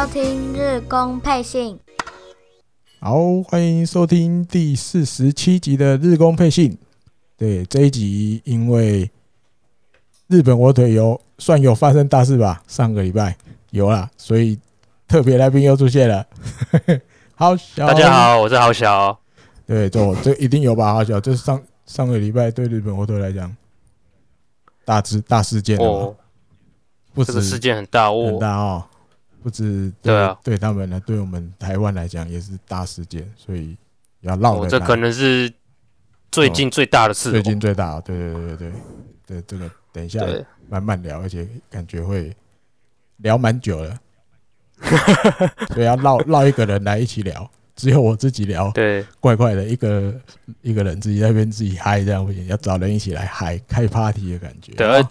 收听日工配信。好，欢迎收听第四十七集的日工配信。对，这一集因为日本火腿有算有发生大事吧？上个礼拜有啦，所以特别来宾又出现了。好小，大家好，我是好小。对，这这一定有吧？好小，这是上上个礼拜对日本火腿来讲大事大事件哦。不止，这个事件很大哦，很大哦。不止对，对啊，对他们呢，对我们台湾来讲也是大事件，所以要绕、哦。这可能是最近最大的事、哦，最近最大。对对对对对，对这个等一下慢慢聊，而且感觉会聊蛮久了，所以要绕绕一个人来一起聊，只有我自己聊，对，怪怪的，一个一个人自己在那边自己嗨这样不行，要找人一起来嗨，开 party 的感觉。对，而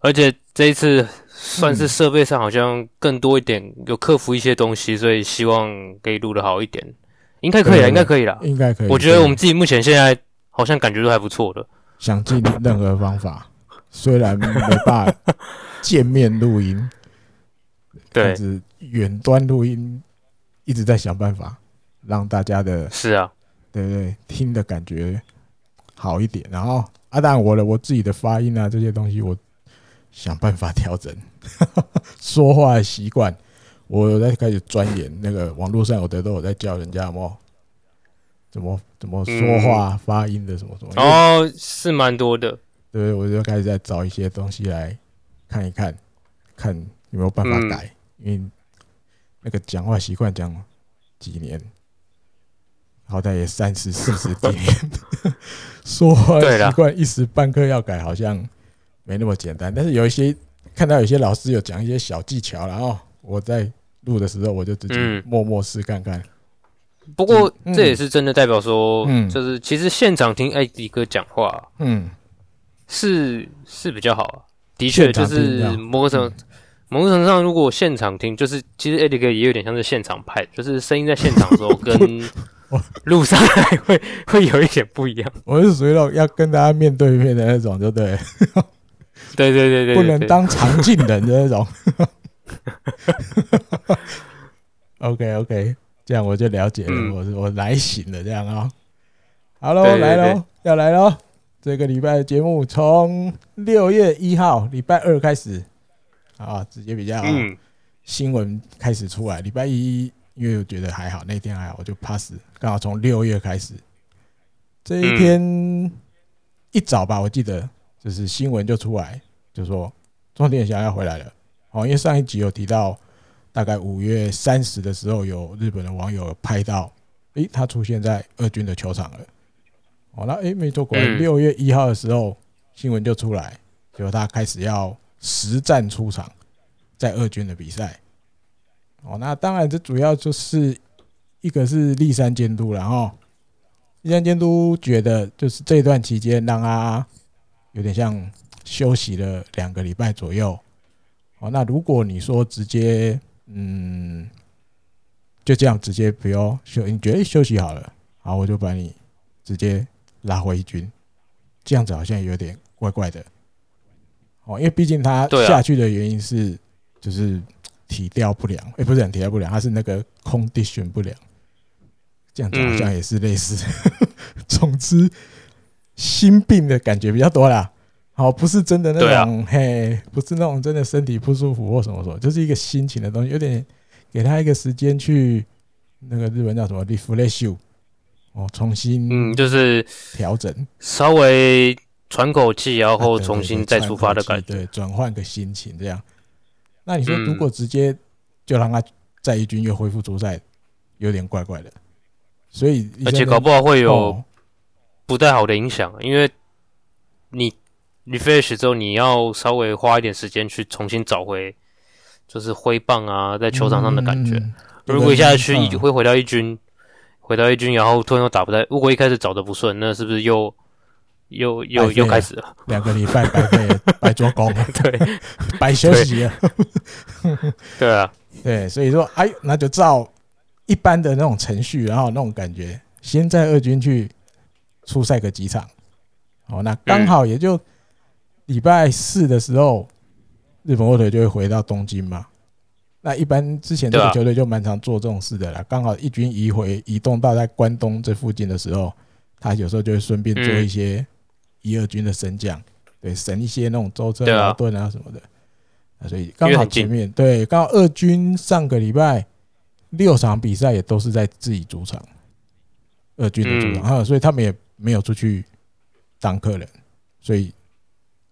而且这一次。算是设备上好像更多一点，有克服一些东西，所以希望可以录的好一点，应该可以了，应该可以了，应该可以。我觉得我们自己目前现在好像感觉都还不错的。想尽任何方法，虽然没办法见面录音，对，是远端录音，一直在想办法让大家的，是啊，对对，听的感觉好一点。然后啊，当然我的我自己的发音啊这些东西，我想办法调整。说话的习惯，我有在开始钻研那个网络上有的都有在教人家么怎么怎么说话发音的什么什么哦，是蛮多的。对，我就开始在找一些东西来看一看，看有没有办法改。因为那个讲话习惯讲几年，好歹也三十四十几年，说话习惯一时半刻要改，好像没那么简单。但是有一些。看到有些老师有讲一些小技巧，然后我在录的时候，我就直接默默试看看。不过这也是真的代表说，就是其实现场听艾迪哥讲话，嗯，是是比较好啊。的确，就是某种程某个程度上，如果现场听，就是其实艾迪哥也有点像是现场派，就是声音在现场的时候 跟录上来会会有一点不一样。我是属于那种要跟大家面对面的那种，就对不对？对对对对，不能当常进人的那种。OK OK，这样我就了解了，嗯、我我来醒了，这样啊、喔。好喽，来喽，要来喽！这个礼拜的节目从六月一号礼拜二开始啊，直接比较新闻开始出来。礼拜一因为我觉得还好，那天还好，我就 pass。刚好从六月开始，这一天一早吧，我记得。就是新闻就出来，就说中田翔要回来了。哦，因为上一集有提到，大概五月三十的时候，有日本的网友拍到，诶，他出现在二军的球场了。哦，那诶，没错，果然六月一号的时候，新闻就出来，就他开始要实战出场，在二军的比赛。哦，那当然这主要就是一个是立山监督，然后立山监督觉得就是这段期间让他。有点像休息了两个礼拜左右，哦，那如果你说直接，嗯，就这样直接不要休，你觉得休息好了，好，我就把你直接拉回一军，这样子好像有点怪怪的，哦，因为毕竟他下去的原因是就是体调不良，也不是很体调不良，他是那个 condition 不良，这样子好像也是类似，总之。心病的感觉比较多啦，好，不是真的那种嘿，不是那种真的身体不舒服或什么什么，就是一个心情的东西，有点给他一个时间去那个日文叫什么 refresh 哦，重新嗯，就是调整，稍微喘口气，然后重新再出发的感觉，对，转换个心情这样。那你说如果直接就让他在一军又恢复出赛，有点怪怪的，所以而且搞不好会有。不太好的影响，因为你 refresh 之后，你要稍微花一点时间去重新找回，就是挥棒啊，在球场上的感觉。嗯、如果一下去一会回到一军，回到一军，然后突然又打不太，如果一开始找的不顺，那是不是又又又又开始了？两个礼拜白费白做工，对，白休息了。对啊，对，所以说，哎，那就照一般的那种程序，然后那种感觉，先在二军去。出赛个几场，哦，那刚好也就礼拜四的时候，日本火腿就会回到东京嘛。那一般之前这个球队就蛮常做这种事的啦。刚好一军移回移动到在关东这附近的时候，他有时候就会顺便做一些一二军的升降，对，省一些那种舟车劳顿啊。什么的。啊，所以刚好前面对，刚好二军上个礼拜六场比赛也都是在自己主场，二军的主场啊，所以他们也没有出去当客人，所以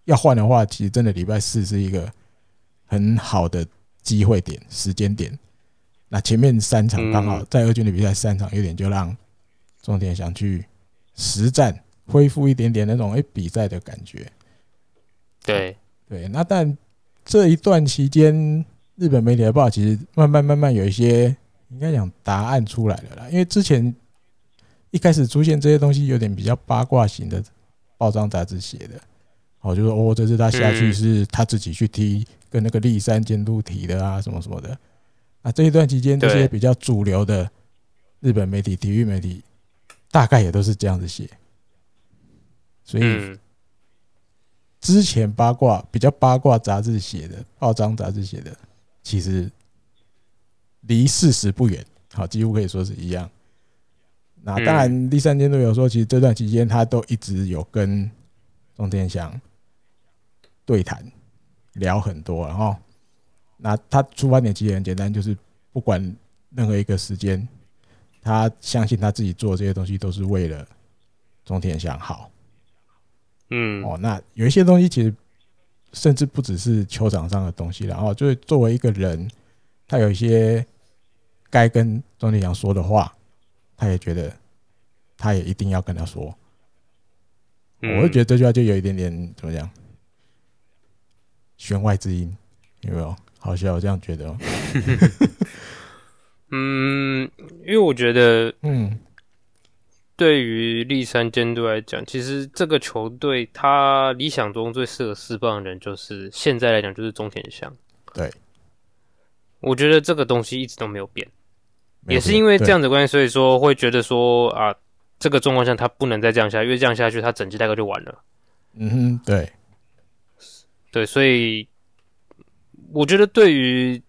要换的话，其实真的礼拜四是一个很好的。机会点、时间点，那前面三场刚好在二军的比赛，三场有点就让重点想去实战，恢复一点点那种诶比赛的感觉。对对，那但这一段期间，日本媒体的报其实慢慢慢慢有一些应该讲答案出来了啦，因为之前一开始出现这些东西有点比较八卦型的报章杂志写的，哦，就说哦，这是他下去是他自己去踢。跟那个立山监督提的啊，什么什么的，啊，这一段期间这些比较主流的日本媒体、体育媒体，大概也都是这样子写。所以之前八卦比较八卦杂志写的、报章杂志写的，其实离事实不远，好，几乎可以说是一样。那当然，第三监督有说，其实这段期间他都一直有跟中田祥对谈。聊很多，然后那他出发点其实很简单，就是不管任何一个时间，他相信他自己做这些东西都是为了中田祥好。嗯，哦，那有一些东西其实甚至不只是球场上的东西，然后就是作为一个人，他有一些该跟中田祥说的话，他也觉得他也一定要跟他说。我会觉得这句话就有一点点怎么讲？弦外之音有没有？好像我这样觉得。嗯，因为我觉得，嗯，对于立山监督来讲，其实这个球队他理想中最适合释放的人，就是现在来讲就是中田翔。对，我觉得这个东西一直都没有变，也是因为这样子关系，所以说会觉得说啊，这个状况下他不能再这样下去，因为这样下去他整季大概就完了。嗯哼，对。对，所以我觉得对于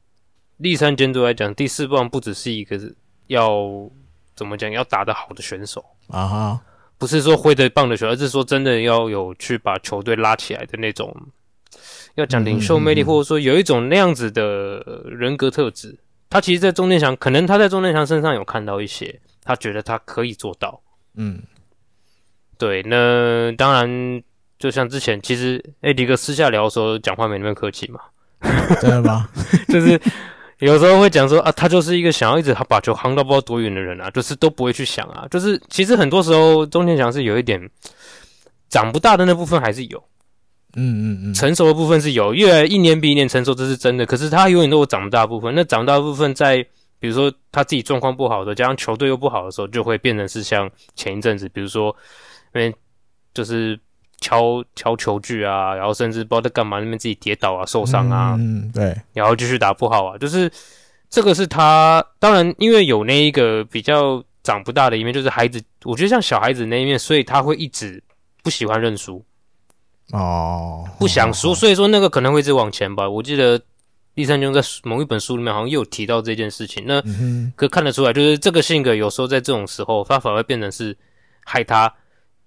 立山监督来讲，第四棒不只是一个要怎么讲，要打得好的选手啊哈，不是说挥得棒的选手，而是说真的要有去把球队拉起来的那种，要讲领袖魅力，或者说有一种那样子的人格特质。他其实，在钟天祥，可能他在钟天祥身上有看到一些，他觉得他可以做到。嗯，对，那当然。就像之前，其实艾，迪哥私下聊的时候，讲话没那么客气嘛。真的吗？就是有时候会讲说啊，他就是一个想要一直把球夯到不知道多远的人啊，就是都不会去想啊。就是其实很多时候，钟天祥是有一点长不大的那部分还是有，嗯嗯嗯，成熟的部分是有，越来一年比一年成熟，这是真的。可是他永远都有长不大的部分。那长大的部分在，比如说他自己状况不好的，加上球队又不好的时候，就会变成是像前一阵子，比如说因为就是。敲敲球具啊，然后甚至不知道在干嘛，那边自己跌倒啊，受伤啊，嗯，对，然后继续打不好啊，就是这个是他，当然因为有那一个比较长不大的一面，就是孩子，我觉得像小孩子那一面，所以他会一直不喜欢认输，哦，不想输，所以说那个可能会一直往前吧。我记得立三军在某一本书里面好像又有提到这件事情，那可看得出来，就是这个性格有时候在这种时候，他反而会变成是害他。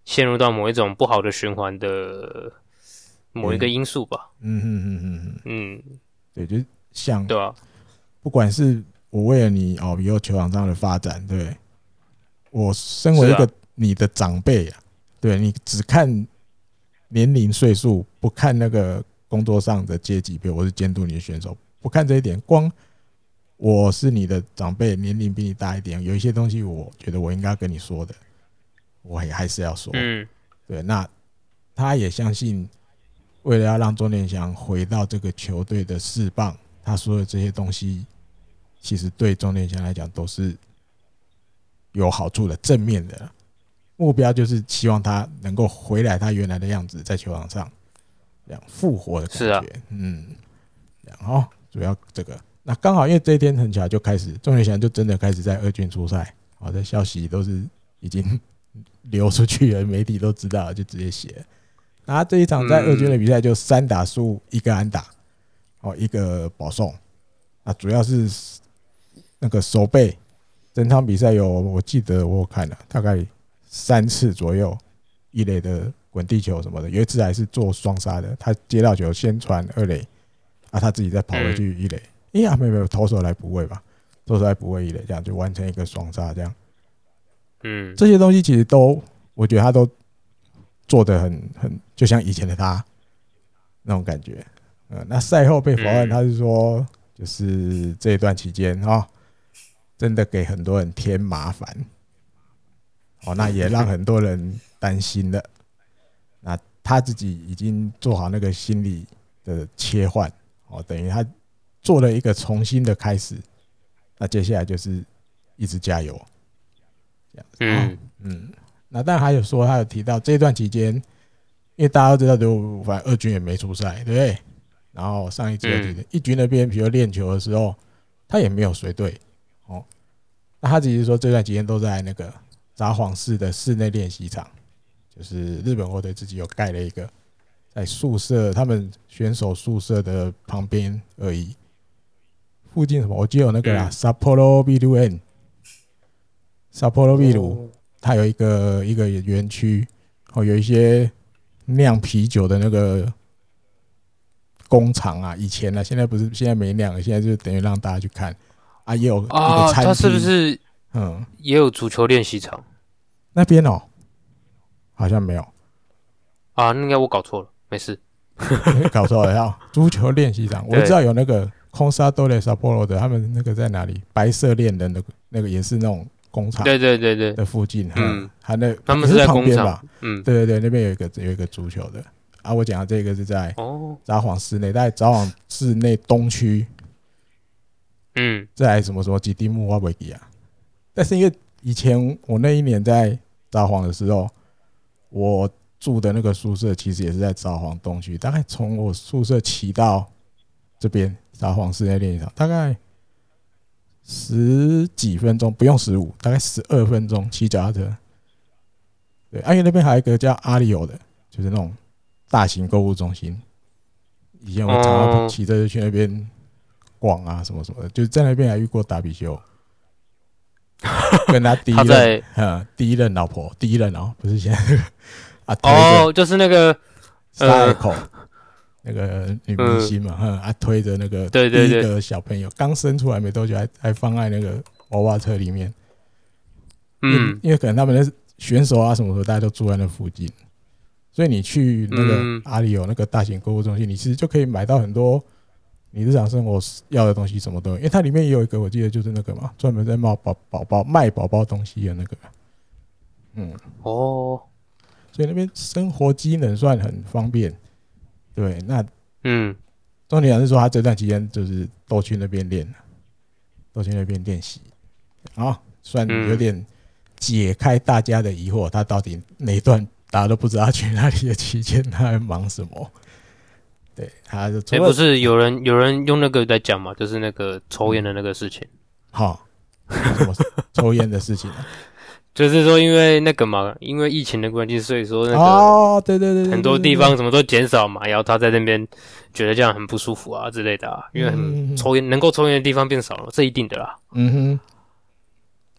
陷入到某一种不好的循环的某一个因素吧。嗯嗯嗯嗯嗯，对，就像对啊，不管是我为了你哦，以后球场上的发展，对，我身为一个你的长辈啊，对你只看年龄岁数，不看那个工作上的阶级，比如我是监督你的选手，不看这一点，光我是你的长辈，年龄比你大一点，有一些东西，我觉得我应该跟你说的。我也还是要说，嗯，对，那他也相信，为了要让钟连祥回到这个球队的四棒，他说的这些东西，其实对钟连祥来讲都是有好处的、正面的。目标就是希望他能够回来他原来的样子，在球场上这样复活的感觉。是啊，嗯，然后主要这个，那刚好因为这一天很巧，就开始中田翔就真的开始在二军出赛，好的消息都是已经。流出去了，媒体都知道，就直接写。那这一场在二军的比赛就三打输一个安打，哦，一个保送，啊，主要是那个手背，整场比赛有我记得我有看了大概三次左右一垒的滚地球什么的，有一次还是做双杀的，他接到球先传二垒，啊，他自己再跑回去一垒，哎呀，没有没有，投手来补位吧，投手来补位一垒，这样就完成一个双杀，这样，嗯，这些东西其实都我觉得他都做的很很，就像以前的他那种感觉。嗯，那赛后被否认，他是说，就是这一段期间啊，真的给很多人添麻烦，哦，那也让很多人担心了。那他自己已经做好那个心理的切换，哦，等于他做了一个重新的开始。那接下来就是一直加油，这样子。嗯嗯。那但还有说，他有提到这段期间，因为大家都知道，就反正二军也没出赛，对不对？然后上一支一军那边，比如练球的时候，他也没有随队哦。那他只是说这段期间都在那个札幌市的室内练习场，就是日本火腿自己有盖了一个在宿舍，他们选手宿舍的旁边而已。附近什么？我记得有那个啦，Sapporo BlueN，Sapporo Blue，它有一个一个园区哦，有一些酿啤酒的那个。工厂啊，以前呢、啊，现在不是，现在没酿了，现在就等于让大家去看啊，也有一个餐厅，他是不是？嗯，也有足球练习场？那边哦，好像没有。啊，那应该我搞错了，没事，搞错了要足球练习场，我知道有那个空沙多雷萨波罗的，他们那个在哪里？白色恋人的那个也是那种工厂，对对对对。的附近，嗯，还那他们是在工厂吧？嗯，对对对，那边有一个有一个足球的。啊，我讲的这个是在哦。札幌市内，在札幌市内东区，嗯，在什么什么吉丁木瓦维迪啊。但是因为以前我那一年在札幌的时候，我住的那个宿舍其实也是在札幌东区，大概从我宿舍骑到这边札幌市内练习场，大概十几分钟，不用十五，大概十二分钟骑脚踏车。对，因为那边还有一个叫阿里欧的，就是那种。大型购物中心，以前我常常骑车去那边逛啊，什么什么的，就是在那边还遇过打比修，跟他第一任，嗯，第一任老婆，第一任哦，不是现在啊，哦，就是那个沙口那个女明星嘛，嗯，啊，推着那个第一个小朋友刚生出来没多久，还还放在那个娃娃车里面，嗯，因为可能他们的选手啊什么的，大家都住在那附近。所以你去那个阿里有那个大型购物中心，你其实就可以买到很多你日常生活要的东西，什么都有。因为它里面也有一个，我记得就是那个嘛，专门在卖宝宝宝卖宝宝东西的那个。嗯，哦，所以那边生活机能算很方便。对，那嗯，重点是说他这段期间就是都去那边练，都去那边练习，啊，算有点解开大家的疑惑，他到底哪段？大家都不知道他去哪里的期间，他在忙什么？对，他就哎，不是有人有人用那个在讲嘛，就是那个抽烟的那个事情。好，什么 抽烟的事情啊？就是说，因为那个嘛，因为疫情的关系，所以说那个哦，对对对，很多地方什么都减少嘛，然后他在那边觉得这样很不舒服啊之类的啊，因为很抽烟能够抽烟的地方变少了，这一定的啦。嗯哼，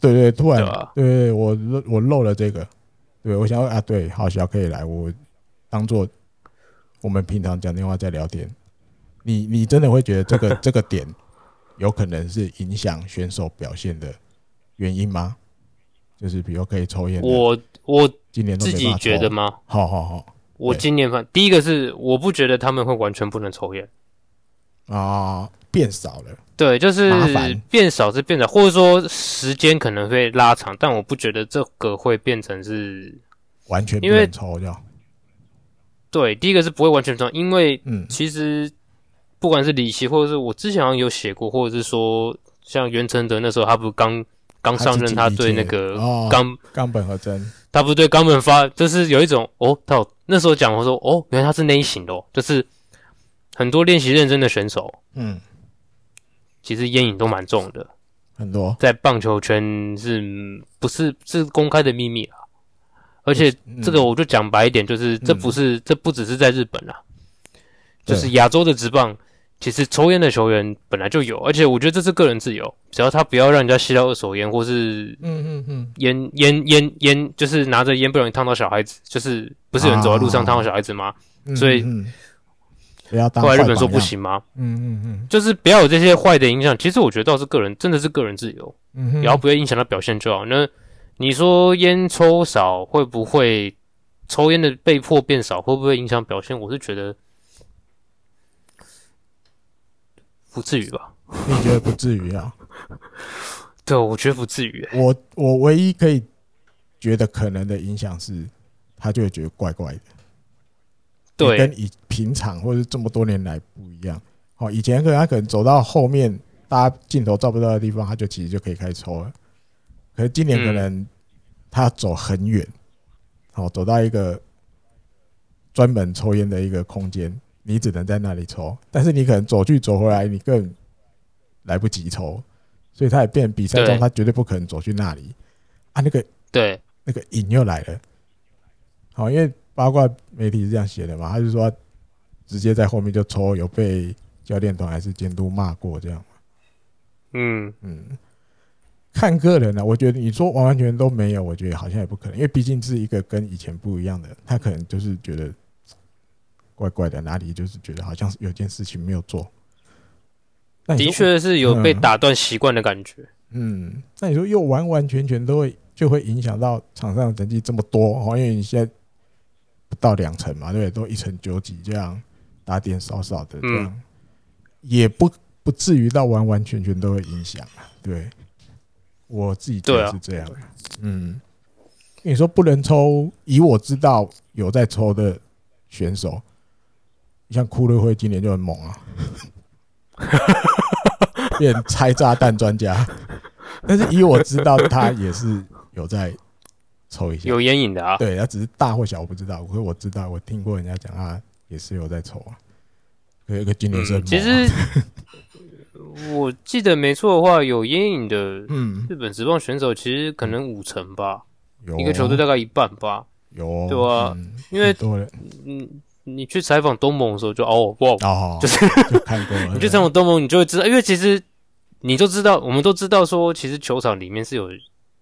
对对，突然，对对，我我漏了这个。对，我想啊，对，好小可以来，我当做我们平常讲电话在聊天。你你真的会觉得这个 这个点有可能是影响选手表现的原因吗？就是比如可以抽烟，我我今年自己觉得吗？好好好，我今年反第一个是我不觉得他们会完全不能抽烟啊，变少了。对，就是变少是变少，或者说时间可能会拉长，但我不觉得这个会变成是完全不能抽掉。对，第一个是不会完全抽，因为嗯，其实不管是李琦，或者是我之前好像有写过，或者是说像袁成德那时候，他不是刚刚上任，他对那个冈冈本和真，他不是对冈本发，就是有一种哦，他有那时候讲我说哦，原来他是那一型的哦，就是很多练习认真的选手，嗯。其实烟瘾都蛮重的，很多在棒球圈是不是是公开的秘密啊？而且这个我就讲白一点，就是这不是这不只是在日本啊，就是亚洲的职棒其实抽烟的球员本来就有，而且我觉得这是个人自由，只要他不要让人家吸到二手烟，或是嗯嗯嗯，烟烟烟烟，就是拿着烟不容易烫到小孩子，就是不是有人走在路上烫到小孩子吗？所以不要当。后来日本说不行吗？嗯嗯嗯，就是不要有这些坏的影响。其实我觉得倒是个人，真的是个人自由，嗯，然后不要影响到表现就好。那你说烟抽少会不会抽烟的被迫变少，会不会影响表现？我是觉得。不至于吧？你觉得不至于啊？对，我觉得不至于。我我唯一可以觉得可能的影响是，他就会觉得怪怪的。对，跟以平常或者这么多年来不一样。哦，以前可能他可能走到后面，大家镜头照不到的地方，他就其实就可以开始抽了。可是今年可能他走很远，好，走到一个专门抽烟的一个空间。你只能在那里抽，但是你可能走去走回来，你更来不及抽，所以他也变比赛中，他绝对不可能走去那里啊。那个对，那个瘾又来了。好，因为八卦媒体是这样写的嘛，他就说直接在后面就抽，有被教练团还是监督骂过这样。嗯嗯，看个人呢，我觉得你说完完全全都没有，我觉得好像也不可能，因为毕竟是一个跟以前不一样的，他可能就是觉得。怪怪的，哪里就是觉得好像是有件事情没有做。的确是有被打断习惯的感觉。嗯，那你说又完完全全都会就会影响到场上成绩这么多哦？因为你现在不到两成嘛，对不对？都一成九几这样，打点少少的这样，也不不至于到完完全全都会影响啊。对，我自己觉得是这样。嗯，你说不能抽，以我知道有在抽的选手。你像库勒会今年就很猛啊，变拆炸弹专家。但是以我知道，他也是有在抽一下，有烟瘾的啊。对，他只是大或小我不知道，可是我知道，我听过人家讲，他也是有在抽啊。有一个今年是、啊嗯、其实我记得没错的话，有烟瘾的嗯日本职棒选手其实可能五成吧，有一个球队大概一半吧，有对啊，嗯、因为嗯。你去采访东盟的时候就，就哦不，就是 就看过了。你去采访东盟，你就会知道，因为其实你都知道，我们都知道说，其实球场里面是有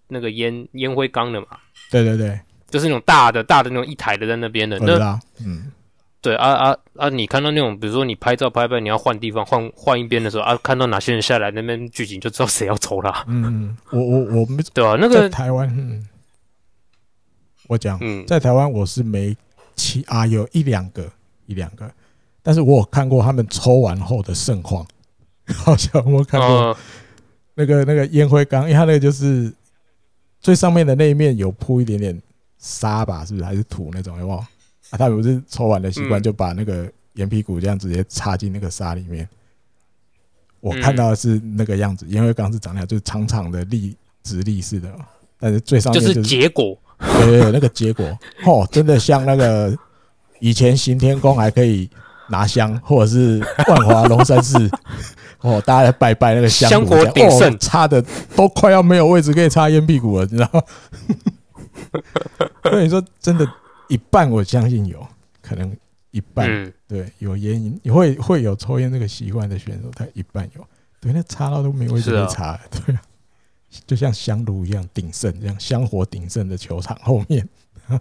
那个烟烟灰缸的嘛。对对对，就是那种大的大的那种一台的在那边的。那嗯，对啊啊啊！你看到那种，比如说你拍照拍拍，你要换地方换换一边的时候啊，看到哪些人下来那边聚集，就知道谁要抽啦。嗯，我我我们 对啊，那个台湾，嗯，我讲，嗯，在台湾我是没。其啊，有一两个，一两个，但是我有看过他们抽完后的盛况，好像我看过那个那个烟灰缸，因为它那个就是最上面的那一面有铺一点点沙吧，是不是还是土那种？有没有？啊，他不是抽完的习惯，就把那个烟屁股这样直接插进那个沙里面。我看到的是那个样子，因为刚是长那样，就是长长的立直立式的，但是最上面就是结果。对，对，对，那个结果哦，真的像那个以前行天宫还可以拿香，或者是万华龙山寺哦，大家来拜拜那个香，香火鼎盛，插的都快要没有位置可以插烟屁股了，你知道吗？所以说，真的，一半我相信有可能一半，嗯、对，有烟瘾，你会会有抽烟这个习惯的选手，他一半有，对，那插到都没位置可以插，啊、对。就像香炉一样鼎盛，这样香火鼎盛的球场后面，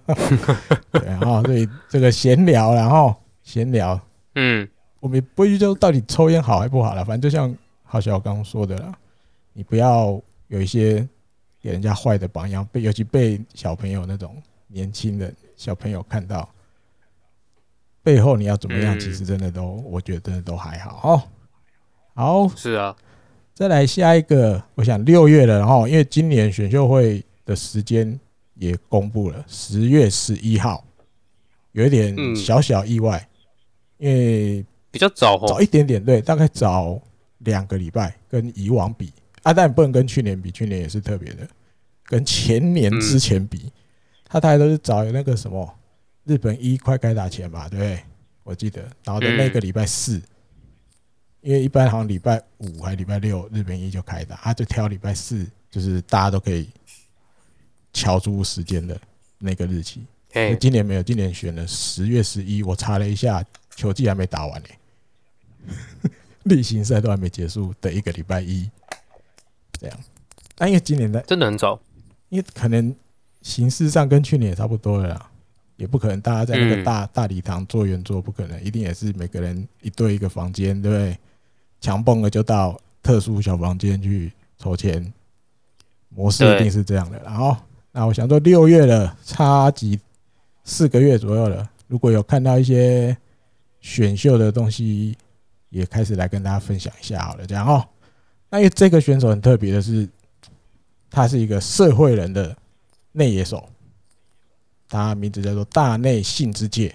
对啊，所以这个闲聊，然后闲聊，嗯，我们不去就到底抽烟好还不好了，反正就像浩小刚刚说的啦，你不要有一些给人家坏的榜样，被尤其被小朋友那种年轻人小朋友看到，背后你要怎么样，其实真的都，我觉得真的都还好哦。好，是啊。再来下一个，我想六月了，然后因为今年选秀会的时间也公布了，十月十一号，有一点小小意外，因为比较早，早一点点，对，大概早两个礼拜，跟以往比。啊，但不能跟去年比，去年也是特别的，跟前年之前比，他大概都是找那个什么日本一快该打前吧，对不对？我记得，然后在那个礼拜四。因为一般好像礼拜五还礼拜六日本一就开打，他就挑礼拜四，就是大家都可以敲出时间的那个日期。哎，今年没有，今年选了十月十一。我查了一下，球季还没打完呢。例行赛都还没结束的一个礼拜一，这样。但因为今年的真的很早，因为可能形式上跟去年也差不多了啦，也不可能大家在那个大、嗯、大礼堂做圆桌，不可能，一定也是每个人一对一个房间，对不对？强蹦了就到特殊小房间去抽签，模式一定是这样的。然后，那我想说六月了，差几四个月左右了，如果有看到一些选秀的东西，也开始来跟大家分享一下好了。这样哦，那因为这个选手很特别的是，他是一个社会人的内野手，他名字叫做大内信之介。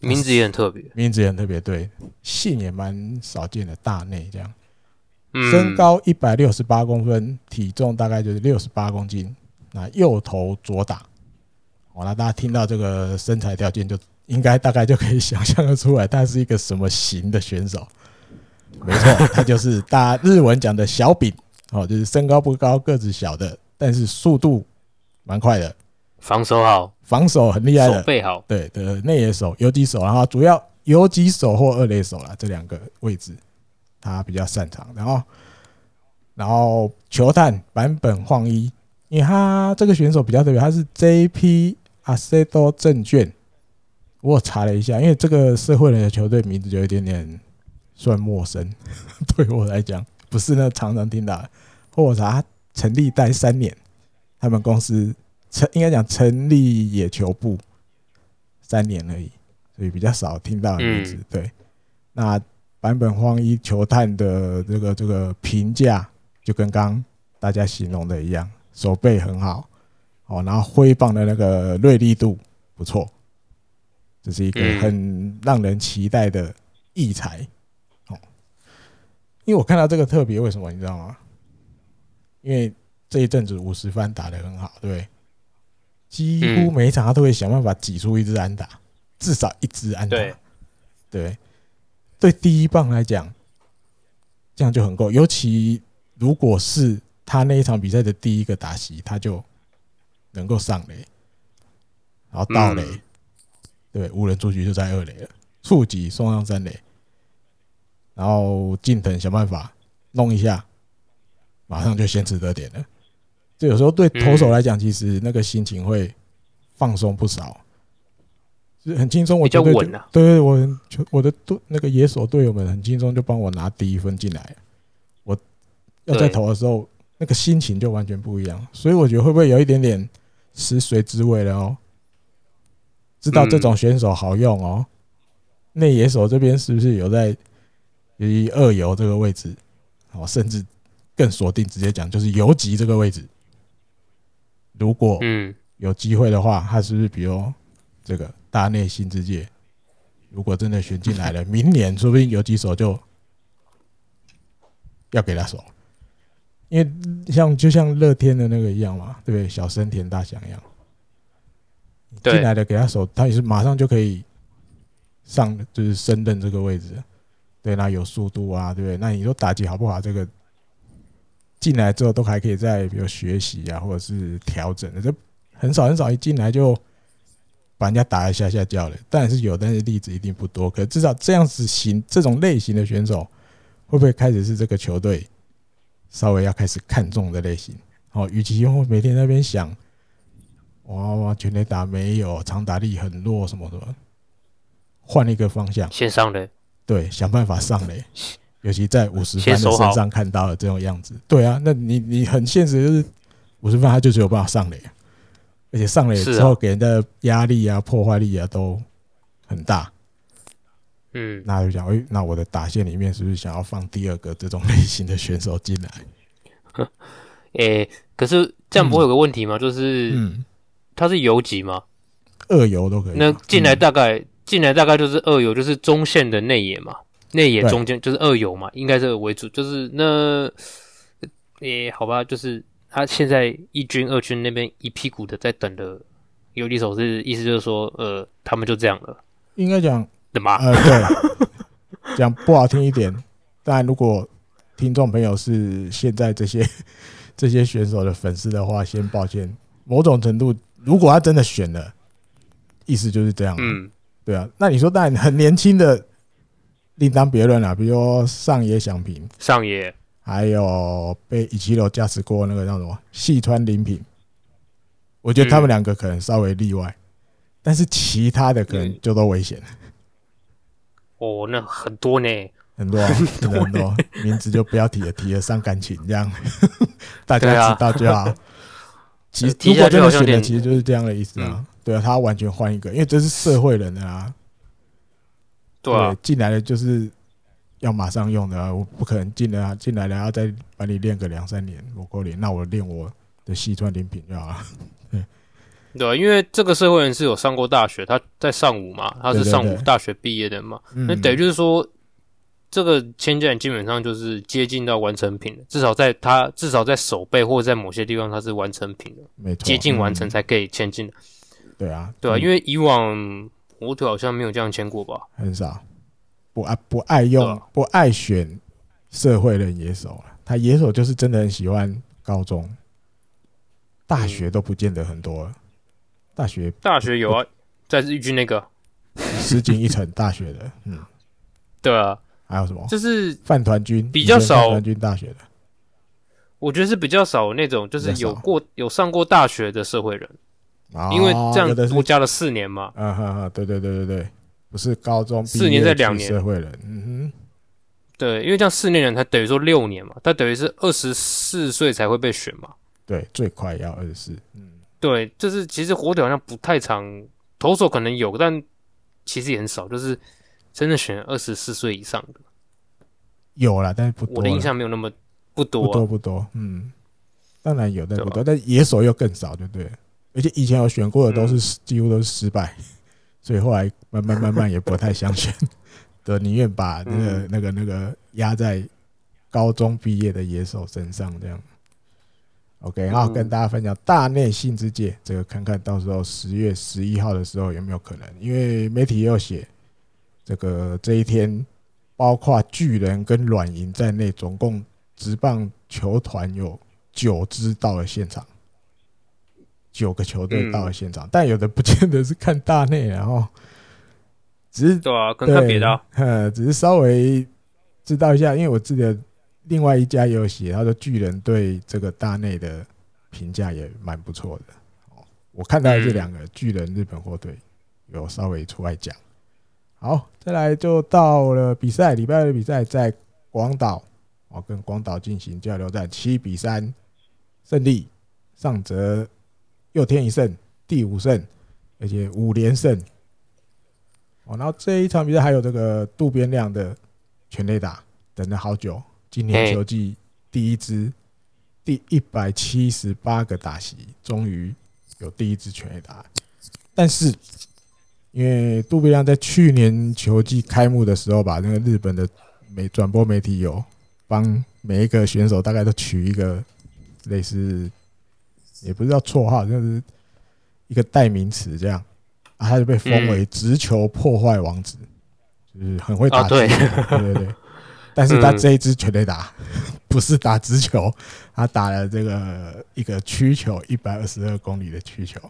名字也很特别，名字也很特别，对，姓也蛮少见的。大内这样，身高一百六十八公分，体重大概就是六十八公斤。那右投左打，好，那大家听到这个身材条件，就应该大概就可以想象得出来，他是一个什么型的选手。没错，他就是大日文讲的小饼，哦，就是身高不高，个子小的，但是速度蛮快的。防守好，防守很厉害的，守备好，对的内野手、游击手，然后主要游击手或二垒手啦，这两个位置他比较擅长。然后，然后球探版本晃一，因为他这个选手比较特别，他是 JP 阿塞多证券。我查了一下，因为这个社会人的球队名字就有一点点算陌生，对我来讲不是那常常听到的。或者他成立待三年，他们公司。成应该讲成立野球部三年而已，所以比较少听到的名字。对，那版本荒一球探的这个这个评价，就跟刚大家形容的一样，手背很好，哦，然后挥棒的那个锐利度不错，这是一个很让人期待的异才。哦，因为我看到这个特别，为什么你知道吗？因为这一阵子五十番打得很好，对？几乎每一场他都会想办法挤出一支安打，至少一支安打。对，对，第一棒来讲，这样就很够。尤其如果是他那一场比赛的第一个打席，他就能够上垒，然后盗垒，对，无人出局就在二垒了，触击送上三垒，然后近藤想办法弄一下，马上就先取得点了。这有时候对投手来讲，其实那个心情会放松不少，是很轻松。我觉得对对，我就我的队那个野手队友们很轻松就帮我拿第一分进来。我要在投的时候，那个心情就完全不一样。所以我觉得会不会有一点点食髓知味了哦？知道这种选手好用哦。内野手这边是不是有在以二游这个位置？哦，甚至更锁定，直接讲就是游击这个位置。如果嗯有机会的话，他是不是比如这个大内新之界？如果真的选进来了，明年说不定有几手就要给他守，因为像就像乐天的那个一样嘛，对不对？小森田大翔一样，进来的给他守，他也是马上就可以上，就是升任这个位置。对，那有速度啊，对不对？那你说打击好不好？这个。进来之后都还可以再比如学习啊，或者是调整的，这很少很少一进来就把人家打一下下叫的，当然是有，但是例子一定不多。可至少这样子型这种类型的选手，会不会开始是这个球队稍微要开始看重的类型？哦，与其用每天那边想，哇哇全垒打没有，长打力很弱，什么什么，换一个方向，先上垒，对，想办法上垒。尤其在五十番的身上看到了这种样子，对啊，那你你很现实，就是五十番他就只有办法上垒，而且上垒之后给人的压力啊、破坏力啊都很大。嗯，那就想，诶，那我的打线里面是不是想要放第二个这种类型的选手进来？诶，可是这样不会有个问题吗？就是，嗯，他是游击吗？二游都可以。那进来大概进来大概就是二游，就是中线的内野嘛。内野中间就是二游嘛，应该这个为主。就是那，诶、欸，好吧，就是他现在一军、二军那边一屁股的在等的游击手，是意思就是说，呃，他们就这样了。应该讲的吗？呃，对，讲不好听一点。但如果听众朋友是现在这些这些选手的粉丝的话，先抱歉。某种程度，如果他真的选了，意思就是这样。嗯，对啊。那你说，当然很年轻的。另当别论了。比如说上野响平，上野，还有被一七楼驾驶过那个叫什么细川林平，我觉得他们两个可能稍微例外，嗯、但是其他的可能就都危险。哦，那很多呢，很多、啊、很多很多，名字就不要提了，提了伤感情，这样 大家知道就好。其实如果真的选的，其实就是这样的意思啊。嗯、对啊，他完全换一个，因为这是社会人啊。对，进、啊、来的就是要马上用的，啊，我不可能进来进来了要再把你练个两三年，我够练，那我练我的西川铃平就好了。对，对、啊，因为这个社会人是有上过大学，他在上午嘛，他是上午大学毕业的嘛，那等于就是说，嗯、这个千家基本上就是接近到完成品了，至少在他至少在手背或者在某些地方他是完成品的，没错，接近完成才可以签进的。对啊，对啊，因为以往。火腿好像没有这样签过吧？很少，不爱不爱用，啊、不爱选社会人野手，他野手就是真的很喜欢高中、大学都不见得很多。大学大学有啊，在日军那个石井一成大学的，嗯，对啊，还有什么？就是饭团军比较少，饭团军大学的，我觉得是比较少那种，就是有过有上过大学的社会人。因为这样多加了四年嘛，啊哈哈，对对对对对，不是高中四年再两年。社会人，嗯哼，对，因为这样四年人才等于说六年嘛，他等于是二十四岁才会被选嘛，对，最快要二十四，嗯，对，就是其实火腿好像不太长，投手可能有，但其实也很少，就是真的选二十四岁以上的，有啦，但是不多，我的印象没有那么不多，不多不多，嗯，当然有，但不多，但野手又更少，对不对？而且以前有选过的都是几乎都是失败，所以后来慢慢慢慢也不太想选，对，宁愿把那个那个那个压在高中毕业的野手身上这样。OK，然后跟大家分享大内信之介，这个看看到时候十月十一号的时候有没有可能？因为媒体也有写，这个这一天包括巨人跟软银在内，总共职棒球团有九支到了现场。九个球队到了现场，嗯、但有的不见得是看大内，然后只是对啊，看看别的，呃，只是稍微知道一下，因为我记得另外一家也有写，他说巨人对这个大内的评价也蛮不错的。哦，我看到这两个巨人、日本火队有稍微出来讲。好，再来就到了比赛，礼拜二的比赛在广岛，哦，跟广岛进行交流战，七比三胜利，上泽。六天一胜，第五胜，而且五连胜。哦，然后这一场比赛还有这个渡边亮的全垒打，等了好久。今年球季第一支，第一百七十八个打席，终于有第一支全垒打。但是，因为渡边亮在去年球季开幕的时候，把那个日本的媒转播媒体有帮每一个选手大概都取一个类似。也不是叫绰号，就是一个代名词这样。啊，他就被封为“直球破坏王子”，就是很会打球，对对对。但是他这一支全垒打不是打直球，他打了这个一个曲球，一百二十二公里的曲球。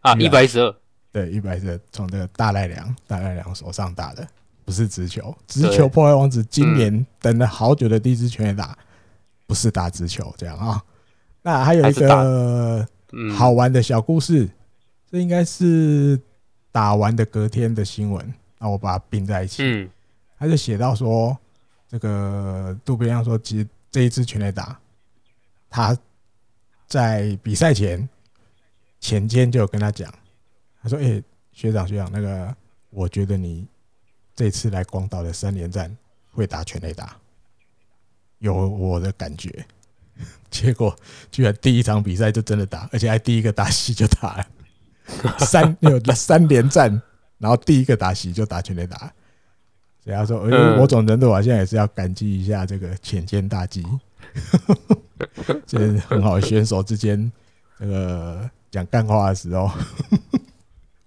啊，一百一十二，对，一百一十二，从这个大赖良大赖良手上打的，不是直球。直球破坏王子今年等了好久的第一支全垒打，不是打直球这样啊。那还有一个好玩的小故事，这应该是打完的隔天的新闻。那我把它并在一起，他就写到说，这个渡边亮说，其实这一支全垒打，他在比赛前前天就有跟他讲，他说：“哎，学长学长，那个我觉得你这次来广岛的三连战会打全垒打，有我的感觉。” 结果居然第一场比赛就真的打，而且还第一个打席就打了 三有三连战，然后第一个打席就打全垒打。所以他说，哎，某种程度啊，现在也是要感激一下这个浅见大吉，这很好选手之间这个讲干话的时候，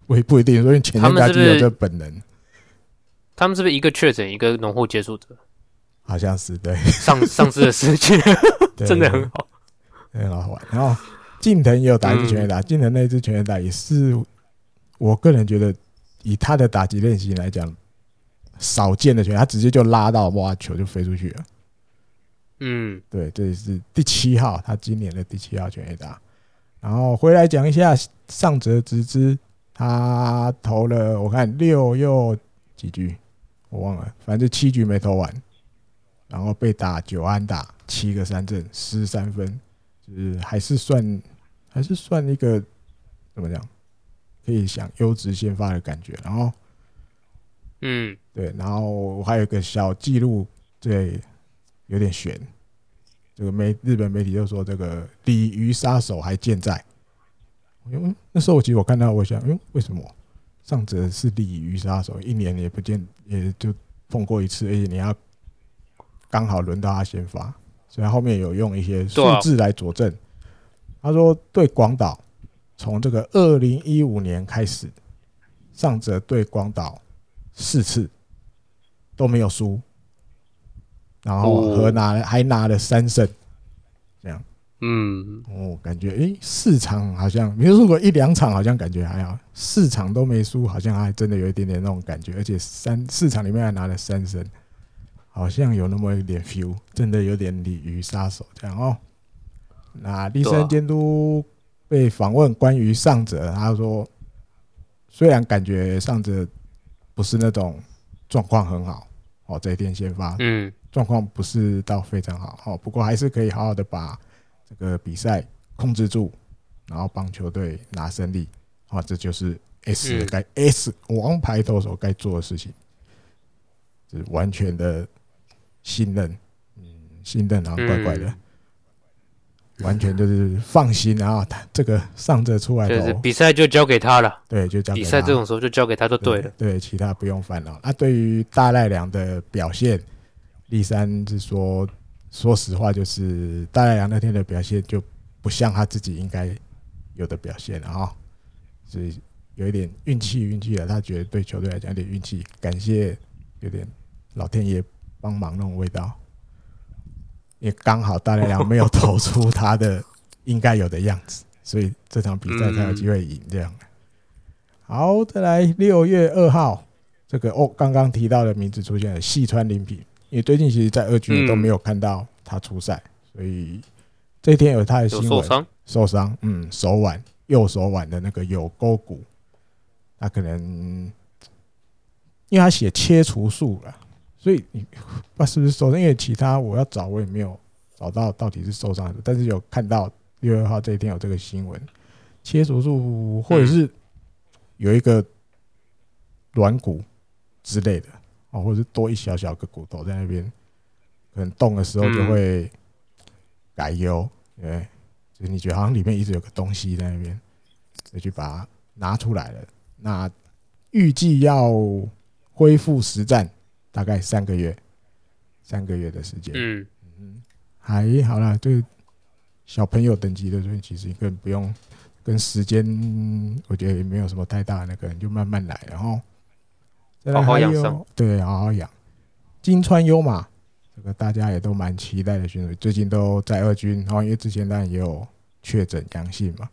我也不一定，因为浅见大吉有这本能。他们是不是一个确诊，一个浓厚接触者？好像是对上上次的事情。真的很好，很好玩。然后近藤也有打一支全垒打，近藤那支全垒打也是，我个人觉得以他的打击练习来讲，少见的全，他直接就拉到哇球就飞出去了。嗯，对，这是第七号，他今年的第七号全垒打。然后回来讲一下上泽直之，他投了我看六又几局，我忘了，反正七局没投完，然后被打九安打，七个三振，十三分，就是还是算还是算一个怎么讲，可以想优质先发的感觉。然后，嗯，对，然后我还有一个小记录，对。有点悬，这个媒日本媒体就说这个鲤鱼杀手还健在。因为那时候我其实我看到，我想，嗯，为什么上泽是鲤鱼杀手，一年也不见，也就碰过一次，而且你要刚好轮到他先发，所以他后面有用一些数字来佐证。他说对广岛，从这个二零一五年开始，上泽对广岛四次都没有输。然后和拿了还拿了三胜，这样，嗯，哦，感觉诶，四场好像没有输过一两场，好像感觉还好，四场都没输，好像还真的有一点点那种感觉，而且三四场里面还拿了三胜，好像有那么一点 feel，真的有点鲤鱼杀手这样哦。那立山监督被访问关于上泽，他说，虽然感觉上泽不是那种状况很好，哦，这一天先发，嗯。状况不是到非常好，哦，不过还是可以好好的把这个比赛控制住，然后帮球队拿胜利，啊，这就是 S 该 S 王牌投手该做的事情，是完全的信任，嗯，信任然后怪怪的，完全就是放心，然后他这个上着出来的，比赛就交给他了，对，就交给他，比赛这种时候就交给他就对了，对，其他不用烦恼。那对于大赖良的表现。立三是说，说实话，就是大赖良那天的表现就不像他自己应该有的表现了哈，所以有一点运气运气了。他觉得对球队来讲有点运气，感谢有点老天爷帮忙那种味道，也刚好大濑良没有投出他的应该有的样子，所以这场比赛才有机会赢这样。好，再来六月二号，这个哦，刚刚提到的名字出现了，细川林平。因为最近其实，在二军都没有看到他出赛，所以这天有他的新闻，受伤，受伤，嗯，手腕，右手腕的那个有沟骨，他可能因为他写切除术了，所以你不知道是不是受伤？因为其他我要找，我也没有找到到底是受伤的，但是有看到六月二号这一天有这个新闻，切除术或者是有一个软骨之类的。哦，或者是多一小小个骨头在那边，可能动的时候就会改优，对，就是你觉得好像里面一直有个东西在那边，就去把它拿出来了。那预计要恢复实战大概三个月，三个月的时间。嗯嗯，还好啦，就小朋友等级的，所以其实根本不用跟时间，我觉得也没有什么太大的那个，你就慢慢来，然后。好好养伤，对，好好养。金川优马，这个大家也都蛮期待的选手，最近都在二军，然后因为之前当然也有确诊阳性嘛。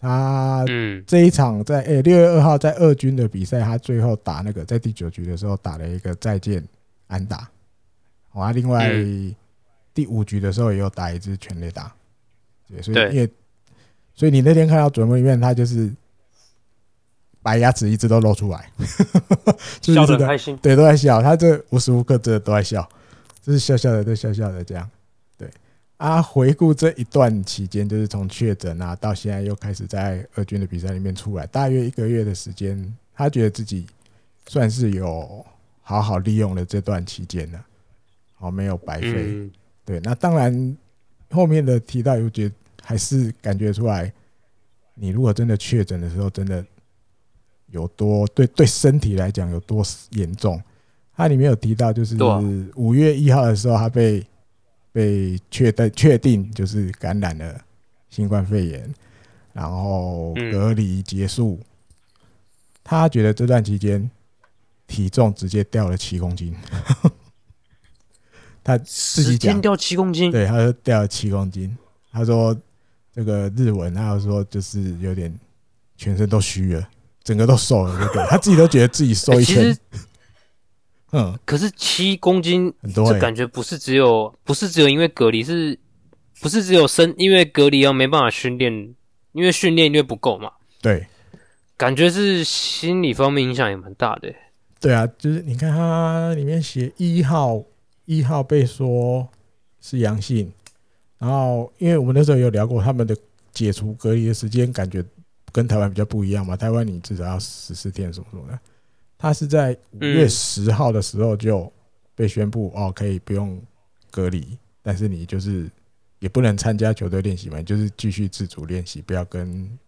他这一场在诶六月二号在二军的比赛，他最后打那个在第九局的时候打了一个再见安打。啊，另外第五局的时候也有打一支全垒打。对，所以因为所以你那天看到转播里面，他就是。白牙齿一直都露出来，笑得很开心。对，都在笑。他这无时无刻真的都在笑，就是笑笑的，都笑笑的这样。对啊，回顾这一段期间，就是从确诊啊到现在又开始在二军的比赛里面出来，大约一个月的时间，他觉得自己算是有好好利用了这段期间了，好没有白费。对，那当然后面的提到，又觉得还是感觉出来，你如果真的确诊的时候，真的。有多对对身体来讲有多严重？他里面有提到，就是五月一号的时候，他被被确定确定就是感染了新冠肺炎，然后隔离结束。他觉得这段期间体重直接掉了七公斤。他自己讲掉七公斤，对，他说掉了七公斤。他说这个日文，他有说就是有点全身都虚了。整个都瘦了，对不对？他自己都觉得自己瘦一圈。嗯，可是七公斤很多、欸，这感觉不是只有不是只有因为隔离，是不是只有身因为隔离而没办法训练？因为训练因为不够嘛。对，感觉是心理方面影响也蛮大的、欸。对啊，就是你看他里面写一号一号被说是阳性，然后因为我们那时候有聊过他们的解除隔离的时间，感觉跟台湾比较不一样嘛。台湾你至少要十四天什么什么的。他是在五月十号的时候就被宣布哦，可以不用隔离，但是你就是也不能参加球队练习嘛，就是继续自主练习，不要跟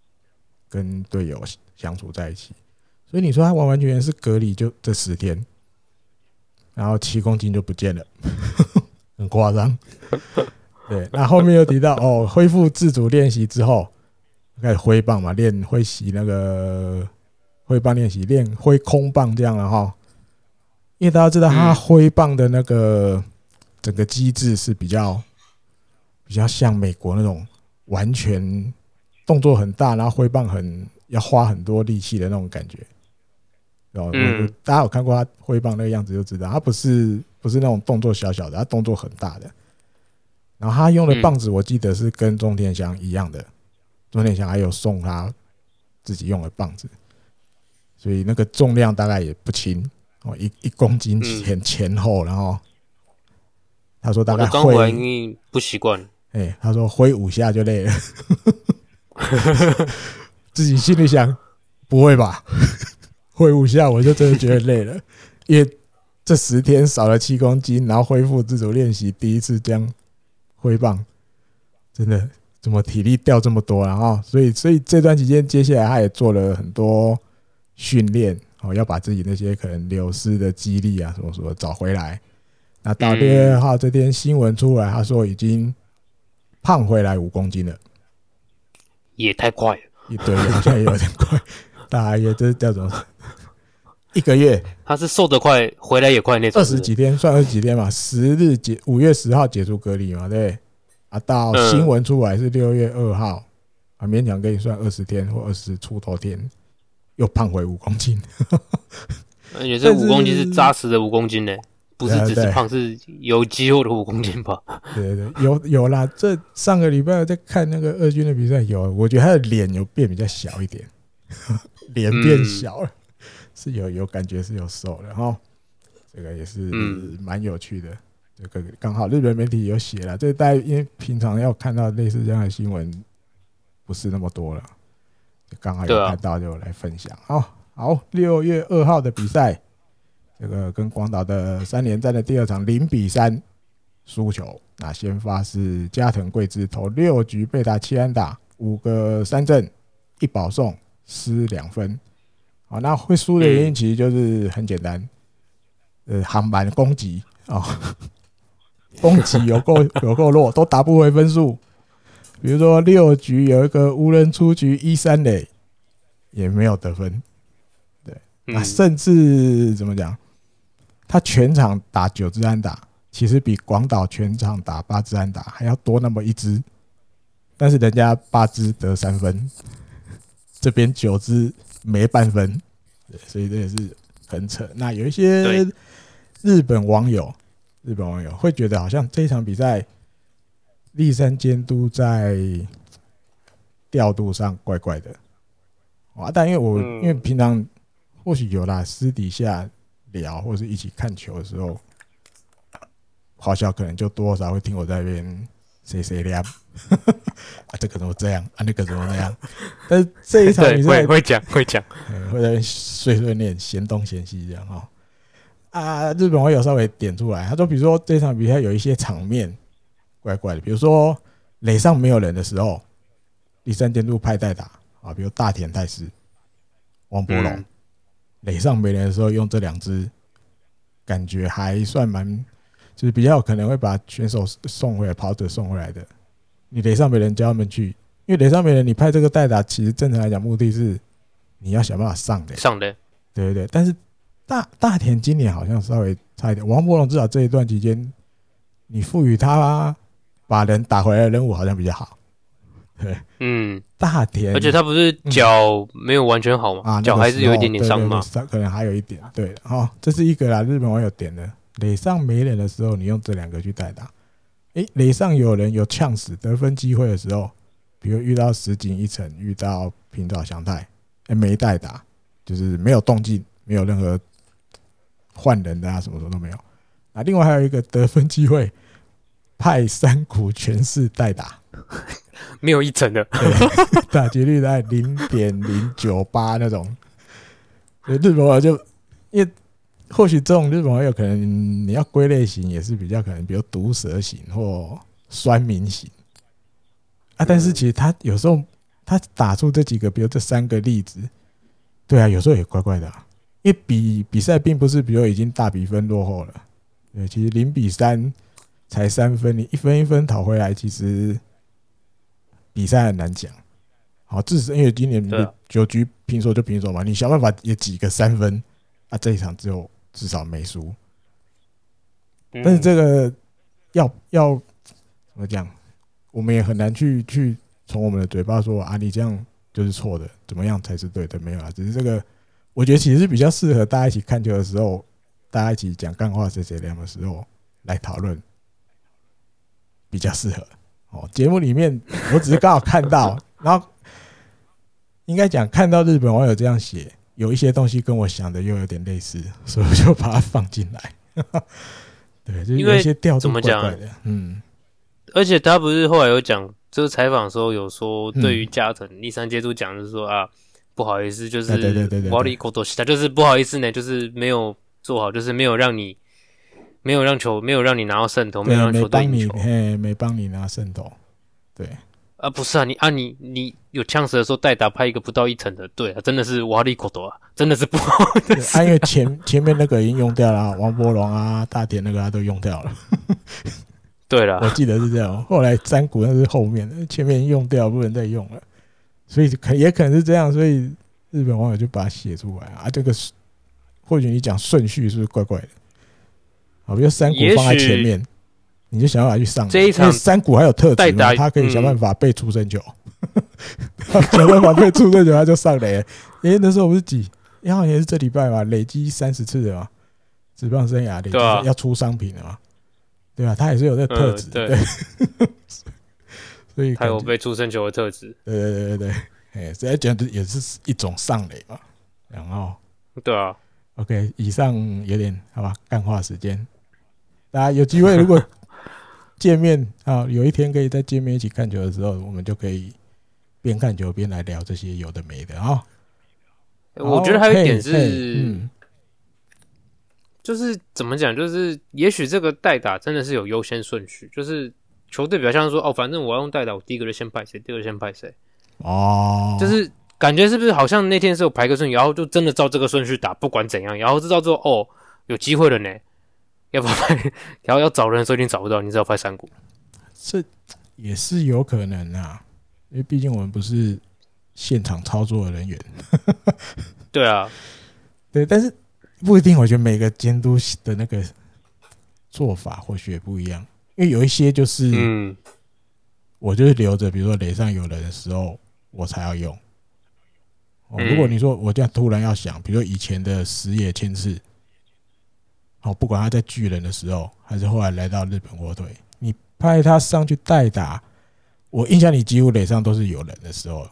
跟队友相处在一起。所以你说他完完全全是隔离就这十天，然后七公斤就不见了，很夸张。对，那后面又提到哦，恢复自主练习之后开始挥棒嘛，练挥习那个。挥棒练习，练挥空棒这样了哈，因为大家知道他挥棒的那个整个机制是比较比较像美国那种完全动作很大，然后挥棒很要花很多力气的那种感觉。然后，大家有看过他挥棒那个样子就知道，他不是不是那种动作小小的，他动作很大的。然后他用的棒子，我记得是跟钟天祥一样的，钟天祥还有送他自己用的棒子。所以那个重量大概也不轻哦，一一公斤前前后，然后他说大概挥不习惯，哎，他说挥五下就累了，自己心里想不会吧，挥五下我就真的觉得累了，因为这十天少了七公斤，然后恢复自主练习，第一次这样挥棒，真的怎么体力掉这么多，然后所以所以这段期间接下来他也做了很多。训练哦，要把自己那些可能流失的肌力啊，什么什么找回来。那到六月二号这天新闻出来，他说已经胖回来五公斤了，也太快了。对，好像也有点快。大约这叫什么？一个月？他是瘦得快，回来也快那种。二十几天，算二十几天嘛？十日解，五月十号解除隔离嘛？对。啊，到新闻出来是六月二号，啊，勉强可以算二十天或二十出头天。又胖回五公斤，而且这五公斤是扎实的五公斤呢，不是只是胖，是有肌肉的五公斤吧？对对，有有啦。这上个礼拜在看那个二军的比赛，有，我觉得他的脸有变比较小一点，脸变小了，是有有感觉是有瘦了哈。这个也是蛮有趣的。这个刚好日本媒体有写了，这大家因为平常要看到类似这样的新闻，不是那么多了。刚好有看到就来分享。好，好，六月二号的比赛，这个跟广岛的三连战的第二场零比三输球。那先发是加藤贵之投六局被打七安打，五个三振，一保送，失两分。好，那会输的原因其实就是很简单，呃，航班攻击啊，攻击有够有够弱，都打不回分数。比如说六局有一个无人出局一三垒，也没有得分。对，那甚至怎么讲？他全场打九支安打，其实比广岛全场打八支安打还要多那么一支。但是人家八支得三分，这边九支没半分。对，所以这也是很扯。那有一些日本网友，日本网友会觉得好像这场比赛。栗山监督在调度上怪怪的，啊！但因为我因为平常或许有啦，私底下聊或者是一起看球的时候，好像可能就多少会听我在那边谁谁聊 啊，这个怎么这样啊，那个怎么那样？但是这一场比赛会讲会讲，会 在碎碎念嫌东嫌西这样哈啊！日本我有稍微点出来，他说，比如说这场比赛有一些场面。怪怪的，比如说垒上没有人的时候，第三监督派代打啊，比如大田泰示、王柏龙，垒上没人的时候用这两支，感觉还算蛮，就是比较有可能会把选手送回来，跑者送回来的。你垒上没人，叫他们去，因为垒上没人，你派这个代打，其实正常来讲，目的是你要想办法上的，上的，对对对。但是大大田今年好像稍微差一点，王柏龙至少这一段期间，你赋予他。把人打回来的任务好像比较好，对，嗯，大田，而且他不是脚没有完全好吗？啊，脚还是有一点点伤嘛，可能还有一点。对，好，这是一个啦，日本网友点的。垒上没人的时候，你用这两个去代打。诶，垒上有人有呛死得分机会的时候，比如遇到石井一成，遇到平沼祥太，诶，没代打，就是没有动静，没有任何换人的啊，什么什么都没有。啊，另外还有一个得分机会，派三股全是代打，没有一成的，打击率在零点零九八那种。日本网就因为。或许这种日本网友可能你要归类型也是比较可能，比如毒舌型或酸民型啊。但是其实他有时候他打出这几个，比如这三个例子，对啊，有时候也怪怪的啊。因为比比赛并不是比如已经大比分落后了，对，其实零比三才三分，你一分一分讨回来，其实比赛很难讲。好，至少因为今年九局平手就平手嘛，你想办法也挤个三分啊，这一场只有。至少没输，但是这个要要怎么讲？我们也很难去去从我们的嘴巴说啊，你这样就是错的，怎么样才是对的？没有啊，只是这个，我觉得其实是比较适合大家一起看球的时候，大家一起讲干话、谁谁凉的时候来讨论，比较适合。哦，节目里面我只是刚好看到，然后应该讲看到日本网友这样写。有一些东西跟我想的又有点类似，所以我就把它放进来。对，就有一些调度怪怪的。嗯，而且他不是后来有讲，就是采访的时候有说，对于加藤第三接触讲，就是说啊，不好意思，就是对对对对，他就是不好意思呢，就是没有做好，就是没有让你没有让球，没有让你拿到胜投，没有让球队赢球，嘿，没帮你拿胜投，对。啊，不是啊，你啊，你你有呛死的时候代打拍一个不到一层的，对啊，真的是瓦力口多啊，真的是不好的。啊，因为前前面那个已经用掉了，王博龙啊、大田那个他都用掉了。对了，我记得是这样。后来山谷那是后面的，前面用掉不能再用了，所以可也可能是这样，所以日本网友就把它写出来啊。这个或许你讲顺序是不是怪怪的？好，比如山谷放在前面。你就想办法去上这一场，山谷还有特质，他可以想办法被出生球，想办法被出生球，他就上垒。哎，那时候不是几，好像也是这礼拜吧，累积三十次的嘛，职棒生涯里要出商品的嘛，对吧？他也是有这个特质，对，所以他有被出生球的特质，对对对对对，哎，这讲的也是一种上垒嘛，然后对啊，OK，以上有点好吧，干话时间，大家有机会如果。见面啊，有一天可以在见面一起看球的时候，我们就可以边看球边来聊这些有的没的啊。我觉得还有一点是，就是怎么讲，就是也许这个代打真的是有优先顺序，就是球队比较像说哦，反正我要用代打，我第一个就先派谁，第二个先派谁。哦，就是感觉是不是好像那天是有排个顺序，然后就真的照这个顺序打，不管怎样，然后知道之后哦，有机会了呢。要不要拍？然后要找人的时候，一定找不到，你只要拍山谷，这也是有可能啊，因为毕竟我们不是现场操作的人员。对啊，对，但是不一定。我觉得每个监督的那个做法或许也不一样，因为有一些就是，嗯，我就是留着，比如说雷上有人的时候，我才要用。哦，如果你说我这样突然要想，比如说以前的石野千次。好，不管他在巨人的时候，还是后来来到日本火腿，你派他上去代打，我印象里几乎垒上都是有人的时候，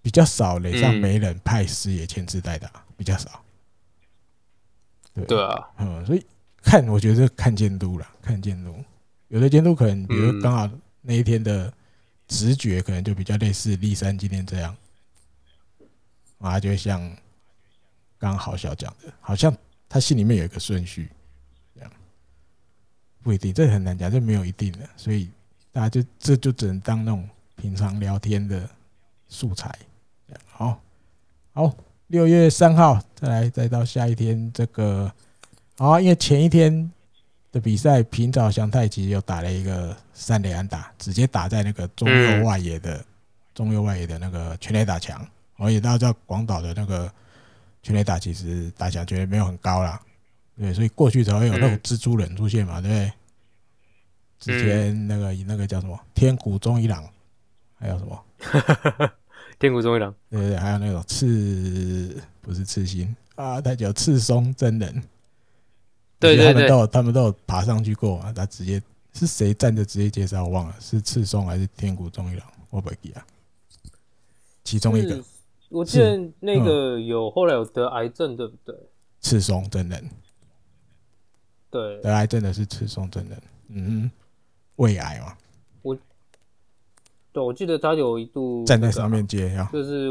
比较少垒上没人派师爷签字代打，比较少。对对啊，嗯，所以看，我觉得看监督了，看监督，有的监督可能，比如刚好那一天的直觉，可能就比较类似立山今天这样，啊，就像刚刚好小讲的，好像他心里面有一个顺序。不一定，这很难讲，这没有一定的，所以大家就这就只能当那种平常聊天的素材。好，好，六月三号再来，再到下一天这个，好，因为前一天的比赛，平沼翔太其实又打了一个三连安打，直接打在那个中右外野的中右外野的那个全垒打墙。而且大家知道广岛的那个全垒打其实打墙绝对没有很高啦，对，所以过去才会有那种蜘蛛人出现嘛，对不对？之前那个那个叫什么天谷中一郎，还有什么？天谷忠一郎，对对对，还有那种赤不是赤心啊，他叫赤松真人，对对对，他们都有他们都有爬上去过啊，他直接是谁站着直接介绍我忘了，是赤松还是天谷忠一郎？我不记得，其中一个，我记得那个有后来有得癌症，对不对？赤松真人，对，得癌症的是赤松真人，嗯，胃癌嘛。我对，我记得他有一度站在上面接，就是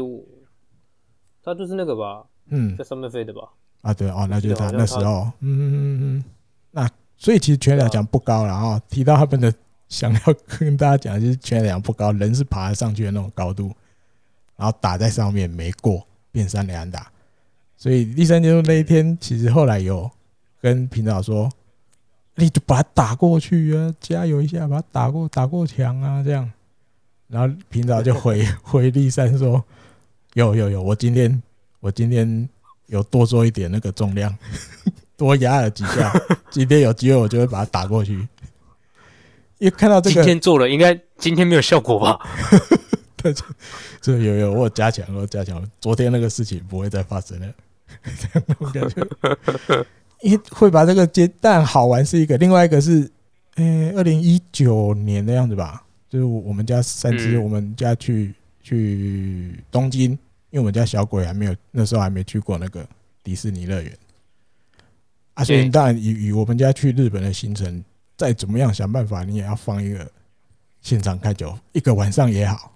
他就是那个吧，嗯，在上面飞的吧？啊，对哦，那就是他那时候，嗯嗯嗯嗯，那所以其实全垒打墙不高，然后提到他们的想要跟大家讲，就是全垒打墙不高，人是爬上去的那种高度，然后打在上面没过，变三连打，所以第三阶段那一天，其实后来有跟平岛说，你就把它打过去啊，加油一下，把它打过打过墙啊，这样。然后平早就回 回立山说：“有有有，我今天我今天有多做一点那个重量，多压了几下。今天有机会我就会把它打过去。因为看到这个，今天做了，应该今天没有效果吧？对，这有有我加强，我加强。昨天那个事情不会再发生了，这样那种感觉。因为会把这个接，但好玩是一个，另外一个是，嗯，二零一九年的样子吧。”就是我们家三只，我们家去去东京，因为我们家小鬼还没有那时候还没去过那个迪士尼乐园啊，所以当然以以我们家去日本的行程，再怎么样想办法，你也要放一个现场看球，一个晚上也好。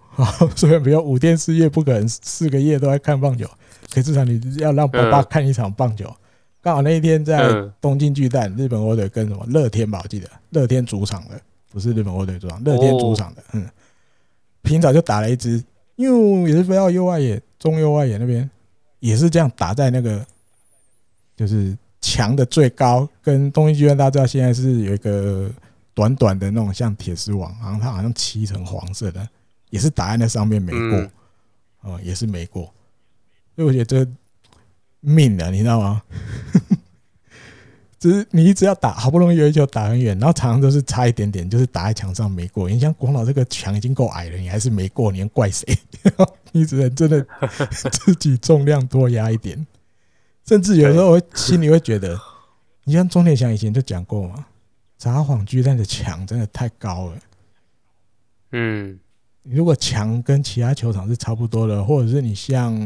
所以没有五天四夜不可能四个夜都在看棒球，可至少你要让爸爸看一场棒球。刚好那一天在东京巨蛋，日本火腿跟什么乐天吧，我记得乐天主场的。不是日本火腿主场，乐天主场的，嗯，平早就打了一支，又也是飞到右外野、中右外野那边，也是这样打在那个，就是墙的最高。跟东京巨蛋大家知道，现在是有一个短短的那种像铁丝网，然后它好像漆成黄色的，也是打在那上面没过，哦，也是没过。所以我觉得这命啊，你知道吗？只是你一直要打，好不容易有一球打很远，然后常常都是差一点点，就是打在墙上没过。你像广岛这个墙已经够矮了，你还是没过，你能怪谁？你只能真的 自己重量多压一点。甚至有时候我心里会觉得，你像中田翔以前就讲过嘛，札幌巨蛋的墙真的太高了。嗯，如果墙跟其他球场是差不多的，或者是你像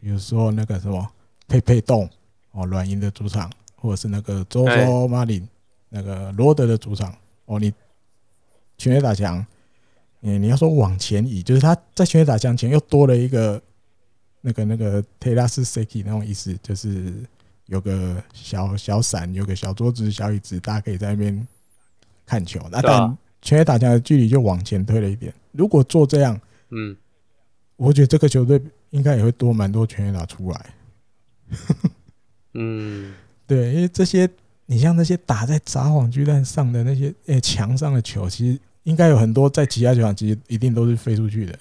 比如说那个什么佩佩洞哦，软银的主场。或者是那个周周马林，那个罗德的主场哦，你全垒打墙，嗯，你要说往前移，就是他在全垒打墙前又多了一个那个那个テラス席那种意思，就是有个小小伞，有个小桌子、小椅子，大家可以在那边看球。那但全垒打墙的距离就往前推了一点。如果做这样，嗯，我觉得这个球队应该也会多蛮多全垒打出来。 嗯。对，因为这些，你像那些打在札幌巨蛋上的那些诶墙上的球，其实应该有很多在其他球场，其实一定都是飞出去的。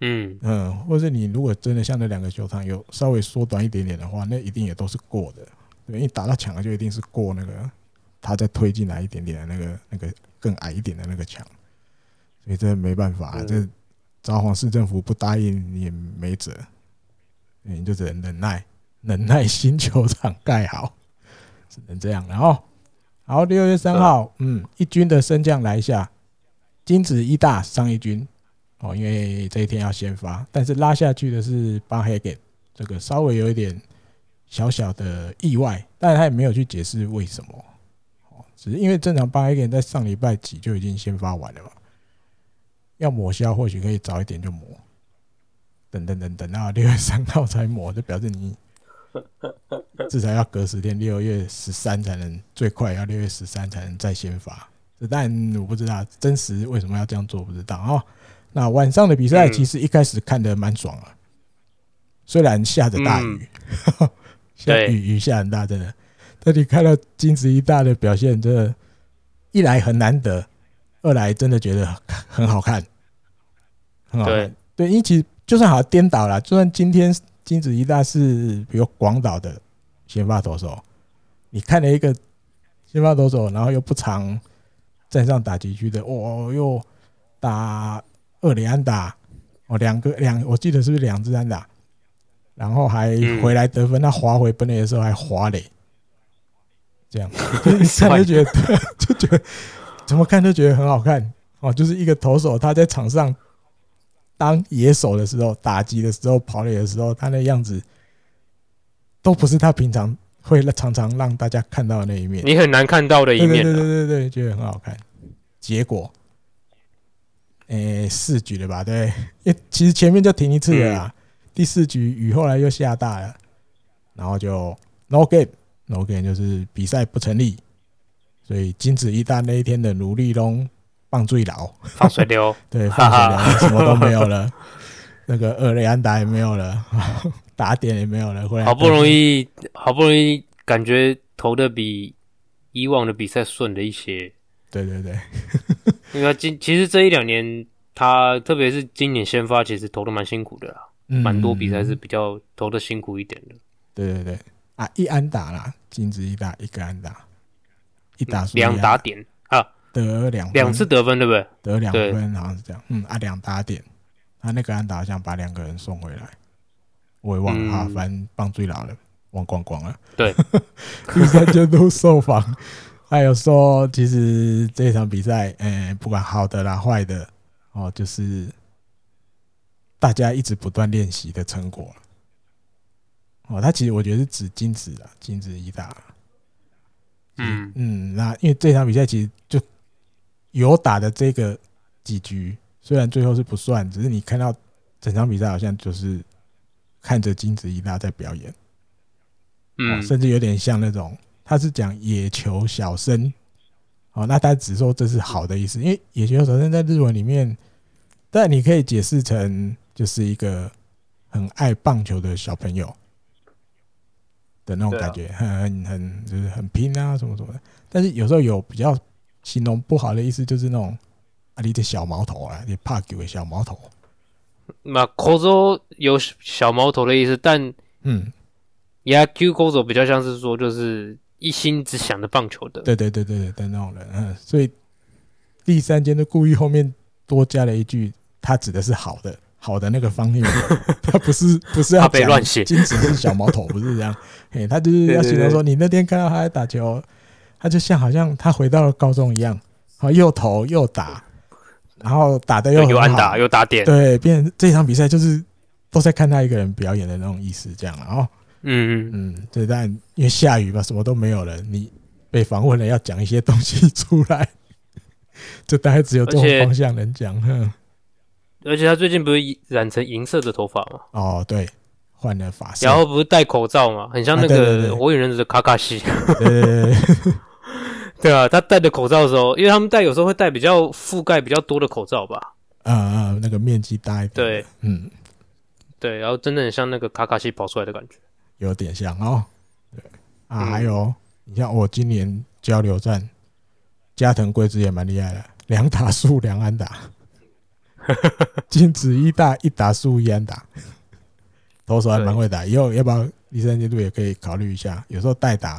嗯嗯，或者你如果真的像那两个球场有稍微缩短一点点的话，那一定也都是过的。对，因为打到墙了就一定是过那个，他再推进来一点点的那个那个更矮一点的那个墙，所以这没办法，这札幌市政府不答应你也没辙，你就只能忍耐。忍耐新球场盖好，只能这样。然后，好，六月三号，嗯，一军的升降来下，金子一大上一军哦，因为这一天要先发，但是拉下去的是巴黑给，这个稍微有一点小小的意外，但是他也没有去解释为什么，哦，只是因为正常八黑给在上礼拜几就已经先发完了嘛，要抹消或许可以早一点就抹，等等等等到 六月三号才抹，就表示你。至少要隔十天，六月十三才能最快，要六月十三才能再先发。但我不知道真实为什么要这样做，不知道啊。那晚上的比赛其实一开始看的蛮爽啊，虽然下着大雨，下雨雨下很大，真的。但你看到金子一大的表现，真的，一来很难得，二来真的觉得很好看，很好看。对，因为其实就算好像颠倒了，就算今天。金子一大是比如广岛的先发投手，你看了一个先发投手，然后又不常站上打击区的，哦，又打二连安打，哦，两个两，我记得是不是两支安打？然后还回来得分，他滑回本垒的时候还滑垒，这样一看就觉得，就觉得怎么看都觉得很好看哦。就是一个投手他在场上当野手的时候，打击的时候，跑垒的时候，他那样子都不是他平常会常常让大家看到的那一面，你很难看到的一面。对对对对对，觉得很好看。结果，诶，四局了吧？对，因为其实前面就停一次了啦。第四局雨后来又下大了，然后就 no game，no game 就是比赛不成立，所以金子一旦那一天的努力都放水流，放水流，对，放水流，什么都没有了，那个二垒安达也没有了，打点也没有了，好不容易，好不容易感觉投的比以往的比赛顺了一些，对对对，因为今其实这一两年他特别是今年先发，其实投的蛮辛苦的啦。蛮多比赛是比较投的辛苦一点的，对对对。啊，一安打啦，金子一打一个安打，一打两打点。啊，得两两次得分对不对？得两分好像是这样，嗯啊，两打点，他那个安打好像把两个人送回来，我也忘了啊，反正棒最老了，忘光光了。对，第三监督受访，还有说，其实这场比赛，嗯，不管好的啦坏的，哦，就是。大家一直不断练习的成果，哦，他其实我觉得是指金子啊，金子一打，嗯嗯，那因为这场比赛其实就有打的这个几局，虽然最后是不算，只是你看到整场比赛好像就是看着金子一大在表演，嗯，甚至有点像那种他是讲野球小生，哦，那他只说这是好的意思，因为野球小生在日文里面，但你可以解释成。就是一个很爱棒球的小朋友的那种感觉，很很很就是很拼啊，什么什么的。但是有时候有比较形容不好的意思，就是那种啊，你的小毛头啊，你怕给的小毛头。那口中有小毛头的意思，但嗯，野球口中比较像是说，就是一心只想着棒球的。对对对对对的那种人，嗯，所以第三间的故意后面多加了一句，他指的是好的。好的那个方面，他不是不是要被乱写 金子是小毛头，不是这样，嘿，他就是要形容说，你那天看到他在打球，他就像好像他回到了高中一样，好又投又打，然后打的又有安打又打点，对，变成这场比赛就是都在看他一个人表演的那种意思，这样，了哦嗯嗯嗯，对，但因为下雨嘛，什么都没有了，你被访问了要讲一些东西出来，就大概只有这种方向能讲，哼。而且他最近不是染成银色的头发吗？哦，对，换了发色。然后不是戴口罩嘛？很像那个火影忍者的卡卡西。对 对啊，他戴的口罩的时候，因为他们戴有时候会戴比较覆盖比较多的口罩吧。嗯嗯，那个面积大一点。对，嗯，对，然后真的很像那个卡卡西跑出来的感觉，有点像哦。对啊，还有你像我今年交流战，加藤贵之也蛮厉害的，两打数两安打。金子一大一打数一安打，投手还蛮会打。以后要不要第三阶度也可以考虑一下？有时候代打，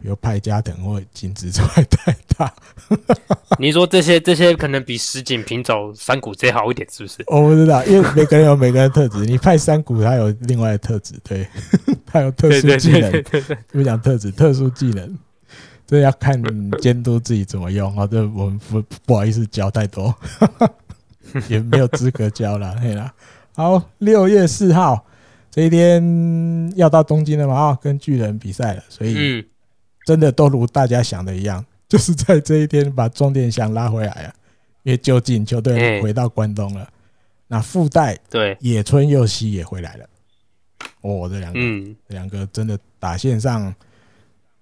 比如派加藤或金子出来代打。你说这些这些可能比石井平走山谷最好一点，是不是？我不知道，因为每个人有每个人的特质。你派山谷，他有另外的特质，对，他有特殊技能。不讲特质，特殊技能，这要看监督自己怎么用。啊，这我们不不好意思教太多。也没有资格教了，嘿啦。好，六月四号这一天要到东京了嘛？啊，跟巨人比赛了，所以真的都如大家想的一样，就是在这一天把中田翔拉回来啊，因为就近球队回到关东了。那附带对野村佑希也回来了。哦，这两个，嗯，两个真的打线上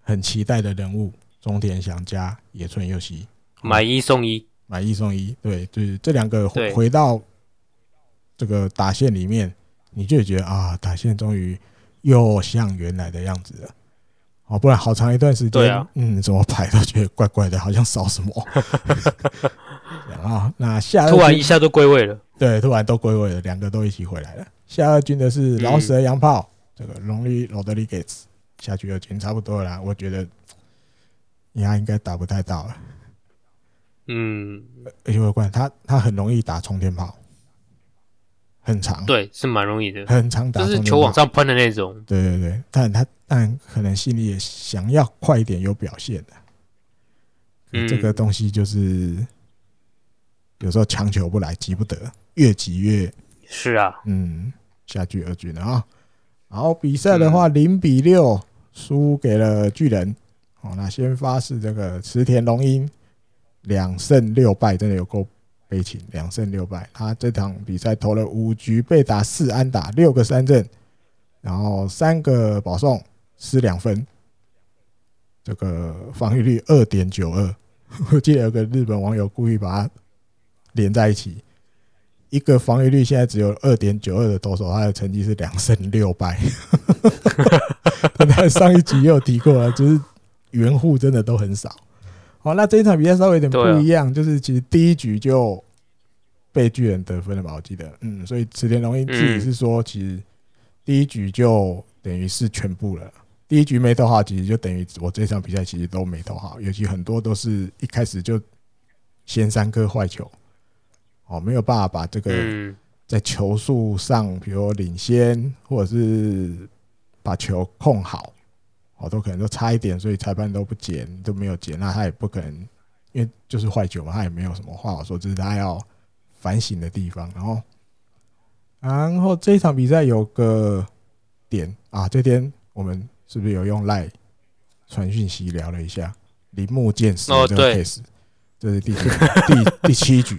很期待的人物，中田翔加野村佑希，买一送一。买一送一，对，就是这两个回到这个打线里面，你就觉得啊，打线终于又像原来的样子了。哦，不然好长一段时间，嗯，怎么排都觉得怪怪的，好像少什么。啊，那下突然一下都归位了，对，突然都归位了，两个都一起回来了。下二军的是老蛇洋炮，这个龙力罗德里格斯下去二军差不多了，我觉得他应该打不太到了。嗯，而且我观他他很容易打冲天炮，很长，对，是蛮容易的，很长打，就是球往上喷的那种。对对对，但他但可能心里也想要快一点有表现的，嗯，这个东西就是有时候强求不来，急不得，越急越是啊，嗯，下巨二军啊。然后比赛的话，零比六输给了巨人。哦，那先发是这个池田龙英，两胜六败，真的有够。悲情，两胜六败。他这场比赛投了五局，被打四安打，六个三振，然后三个保送，失两分。这个防御率二点九二。我记得有个日本网友故意把它连在一起，一个防御率现在只有二点九二的投手，他的成绩是两胜六败。他上一集也有提过了，就是援护真的都很少。好，那这一场比赛稍微有点不一样，就是其实第一局就被巨人得分了吧？我记得，嗯，所以池田龙一自己是说，其实第一局就等于是全部了。第一局没投好，其实就等于我这场比赛其实都没投好，尤其很多都是一开始就先三颗坏球，哦，没有办法把这个在球数上，比如领先或者是把球控好。哦，都可能都差一点，所以裁判都不捡，都没有捡，那他也不可能，因为就是坏球嘛，他也没有什么话好说，只是他要反省的地方。然后，然后这一场比赛有个点啊，这天我们是不是有用赖传讯息聊了一下铃木健士这个 case？这是第第 第七局，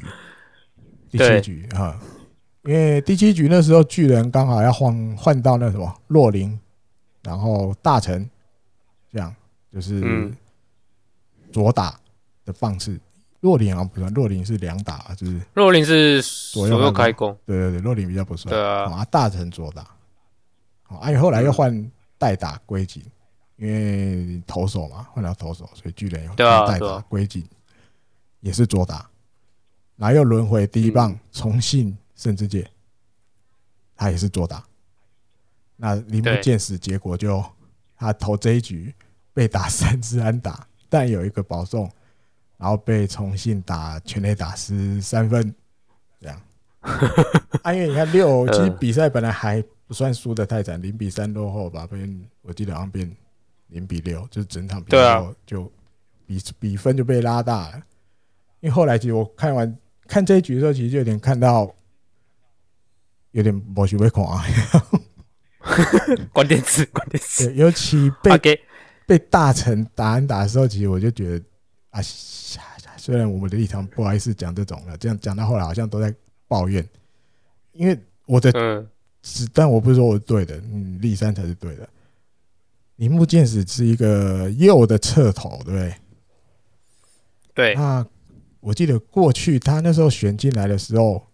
第七局啊，因为第七局那时候巨人刚好要换换到那什么洛林，然后大成。这样就是左打的方式，洛林啊不算，洛林是两打，就是洛林是左右开弓，对对对，洛林比较不算，对啊，啊大成左打，啊，而且后来又换代打归井，因为投手嘛，换了投手，所以巨人又代打归井，也是左打，然后又轮回第一棒重信慎之介，他也是左打，那铃木健史结果就他投这一局。被打 三支安打，但有一个保送，然后被重庆打全垒打失三分，这样。啊，因为你看六，其实比赛本来还不算输的太惨，零比三落后吧，变我记得好像变零比六，就是整场比赛就比比分就被拉大了。因为后来其实我看完看这一局的时候，其实就有点看到有点没想要看啊。关键词，关键词，尤其被。被大成打安打的时候，其实我就觉得啊，虽然我们的立场不好意思讲这种了，这样讲到后来好像都在抱怨，因为我的，嗯，但我不是说我是对的，嗯，立山才是对的。铃木健史是一个右的侧头，对不对？对。那我记得过去他那时候选进来的时候，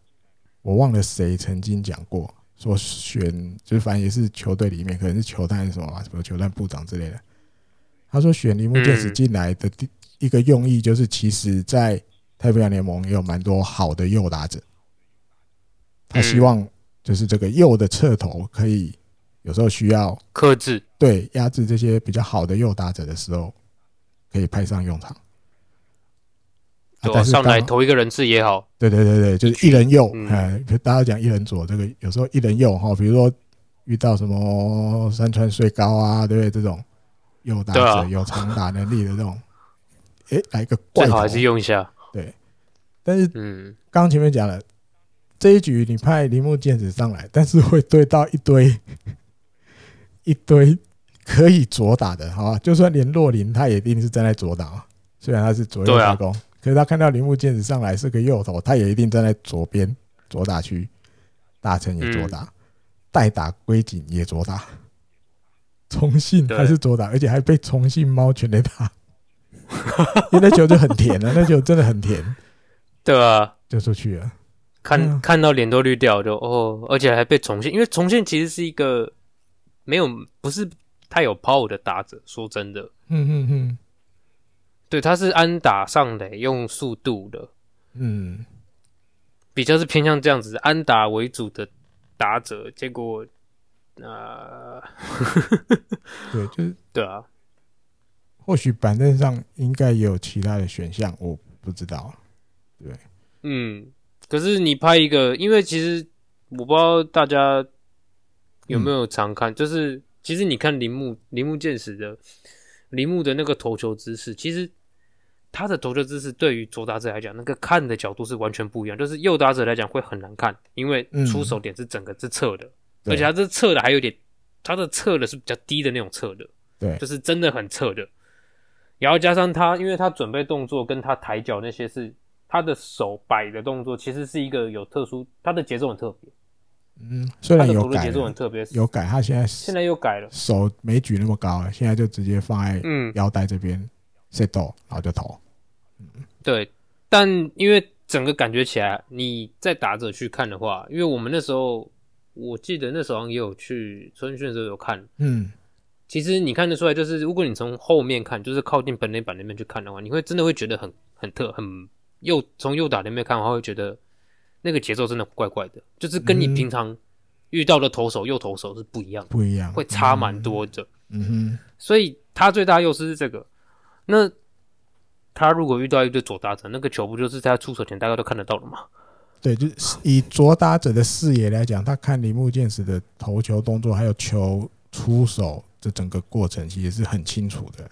我忘了谁曾经讲过，说选就是反正也是球队里面，可能是球探什么什么球探部长之类的。他说选铃木健史进来的第一个用意，就是其实，在太平洋联盟也有蛮多好的右打者，他希望就是这个右的侧投可以有时候需要克制，对压制这些比较好的右打者的时候，可以派上用场。啊，上来投一个人字也好，对对对对，就是一人右，哎，大家讲一人左，这个有时候一人右哈，比如说遇到什么山川岁高啊，对不对？这种。有打者有长打能力的这种，哎、欸，来个怪头。最好还是用一下。对，但是，嗯，刚前面讲了，这一局你派铃木健子上来，但是会对到一堆一堆可以左打的，好吧？就算连洛林他也一定是站在左打，虽然他是左右开弓，可是他看到铃木健子上来是个右投，他也一定站在左边左打区，大成也左打，代打龟井也左打。重信还是左打，而且还被重信猫全垒打，因为那球就很甜啊，那球真的很甜，对啊，就出去了。看看到脸都绿掉，就哦，而且还被重现，因为重现其实是一个没有不是太有 power 的打者，说真的，嗯嗯嗯，对，他是安打上垒用速度的，嗯，比较是偏向这样子安打为主的打者，结果。呃，对，就是对啊。或许板凳上应该也有其他的选项，我不知道。对，嗯，可是你拍一个，因为其实我不知道大家有没有常看，嗯、就是其实你看铃木铃木健史的铃木的那个投球姿势，其实他的投球姿势对于左打者来讲，那个看的角度是完全不一样。就是右打者来讲会很难看，因为出手点是整个是侧的，嗯、而且他这侧的还有点，他的侧的是比较低的那种侧的，对，就是真的很侧的。然后加上他，因为他准备动作跟他抬脚那些是。他的手摆的动作其实是一个有特殊，他的节奏很特别。嗯，虽然有改，节奏很特别，有改。他现在现在又改了，手没举那么高了，现在就直接放在腰带这边 set 然后就投。嗯，对。但因为整个感觉起来，你在打者去看的话，因为我们那时候，我记得那时候也有去春训的时候有看。嗯，其实你看得出来，就是如果你从后面看，就是靠近本垒板那边去看的话，你会真的会觉得很很特很。右从右打那边看的话，会觉得那个节奏真的怪怪的，就是跟你平常遇到的投手、嗯、右投手是不一样，不一样，会差蛮多的。嗯哼，所以他最大优势是这个。那他如果遇到一对左打者，那个球不就是在他出手前大家都看得到了吗？对，就是以左打者的视野来讲，他看铃木健史的投球动作，还有球出手这整个过程，其实是很清楚的。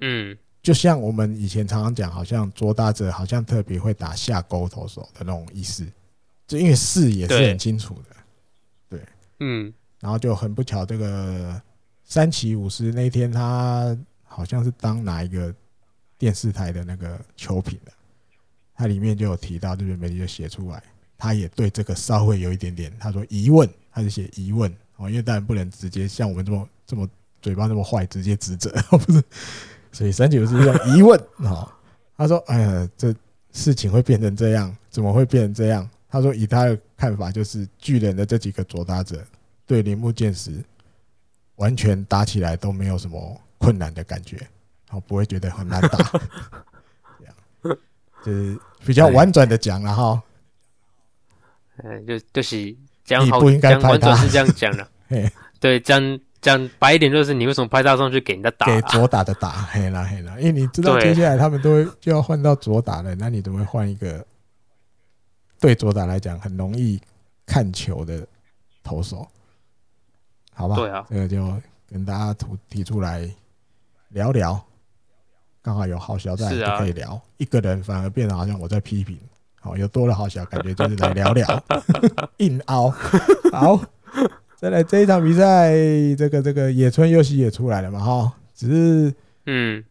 嗯。就像我们以前常常讲，好像卓大者好像特别会打下勾投手的那种意思，就因为视野是很清楚的，对，对嗯，然后就很不巧，这个三崎武师那天他好像是当哪一个电视台的那个球评的，他里面就有提到，这边媒体就写出来，他也对这个稍微有一点点，他说疑问，他就写疑问哦，因为当然不能直接像我们这么这么嘴巴那么坏，直接指责，不是。所以三九是用疑问啊，他说：“哎呀，这事情会变成这样，怎么会变成这样？”他说：“以他的看法，就是巨人的这几个左打者对铃木健时完全打起来都没有什么困难的感觉，然后不会觉得很难打。这样就是比较婉转的讲了哈。嗯，就就是讲好，讲婉转是这样讲的。对，讲。”讲白一点就是，你为什么派他上去给人家打，啊？给左打的打，嘿啦嘿啦，因为你知道接下来他们都会就要换到左打了，那你怎么会换一个对左打来讲很容易看球的投手？好吧，对啊，这个就跟大家提提出来聊聊，刚好有好小在就可以聊，啊，一个人反而变得好像我在批评，好，又多了好小，感觉就是来聊聊，硬凹，好。再来这一场比赛，这个这个野村佑希也出来了嘛？哈，只是嗯，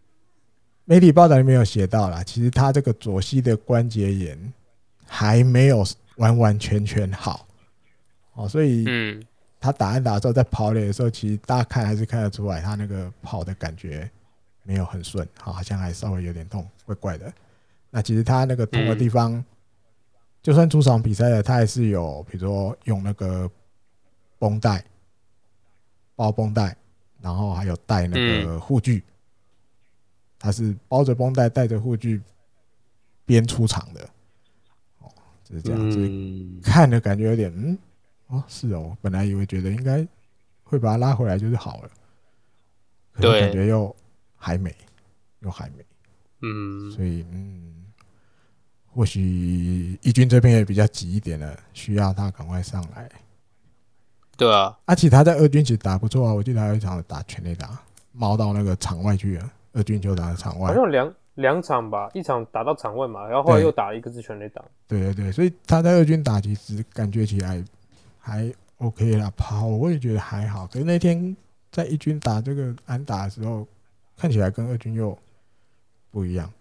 媒体报道里面有写到啦，其实他这个左膝的关节炎还没有完完全全好，哦，所以嗯，他打安打之后在跑垒的时候，其实大家看还是看得出来，他那个跑的感觉没有很顺，好像还稍微有点痛，怪怪的。那其实他那个痛的地方，就算出场比赛了，他还是有，比如说用那个。绷带，包绷带，然后还有带那个护具，他是包着绷带，带着护具边出场的，哦，就是这样子，看的感觉有点，嗯，哦，是哦，本来以为觉得应该会把他拉回来就是好了，对，感觉又还没，又还没，嗯，所以嗯，或许义军这边也比较急一点了，需要他赶快上来。对啊，而且他在二军其实打不错啊，我记得还有一场打全垒打，猫到那个场外去了。二军就打到场外，好像两两场吧，一场打到场外嘛，然后后来又打了一个是全垒打。对对对，所以他在二军打其实感觉起来还 OK 啦，跑我也觉得还好。可是那天在一军打这个安打的时候，看起来跟二军又不一样，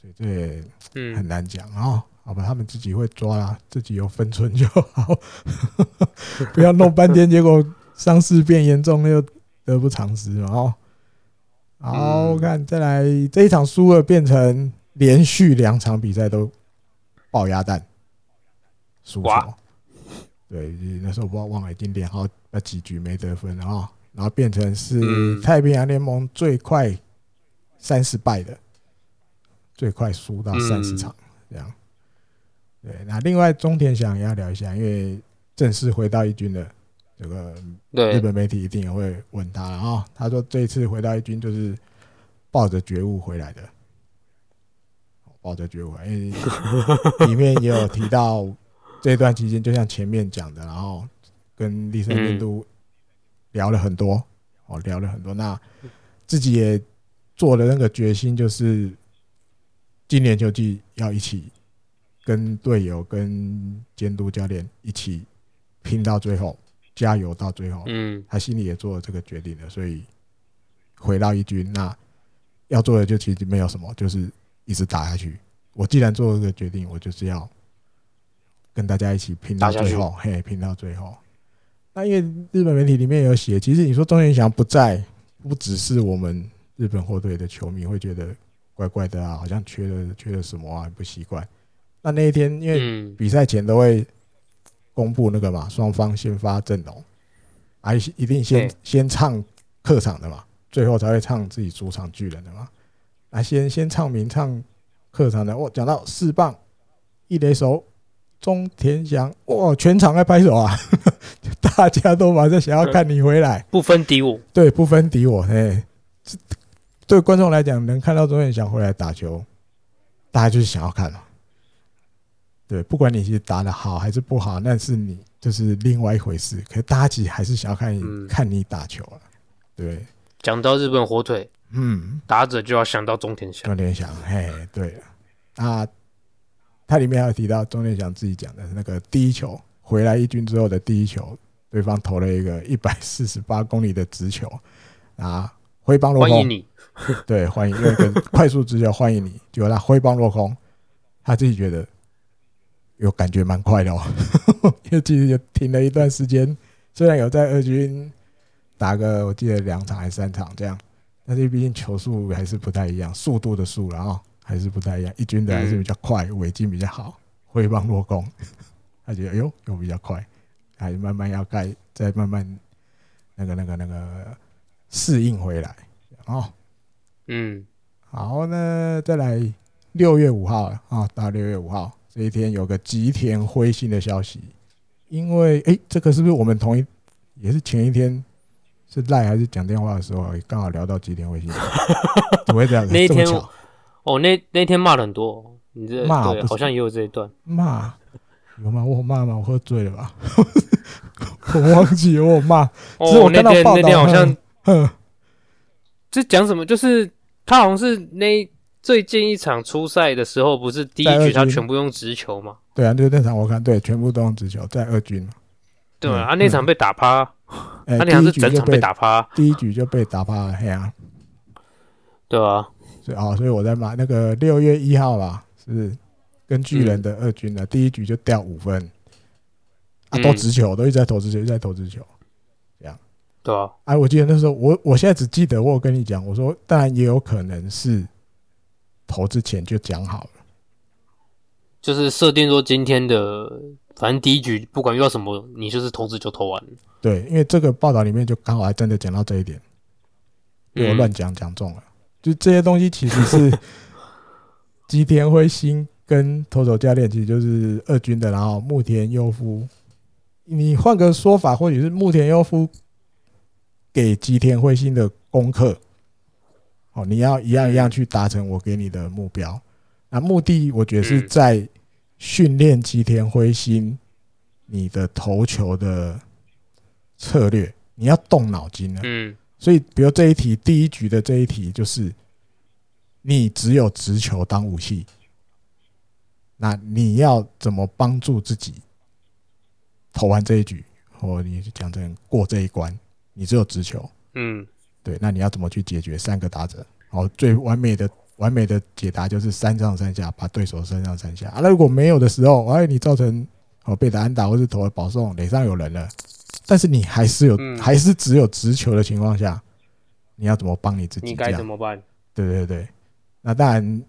所以这也很难讲啊。嗯好吧，他们自己会抓啦，自己有分寸就好，不要弄半天，结果伤势变严重，又得不偿失嘛。哦，好，我看再来这一场输了，变成连续两场比赛都爆鸭蛋输球。对，那时候我不知道忘了已经连好那几局没得分啊，然后变成是太平洋联盟最快三十败的，最快输到三十场这样。对，那另外中田翔也要聊一下，因为正式回到一军的这个日本媒体一定也会问他啊、哦。他说这一次回到一军就是抱着觉悟回来的，抱着觉悟，因为里面 也有提到这一段期间，就像前面讲的，然后跟立山监督聊了很多，哦，聊了很多。那自己也做了那个决心，就是今年秋季要一起跟队友、跟监督教练一起拼到最后，加油到最后。嗯，他心里也做了这个决定了，所以回到一军，那要做的就其实没有什么，就是一直打下去。我既然做了这个决定，我就是要。跟大家一起拼到最后，嘿，拼到最后。那因为日本媒体里面有写，其实你说中田翔不在，不只是我们日本火腿的球迷会觉得怪怪的啊，好像缺了缺了什么啊，不习惯。那那一天，因为比赛前都会公布那个嘛，双方先发阵容，啊，一定先先唱客场的嘛，最后才会唱自己主场巨人的嘛。啊，先先唱名唱客场的，我讲到四棒一垒手。中田翔，哇！全场在拍手啊，大家都马上想要看你回来，不分敌我。对，不分敌我。哎，对观众来讲，能看到中田翔回来打球，大家就是想要看了。对，不管你是打的好还是不好，那是你就是另外一回事。可是大家还是想要看你、嗯、看你打球啊。对，讲到日本火腿，嗯，打者就要想到中田翔。中田翔，嘿，对啊。他里面还有提到中田翔自己讲的那个第一球回来一军之后的第一球，对方投了一个一百四十八公里的直球啊，挥棒落空。欢迎你，对，欢迎用一个快速直球欢迎你，结果他挥棒落空，他自己觉得有感觉蛮快的哦，因为其实也停了一段时间，虽然有在二军打个我记得两场还是三场这样，但是毕竟球速还是不太一样，速度的速了啊。还是不太一样，一军的还是比较快，尾劲比较好，挥棒落空，他觉得哎呦又比较快，还慢慢要盖，再慢慢那个那个那个适应回来哦。嗯，好，那再来六月五号啊，到六月五号这一天有个吉田灰心的消息，因为哎、欸，这个是不是我们同一也是前一天是赖还是讲电话的时候刚好聊到吉田灰心？怎么会这样？那一天。哦，那那天骂了很多，你这骂好像也有这一段骂，有吗？我骂吗？我喝醉了吧？我忘记我骂。哦，那天那天好像，这讲什么？就是他好像是那最近一场初赛的时候，不是第一局他全部用直球吗？对啊，就那场我看对，全部都用直球，在二军。嘛。对啊，那场被打趴，他那场是整场被打趴，第一局就被打趴了，嘿啊，对啊。所以啊，所以我在骂那个六月一号啦，是跟巨人的二军的第一局就掉五分，啊，都直球，都一直在投直球，一直在投直球，这样，对啊，哎，我记得那时候，我我现在只记得我有跟你讲，我说当然也有可能是投之前就讲好了，就是设定说今天的反正第一局不管遇到什么，你就是投资就投完，对，因为这个报道里面就刚好还真的讲到这一点，被我乱讲讲中了。就这些东西其实是 吉田辉星跟投手教练，其实就是二军的，然后木田优夫，你换个说法，或许是木田优夫给吉田辉星的功课，哦，你要一样一样去达成我给你的目标。那目的我觉得是在训练吉田灰心你的投球的策略，你要动脑筋了。嗯。所以，比如这一题，第一局的这一题就是，你只有直球当武器，那你要怎么帮助自己投完这一局，或你讲成过这一关？你只有直球，嗯，对，那你要怎么去解决三个打者？好，最完美的完美的解答就是三上三下，把对手三上三下。啊，那如果没有的时候，哎，你造成哦被打安打或是投了保送，垒上有人了。但是你还是有，嗯、还是只有直球的情况下，你要怎么帮你自己？你该怎么办？对对对，那当然，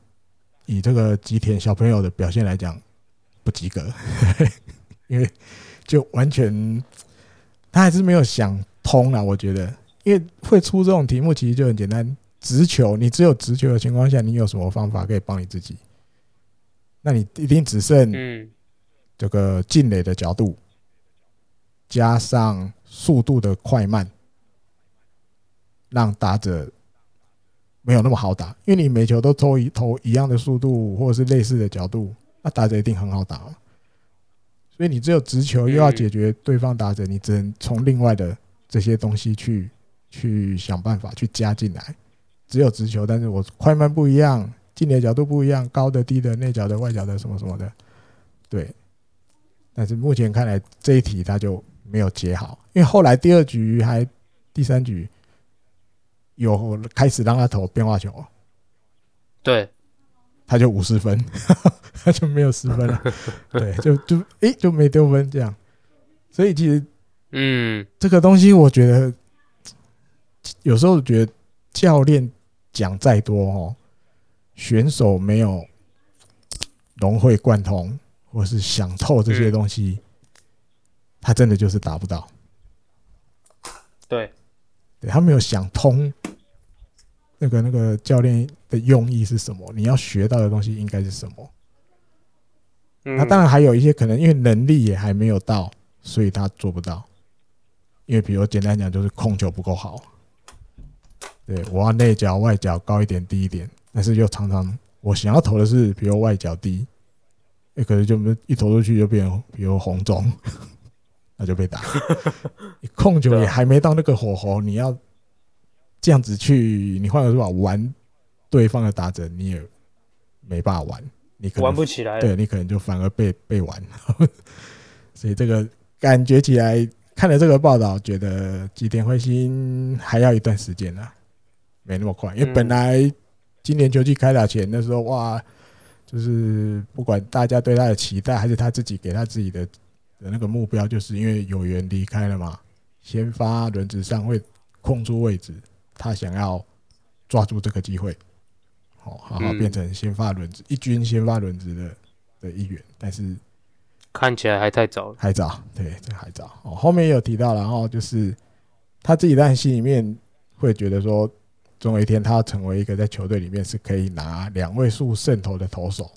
以这个吉田小朋友的表现来讲，不及格，因为就完全他还是没有想通啊。我觉得，因为会出这种题目，其实就很简单，直球，你只有直球的情况下，你有什么方法可以帮你自己？那你一定只剩这个进垒的角度。加上速度的快慢，让打者没有那么好打。因为你每球都投一投一样的速度，或者是类似的角度，那打者一定很好打。所以你只有直球又要解决对方打者，你只能从另外的这些东西去去想办法去加进来。只有直球，但是我快慢不一样，进的角度不一样，高的、低的、内角的、外角的，什么什么的，对。但是目前看来这一题他就没有解好，因为后来第二局还第三局有开始让他投变化球，对，他就五十分，他就没有失分了，对，就就诶、欸、就没丢分这样，所以其实嗯，这个东西我觉得有时候觉得教练。讲再多哦，选手没有融会贯通，或是想透这些东西，他真的就是达不到。对，对他没有想通，那个那个教练的用意是什么？你要学到的东西应该是什么？那当然还有一些可能，因为能力也还没有到，所以他做不到。因为比如简单讲，就是控球不够好。对，我要内角、外角高一点、低一点，但是又常常我想要投的是，比如外角低，也可能就一投出去就变比如红中，那就被打。你控球也还没到那个火候，你要这样子去，你换个说法玩对方的打者，你也没办法玩，你可能玩不起来。对，你可能就反而被被玩。所以这个感觉起来，看了这个报道，觉得吉田灰心还要一段时间呢。没那么快，因为本来今年球季开打前的时候，哇，就是不管大家对他的期待，还是他自己给他自己的的那个目标，就是因为有缘离开了嘛，先发轮值上会空出位置，他想要抓住这个机会，好好好变成先发轮值一军先发轮值的的一员，但是看起来还太早，还早，对，这还早。哦，后面也有提到，然后就是他自己在心里面会觉得说。总有一天，他要成为一个在球队里面是可以拿两位数胜投的投手。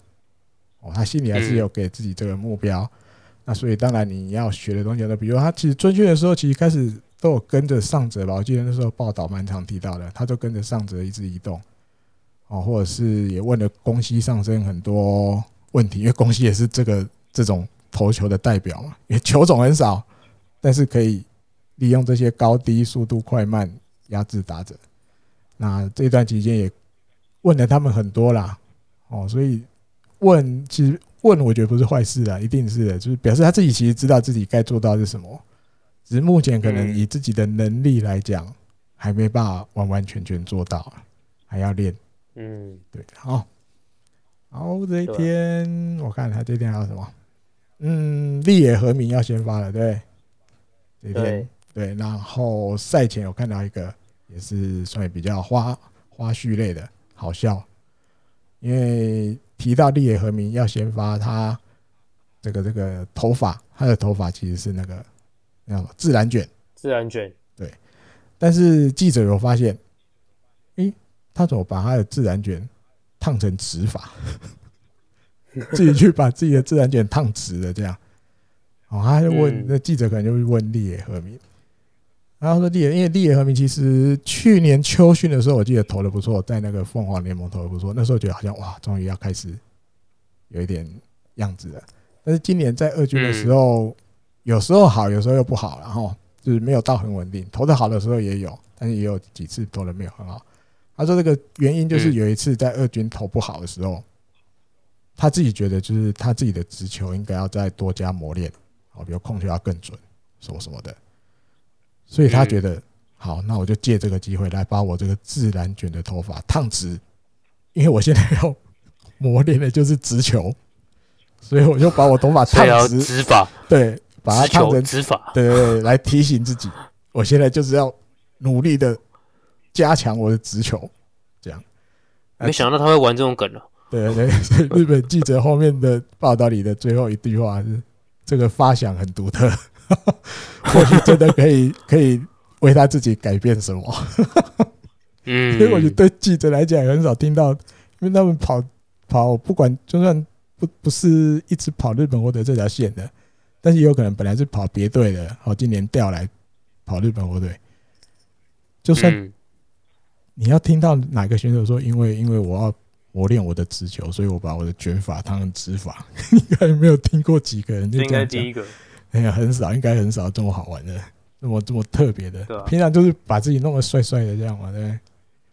哦，他心里还是有给自己这个目标。那所以，当然你要学的东西呢，比如他其实春训的时候，其实开始都有跟着上泽吧。我记得那时候报道蛮常提到的，他就跟着上泽一直移动。哦，或者是也问了宫西上升很多问题，因为宫西也是这个这种投球的代表嘛，因为球种很少，但是可以利用这些高低、速度快慢压制打者。那这段期间也问了他们很多啦，哦，所以问其实问我觉得不是坏事啊，一定是的，就是表示他自己其实知道自己该做到是什么，只是目前可能以自己的能力来讲，还没办法完完全全做到，还要练。嗯，对，好，好，这一天我看他这一天还有什么？嗯，立野和明要先发了，对，这一天对，然后赛前有看到一个。也是算比较花花絮类的，好笑。因为提到立野和明要先发，他这个这个头发，他的头发其实是那个那什么自然卷，自然卷。对。但是记者有发现，诶，他怎么把他的自然卷烫成直发？自己去把自己的自然卷烫直了，这样。哦，他就问那记者，可能就会问立野和明。然后说立野，因为立野和平其实去年秋训的时候，我记得投的不错，在那个凤凰联盟投的不错。那时候觉得好像哇，终于要开始有一点样子了。但是今年在二军的时候，有时候好，有时候又不好，然后就是没有到很稳定。投的好的时候也有，但是也有几次投的没有很好。他说这个原因就是有一次在二军投不好的时候，他自己觉得就是他自己的直球应该要再多加磨练，好，比如控球要更准，什么什么的。所以他觉得好，那我就借这个机会来把我这个自然卷的头发烫直，因为我现在要磨练的就是直球，所以我就把我头发烫直，直发，对，把它烫成直发，对对对，来提醒自己，我现在就是要努力的加强我的直球，这样。没想到他会玩这种梗了，对对对，日本记者后面的报道里的最后一句话是：这个发想很独特。或许真的可以可以为他自己改变什么？嗯，所以我觉得对记者来讲很少听到，因为他们跑跑不管就算不不是一直跑日本火腿这条线的，但是也有可能本来是跑别队的，好，今年调来跑日本火腿。就算你要听到哪个选手说，因为因为我要磨练我的直球，所以我把我的卷法当成直法。应该没有听过几个人就这样讲，应该第一个，哎呀，很少，应该很少这么好玩的，这么这么特别的。啊，平常就是把自己弄得帅帅的这样嘛，对，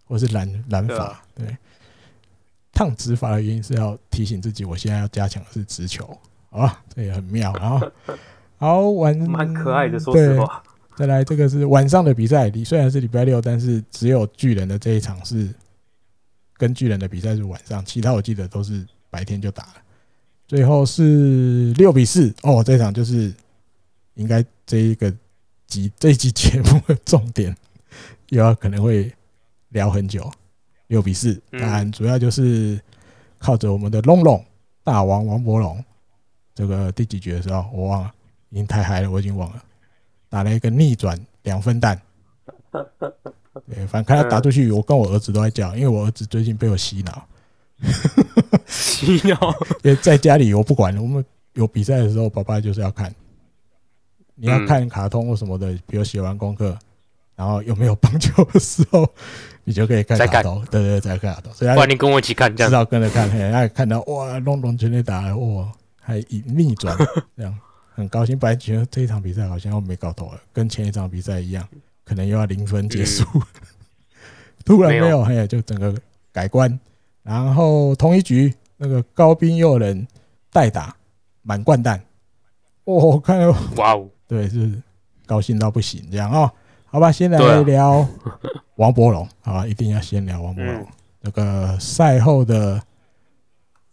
或是染染发，对。烫直发的原因是要提醒自己，我现在要加强的是直球，好吧？这也很妙。然后，好玩，蛮可爱的，说实话。再来，这个是晚上的比赛，你虽然是礼拜六，但是只有巨人的这一场是跟巨人的比赛是晚上，其他我记得都是白天就打了。最后是六比四哦，这场就是应该这一个集这一集节目的重点，又要可能会聊很久。六比四，当然主要就是靠着我们的龙龙大王王博龙，这个第几局的时候我忘了，已经太嗨了，我已经忘了。打了一个逆转两分弹，对，反正看他打出去，我跟我儿子都在叫，因为我儿子最近被我洗脑，洗脑，在家里我不管，我们有比赛的时候，爸爸就是要看，你要看卡通或什么的，比如写完功课，然后有没有棒球的时候，你就可以看卡通，对对，再看卡通，所以不然你跟我一起看，这样。至少跟着看，哎，看到哇，龙龙全力打了，哇，还以逆转 这样。很高兴，本来觉得这一场比赛好像又没搞头了，跟前一场比赛一样，可能又要零分结束。嗯、突然没有，嘿，就整个改观。然后同一局，那个高滨祐人代打满贯弹，我看到哇哦，对，是高兴到不行这样哦。好吧，先来聊王柏融，好吧，一定要先聊王柏融。那个赛后的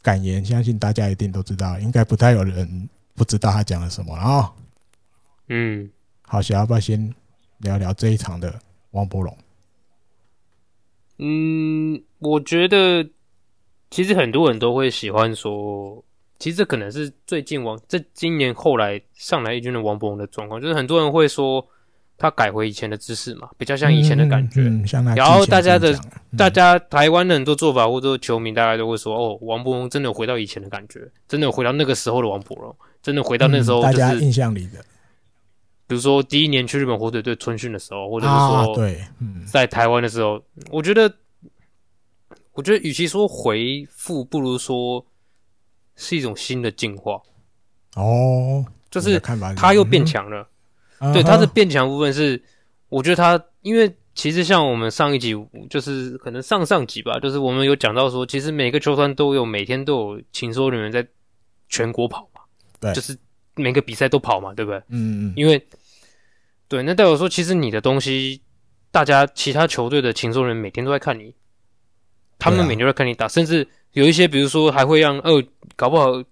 感言，相信大家一定都知道，应该不太有人。不知道他讲了什么啊？嗯，好，想要不要先聊聊这一场的王柏融？嗯，我觉得其实很多人都会喜欢说，其实这可能是最近王这今年后来上来一军的王柏融的状况，就是很多人会说他改回以前的姿势嘛，比较像以前的感觉。然后大家的大家台湾的很多做法或者球迷，大家都会说，哦，王柏融真的有回到以前的感觉，真的有回到那个时候的王柏融。真的回到那时候，大家印象里的，比如说第一年去日本火腿队春训的时候，或者是说在台湾的时候，我觉得，我觉得与其说回复，不如说是一种新的进化。哦，就是他又变强了。对，他的变强部分是，我觉得他，因为其实像我们上一集，就是可能上上集吧，就是我们有讲到说，其实每个球团都有每天都有情搜人员在全国跑嘛，对。就是每个比赛都跑嘛，对不对？嗯嗯。因为，对，那代表说，其实你的东西，大家其他球队的情搜人每天都在看你，他们每天都在看你打，甚至有一些，比如说还会让二搞不好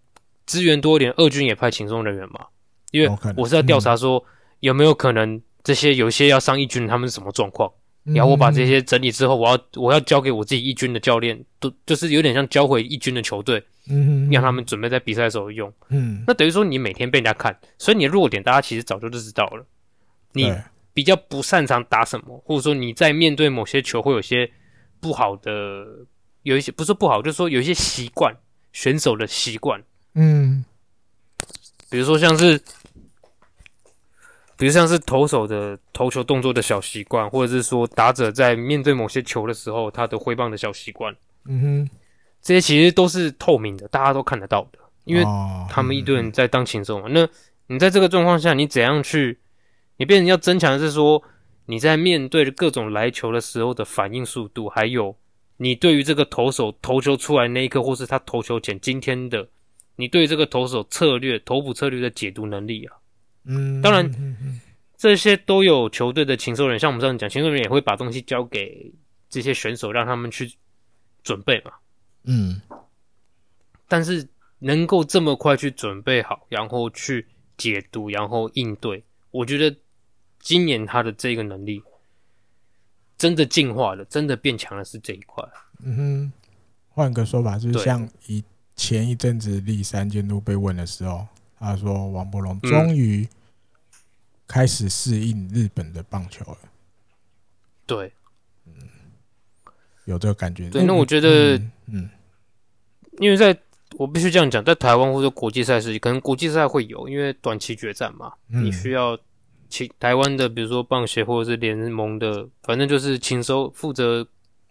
资源多一点，二军也派轻松人员嘛。因为我是要调查说有没有可能这些有一些要上一军，他们是什么状况，然后我把这些整理之后，我要我要交给我自己一军的教练，都就是有点像交回一军的球队。嗯，让他们准备在比赛的时候用。嗯，那等于说你每天被人家看，所以你的弱点大家其实早就都知道了。你比较不擅长打什么，或者说你在面对某些球会有些不好的，有一些不是不好，就是说有一些习惯，选手的习惯。嗯，比如说像是，比如像是投手的投球动作的小习惯，或者是说打者在面对某些球的时候他的挥棒的小习惯。嗯哼。这些其实都是透明的，大家都看得到的，因为他们一堆人在当禽兽嘛。那你在这个状况下，你怎样去？你变成要增强的是说，你在面对各种来球的时候的反应速度，还有你对于这个投手投球出来那一刻，或是他投球前今天的，你对于这个投手策略、投捕策略的解读能力啊。嗯，当然这些都有球队的禽兽人，像我们这样讲，禽兽人也会把东西交给这些选手，让他们去准备嘛。嗯，但是能够这么快去准备好，然后去解读，然后应对，我觉得今年他的这个能力真的进化了，真的变强了，是这一块。嗯哼，换个说法，就是像以前一阵子立三监督被问的时候，他说王柏融终于开始适应日本的棒球了。对。嗯有这个感觉。对，那我觉得，嗯，嗯，因为在我必须这样讲，在台湾或者国际赛事，可能国际赛会有，因为短期决战嘛，嗯、你需要其台湾的，比如说棒协或者是联盟的，反正就是请收负责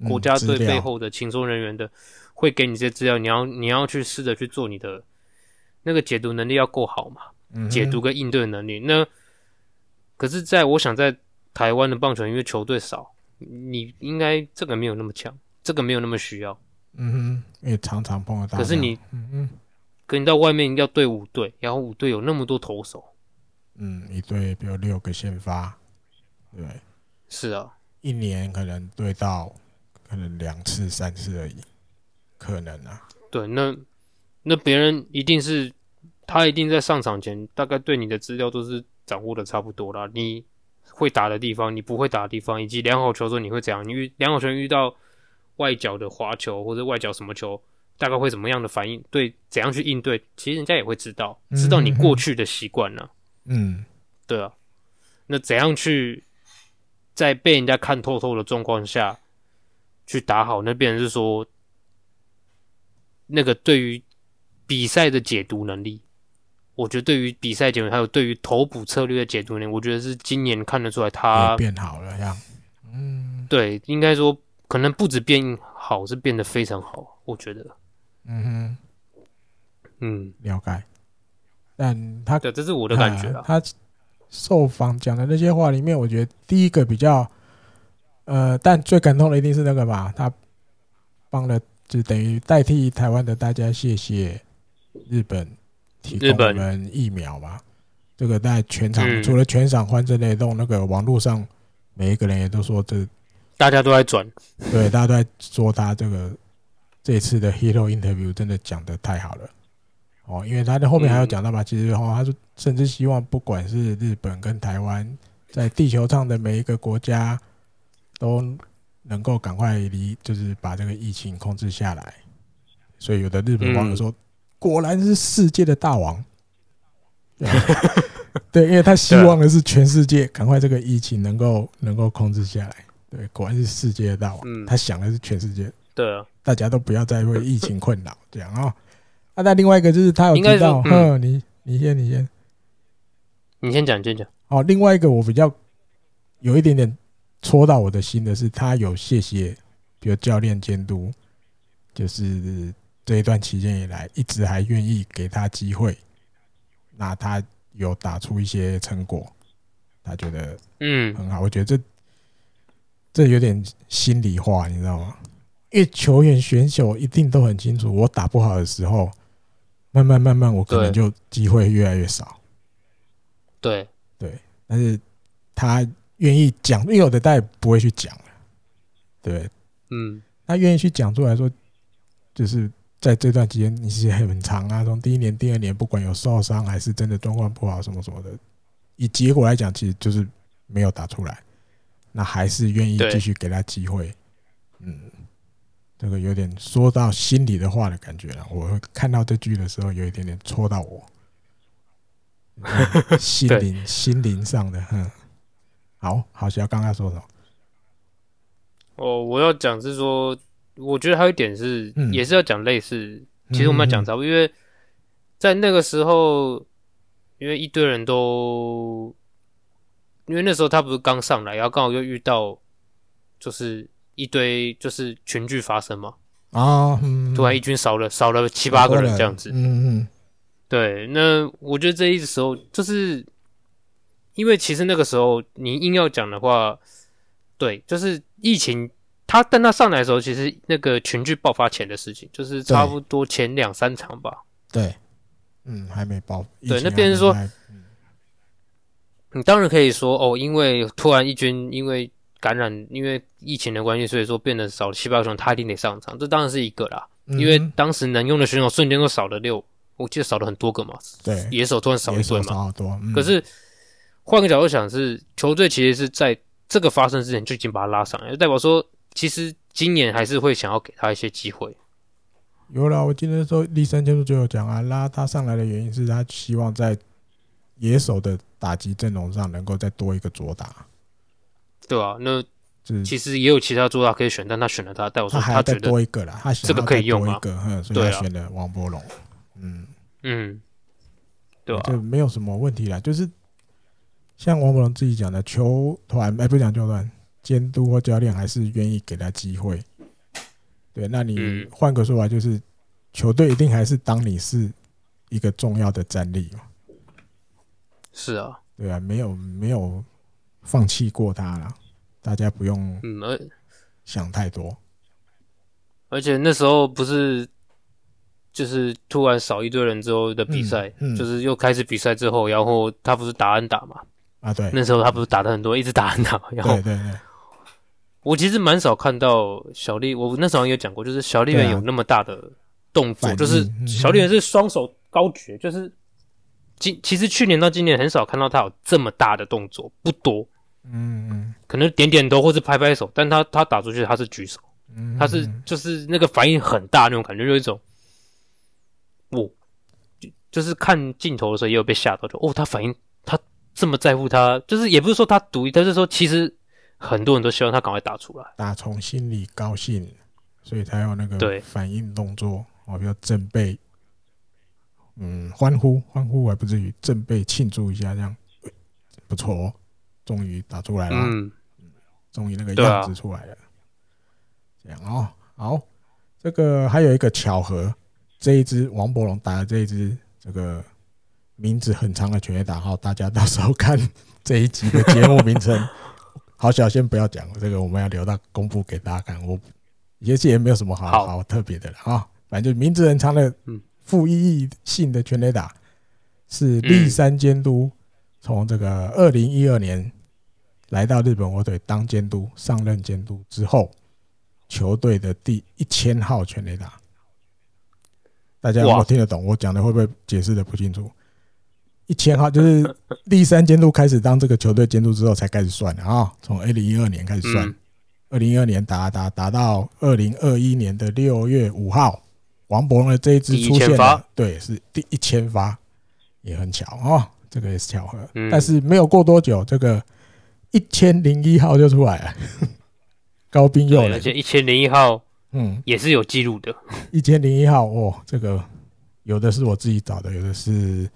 国家队背后的请收人员的，嗯、会给你这些资料，你要你要去试着去做你的那个解读能力要够好嘛，嗯，解读跟应对能力。那可是在我想在台湾的棒球，因为球队少，你应该这个没有那么强，这个没有那么需要。嗯哼，因为常常碰到。可是你，嗯嗯，可你到外面要对五队，然后五队有那么多投手，嗯，一队比如六个先发，对，是啊，一年可能对到可能两次三次而已，可能啊。对，那那别人一定是他一定在上场前，大概对你的资料都是掌握的差不多啦。你会打的地方，你不会打的地方，以及良好球的时候你会怎样？你遇良好球遇到。外角的滑球或者外角什么球，大概会怎么样的反应？对，怎样去应对？其实人家也会知道，知道你过去的习惯呢。嗯，对啊。那怎样去在被人家看透透的状况下去打好？那变成是说，那个对于比赛的解读能力，我觉得对于比赛解读还有对于投捕策略的解读能力，我觉得是今年看得出来他变好了呀。嗯，对，应该说。可能不止变好，是变得非常好，我觉得。嗯哼，嗯，了解。但他，对，这是我的感觉啊。他受访讲的那些话里面，我觉得第一个比较，呃，但最感动的一定是那个吧，他帮了，就等于代替台湾的大家谢谢日本提供我们疫苗嘛。这个在全场，嗯、除了全场欢声雷动，那个网络上每一个人也都说这。大家都在转，对，大家都在说他这个这次的 Hero Interview 真的讲的太好了哦，因为他的后面还有讲到吧，其实哦，他说甚至希望不管是日本跟台湾，在地球上的每一个国家都能够赶快离，就是把这个疫情控制下来。所以有的日本网友说，果然是世界的大王，对，因为他希望的是全世界赶快这个疫情能够能够控制下来。对，果然是世界的大王。嗯，他想的是全世界。对啊，大家都不要再为疫情困扰，这样啊、哦。啊，那另外一个就是他有提到，嗯，你你先，你先，你先讲，你先讲。哦，另外一个我比较有一点点戳到我的心的是，他有谢谢，比如教练监督，就是这一段期间以来一直还愿意给他机会，那他有打出一些成果，他觉得嗯很好。我觉得这。这有点心里话，你知道吗？因为球员选手一定都很清楚，我打不好的时候，慢慢慢慢，我可能就机会越来越少。对对，但是他愿意讲，因为有的他也不会去讲了。对，嗯，他愿意去讲出来说，就是在这段期间，你是很长啊，从第一年、第二年，不管有受伤还是真的状况不好什么什么的，以结果来讲，其实就是没有打出来。那还是愿意继续给他机会，嗯，这个有点说到心里的话的感觉了。我看到这句的时候，有一点点戳到我，心灵心灵上的，嗯，好好，小刚刚说什么？哦，我要讲是说，我觉得还有一点是，也是要讲类似，其实我们要讲差不多，因为在那个时候，因为一堆人都。因为那时候他不是刚上来，然后刚好又遇到，就是一堆就是群聚发生嘛，啊，突然一军少了少了七八个人这样子，嗯嗯，对，那我觉得这一时候就是，因为其实那个时候你硬要讲的话，对，就是疫情，他但他上来的时候，其实那个群聚爆发前的事情，就是差不多前两三场吧，对，嗯，还没爆，对，那变成说。你当然可以说哦，因为突然一军因为感染，因为疫情的关系，所以说变得少了七八个选手，他一定得上场，这当然是一个啦。嗯、因为当时能用的选手瞬间都少了六，我记得少了很多个嘛。对，野手突然少一队嘛。好多。嗯、可是换个角度想是，是球队其实是在这个发生之前就已经把他拉上来，就代表说其实今年还是会想要给他一些机会。有了，我记得说立三千度就有讲啊，拉他上来的原因是他希望在野手的。打击阵容上能够再多一个左打，对啊，那其实也有其他主打可以选，但他选了他，代表说他觉得多一个啦，他这个可以用一个，所以他选了王柏龙。嗯嗯，对啊，就没有什么问题啦。就是像王柏龙自己讲的，球团哎，不讲球团监督或教练还是愿意给他机会。对，那你换个说法，就是、嗯、球队一定还是当你是一个重要的战力嘛？是啊，对啊，没有没有放弃过他了，大家不用嗯，而想太多、嗯而。且那时候不是就是突然少一堆人之后的比赛、嗯嗯，就是又开始比赛之后，然后他不是打安打嘛？啊，对，那时候他不是打的很多，一直打安打，然后对对对。我其实蛮少看到小丽，我那时候也讲过，就是小丽原有那么大的动作，啊、就是小丽原是双手高举，就是今其实去年到今年很少看到他有这么大的动作，不多，嗯嗯，可能点点头或是拍拍手，但他他打出去他是举手，嗯，他是就是那个反应很大那种感觉，就一种，我就就是看镜头的时候也有被吓到，就哦，他反应他这么在乎他，就是也不是说他独一，他是说其实。很多人都希望他赶快打出来，打从心里高兴，所以才有那个对。反应动作哦，比如正背，嗯，欢呼欢呼还不至于正背庆祝一下，这样不错哦，终于打出来了，嗯，终于那个样子出来了，这样哦，好，这个还有一个巧合，这一支王柏龙打的这一支这个名字很长的全垒打号，大家到时候看这一集的节目名称。好，小先不要讲这个，我们要留到公布给大家看。我也是也没有什么好好，好特别的了啊，反正就名字很长的，负意义性的全垒打，是立山监督从这个二零一二年来到日本火腿当监督，上任监督之后，球队的第一千号全垒打。大家有没有听得懂？我讲的会不会解释的不清楚？一千号就是第三监督开始当这个球队监督之后才开始算的啊，从二零一二年开始算，二零一二年打打打到二零二一年的六月五号，王柏融的这一支出现了，对，是第一千发，也很巧啊，这个也是巧合。但是没有过多久，这个一千零一号就出来了，高滨祐人，而且一千零一号，嗯，也是有记录的。一千零一号，哦，这个有的是我自己找的，有的是。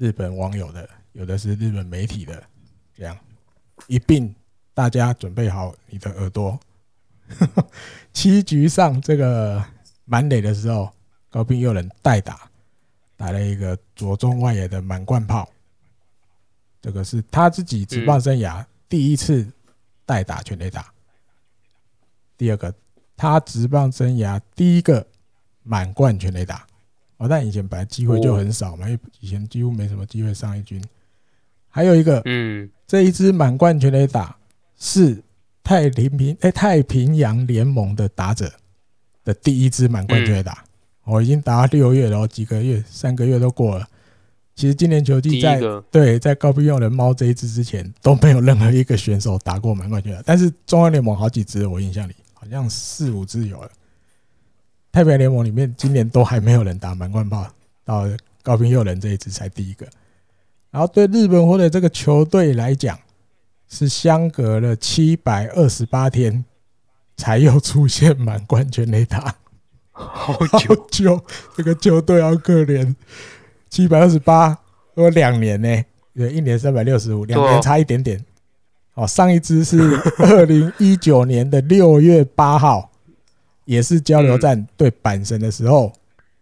日本网友的，有的是日本媒体的，这样一并，大家准备好你的耳朵。七局上这个满垒的时候，高滨祐人代打，打了一个左中外野的满贯炮，这个是他自己职棒生涯第一次代打全垒打。第二个，他职棒生涯第一个满贯全垒打。哦，但以前本来机会就很少嘛，因为以前几乎没什么机会上一军。还有一个，嗯，这一支满贯全垒打是太平平哎太平洋联盟的打者的第一支满贯全垒打。我已经打了六月了，几个月，三个月都过了。其实今年球季在对在高滨祐人猫这一支之前都没有任何一个选手打过满贯全垒，但是中央联盟好几支，我印象里好像四五支有了。太平洋联盟里面，今年都还没有人打满贯炮，到高滨佑人这一支才第一个。然后对日本或者这个球队来讲，是相隔了七百二十八天，才又出现满贯全垒打，好久，这个球队好可怜，七百二十八，我两年呢，对一年三百六十五，两年差一点点。哦，上一支是二零一九年的六月八号。也是交流站对阪神的时候，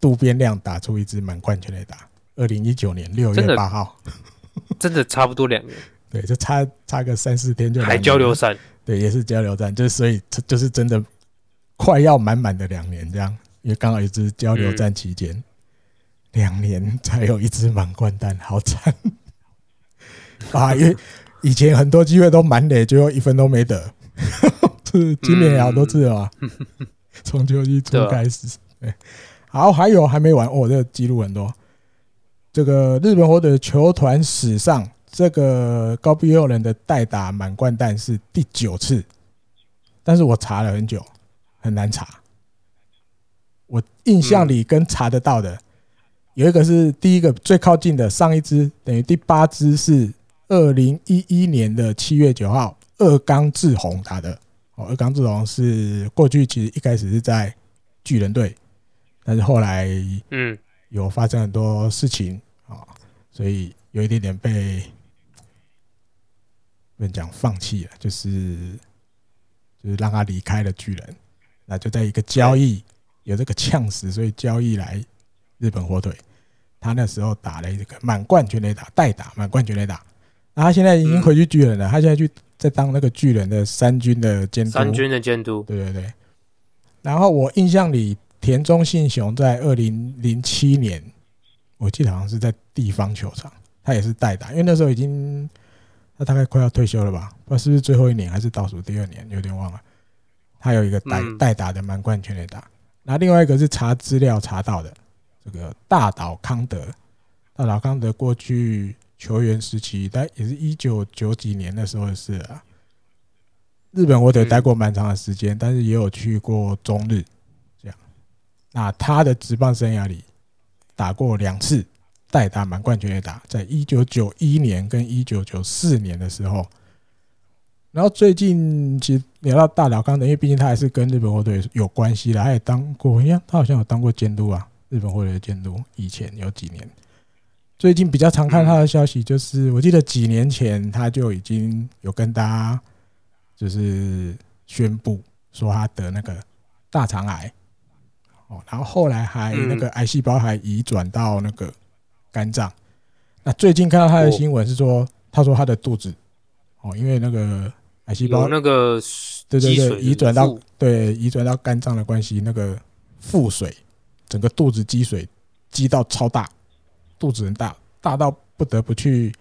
渡边亮打出一支满贯全垒打。二零一九年六月八号，真的 差不多两年。对，就差差个三四天就还交流赛。对，也是交流战，就是所以就是真的快要满满的两年这样，因为刚好一支交流战期间，两年才有一支满贯蛋，好惨啊！因为以前很多机会都满垒，最后一分都没得，是今年也好多次了嘛。从球季初开始，对，好，还有还没完哦，这个记录很多。这个日本火腿球团史上，这个高滨祐人的代打满贯蛋是第九次，但是我查了很久，很难查。我印象里跟查得到的，有一个是第一个最靠近的，上一支等于第八支是二零一一年的七月九号，二冈志宏打的。哦，二冈志宏是过去其实一开始是在巨人队，但是后来嗯有发生很多事情啊，所以有一点点被不能讲放弃了，就是就是让他离开了巨人。那就在一个交易有这个呛死，所以交易来日本火腿。他那时候打了一个满贯全垒打，代打满贯全垒打。那他现在已经回去巨人了，他现在去在当那个巨人的三军的监督。三军的监督，对对对。然后我印象里，田中信雄在二零零七年，我记得好像是在地方球场，他也是代打，因为那时候已经他大概快要退休了吧？不知道是不是最后一年还是倒数第二年，有点忘了。他有一个代代打的满贯全垒打。那另外一个是查资料查到的。这个大岛康德，大岛康德过去球员时期，但也是一九九几年的时候的事啊。日本我得待过蛮长的时间，但是也有去过中日，这样。那他的职棒生涯里打过两次代打满贯全垒打，在一九九一年跟一九九四年的时候。然后最近其实聊到大岛康德，因为毕竟他还是跟日本火腿有关系的，他也当过，哎呀，他好像有当过监督啊。日本火腿的监督，以前有几年，最近比较常看他的消息，就是我记得几年前他就已经有跟大家就是宣布说他得那个大肠癌，哦，然后后来还那个癌细胞还移转到那个肝脏。那最近看到他的新闻是说，他说他的肚子哦，因为那个癌细胞那个对对对移转到对移转到肝脏的关系，那个腹水。整个肚子积水积到超大，肚子很大，大到不得不去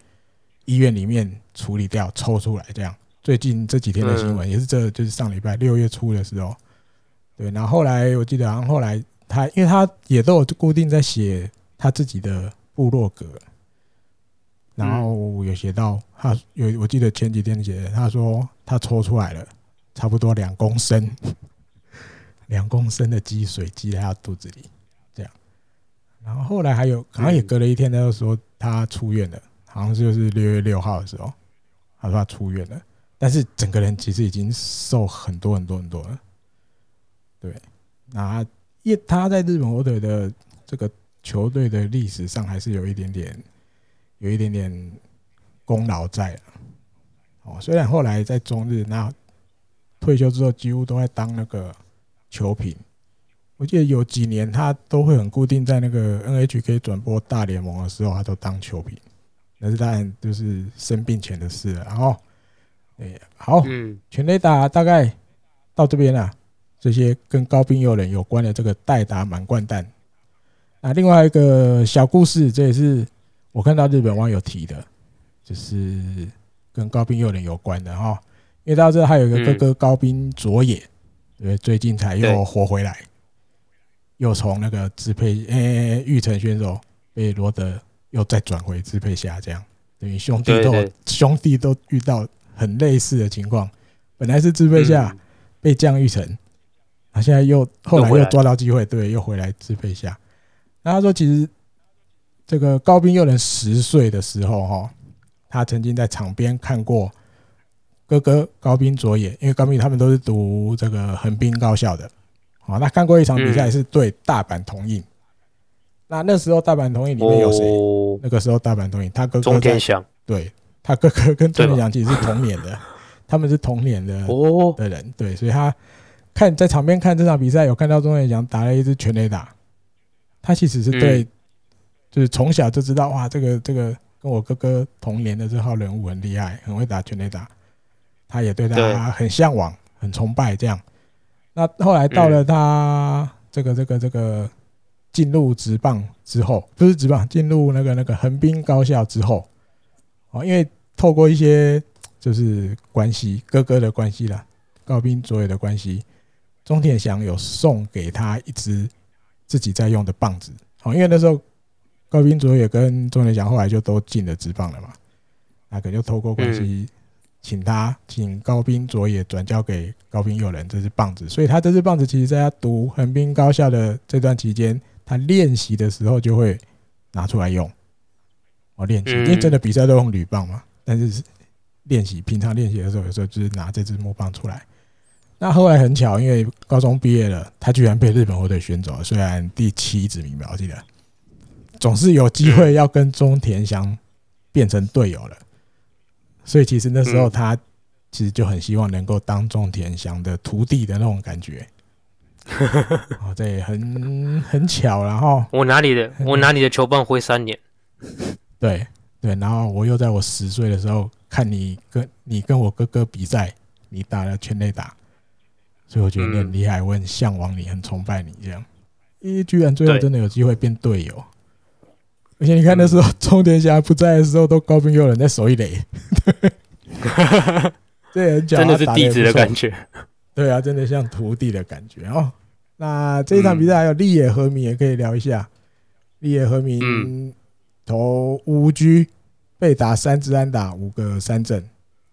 医院里面处理掉，抽出来这样。最近这几天的新闻也是这，就是上礼拜六月初的时候，对。然后后来我记得，然后后来他，因为他也都有固定在写他自己的部落格，然后有写到他有，我记得前几天写，他说他抽出来了差不多两公升，两公升的积水积在他肚子里。这样然后后来还有，好像也隔了一天，他就说他出院了，好像就是六月六号的时候，他说他出院了，但是整个人其实已经瘦很多很多很多了。对，那因为他在日本火腿的这个球队的历史上，还是有一点点，有一点点功劳在。哦，虽然后来在中日，那退休之后几乎都在当那个球评。我记得有几年他都会很固定在那个 NHK 转播大联盟的时候，他都当球评。那是当然就是生病前的事了。然后，哎，好，嗯全垒打大概到这边了。这些跟高滨祐人有关的这个代打满贯弹。那，另外一个小故事，这也是我看到日本网友提的，就是跟高滨幼人有关的哈。因为大家知道他有一个哥哥高滨卓也，对，最近才又活回来。又从那个支配诶玉成选手被罗德又再转回支配下，这样等于兄弟都兄弟都遇到很类似的情况。本来是支配下被降玉成，他现在又后来又抓到机会，对，又回来支配下。那他说，其实这个高滨佑人十岁的时候，哈，他曾经在场边看过哥哥高滨卓也，因为高滨他们都是读这个横滨高校的。哦，那看过一场比赛是对大阪同印，那那时候大阪同印里面有谁？那个时候大阪同印他哥哥中田翔，对，他哥哥跟中田翔其实是同年的，他们是同年的哦。的人，对，所以他看在场边看这场比赛，有看到中田翔打了一支全垒打，他其实是对，就是从小就知道哇，这个这个跟我哥哥同年的这号人物很厉害，很会打全垒打，他也对他很向往、很崇拜这样。那后来到了他这个这个这个进入职棒之后，不是职棒，进入那个那个横滨高校之后，哦，因为透过一些就是关系，哥哥的关系啦，高滨卓也的关系，中田翔有送给他一支自己在用的棒子，哦，因为那时候高滨卓也跟中田翔后来就都进了职棒了嘛，那可就透过关系。请他请高滨卓也转交给高滨友人这支棒子，所以他这支棒子其实在他读横滨高校的这段期间，他练习的时候就会拿出来用。我练习，因为真的比赛都用铝棒嘛，但是练习平常练习的时候，有时候就是拿这支木棒出来。那后来很巧，因为高中毕业了，他居然被日本火腿选走了，虽然第七指名吧，我记得，总是有机会要跟中田翔变成队友了。所以其实那时候他其实就很希望能够当中田翔的徒弟的那种感觉，哦，这也很很巧然后。我拿你的，我拿你的球棒挥三年。对对，然后我又在我十岁的时候看你跟你跟我哥哥比赛，你打了全垒打，所以我觉得你很厉害，我很向往你，很崇拜你这样。咦，居然最后真的有机会变队友，而且你看那时候钟田霞不在的时候，都高滨有人在守一垒，对，这真的是弟子的感觉。对啊，真的像徒弟的感觉哦。那这一场比赛还有立野和明也可以聊一下。立野和明投五局被打三支安打，五个三振。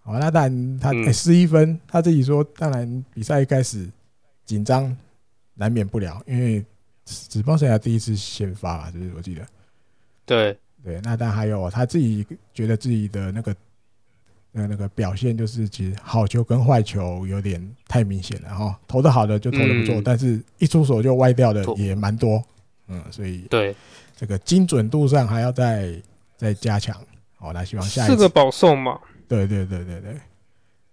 好，那当然他十一分，他自己说，当然比赛一开始紧张难免不了，因为职棒生涯第一次先发啊，就是我记得。对对，那当然还有他自己觉得自己的那个。那那个表现就是，其实好球跟坏球有点太明显了哈。投的好的就投的不错，嗯、但是一出手就歪掉的也蛮多。嗯，所以对这个精准度上还要再再加强。好，那希望下一次。四个保送嘛？对对对对对。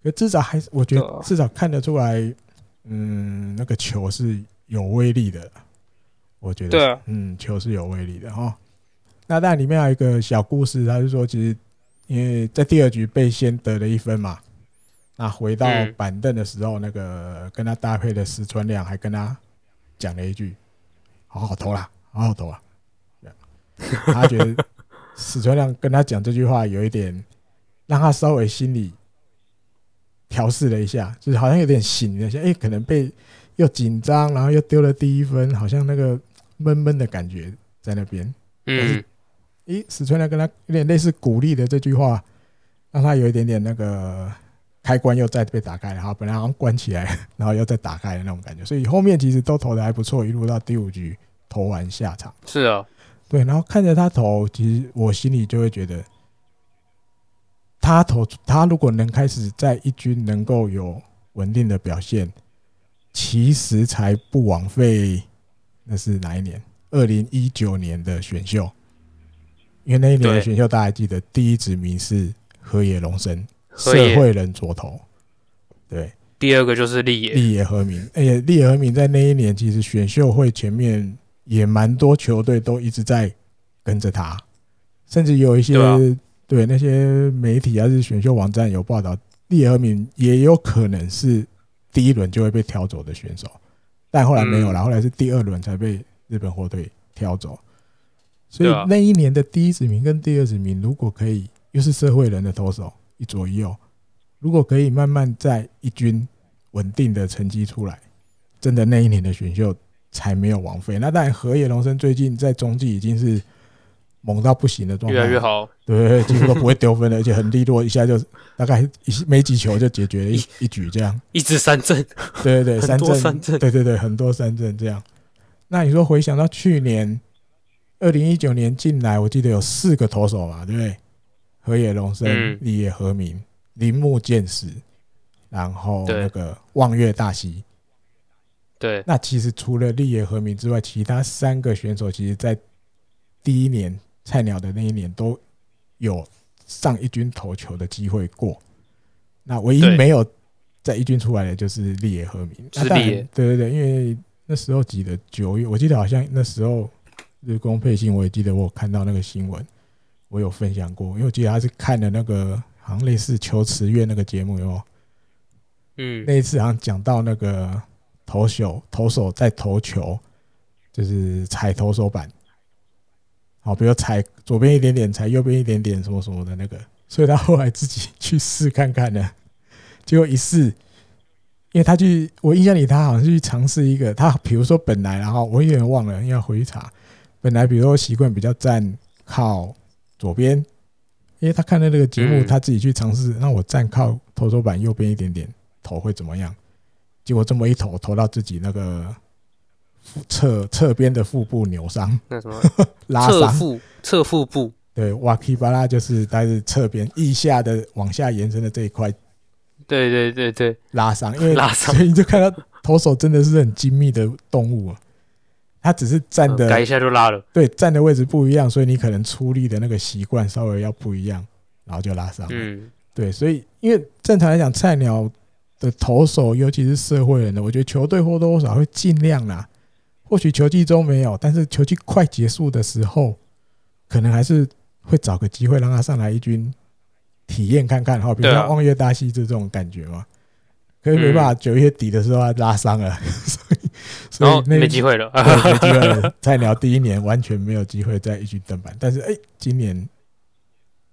可至少还是我觉得至少看得出来，嗯，那个球是有威力的。我觉得对、啊，嗯，球是有威力的哈。那但里面还有一个小故事，他是说其实。因为在第二局被先得了一分嘛，那回到板凳的时候，那个跟他搭配的石川亮还跟他讲了一句：“好好投啦，好好投啊。”他觉得石川亮跟他讲这句话有一点让他稍微心里调试了一下，就是好像有点醒了一下，哎，可能被又紧张，然后又丢了第一分，好像那个闷闷的感觉在那边。嗯。诶，史春亮跟他有点类似鼓励的这句话，让他有一点点那个开关又再被打开了哈，本来好像关起来，然后又再打开的那种感觉，所以后面其实都投的还不错，一路到第五局投完下场。是啊，对，然后看着他投，其实我心里就会觉得，他投他如果能开始在一军能够有稳定的表现，其实才不枉费。那是哪一年？二零一九年的选秀。因为那一年的选秀，大家还记得第一指名是河野龙生，社会人左投。对，第二个就是立野。立野和明。而且立野和明在那一年其实选秀会前面也蛮多球队都一直在跟着他，甚至有一些对那些媒体还是选秀网站有报道，立野和明也有可能是第一轮就会被挑走的选手，但后来没有了，后来是第二轮才被日本火腿挑走。所以那一年的第一指名跟第二指名，如果可以又是社会人的投手一左一右，如果可以慢慢在一军稳定的成绩出来，真的那一年的选秀才没有枉费。那当然，河野龙生最近在中继已经是猛到不行的状态，越来越好，对，几乎都不会丢分的，而且很利落，一下就 大概一没几球就解决了一一局这样，一支三振，对对对，三振，对对对，很多三振这样。那你说回想到去年。二零一九年进来，我记得有四个投手嘛，对不对？河野龙生、立野和明、铃木健史，然后那个望月大希。对，那其实除了立野和明之外，其他三个选手其实，在第一年菜鸟的那一年都有上一军投球的机会过。那唯一没有在一军出来的就是立野和明。是立野，对对对，因为那时候挤的九月，我记得好像那时候。日工配信，我也记得我有看到那个新闻，我有分享过，因为我记得他是看了那个好像类似求池月那个节目，有没有？嗯，那一次好像讲到那个投手投手在投球，就是踩投手板，好，比如踩左边一点点，踩右边一点点，什么什么的那个，所以他后来自己 去试看看呢，结果一试，因为他去我印象里他好像是去尝试一个，他比如说本来然后我有点忘了，要回去查。本来，比如说习惯比较站靠左边，因为他看到那个节目，他自己去尝试，那我站靠投手板右边一点点投会怎么样？结果这么一投，投到自己那个侧侧边的腹部扭伤，那什么拉伤，侧腹侧腹部，对，瓦基巴拉就是在侧边腋下的往下延伸的这一块，对对对对，拉伤，因为 拉伤，所以你就看到投手真的是很精密的动物啊。他只是站的，改一下就拉了。对，站的位置不一样，所以你可能出力的那个习惯稍微要不一样，然后就拉伤。嗯，对，所以因为正常来讲，菜鸟的投手，尤其是社会人的，我觉得球队或多或少会尽量啦。或许球季中没有，但是球季快结束的时候，可能还是会找个机会让他上来一军体验看看，哈，比如像望月大希这种感觉嘛。可是没办法，九月底的时候他拉伤了，所以所以那没机会了，没机会了。菜鸟第一年完全没有机会再一军登板，但是哎，今年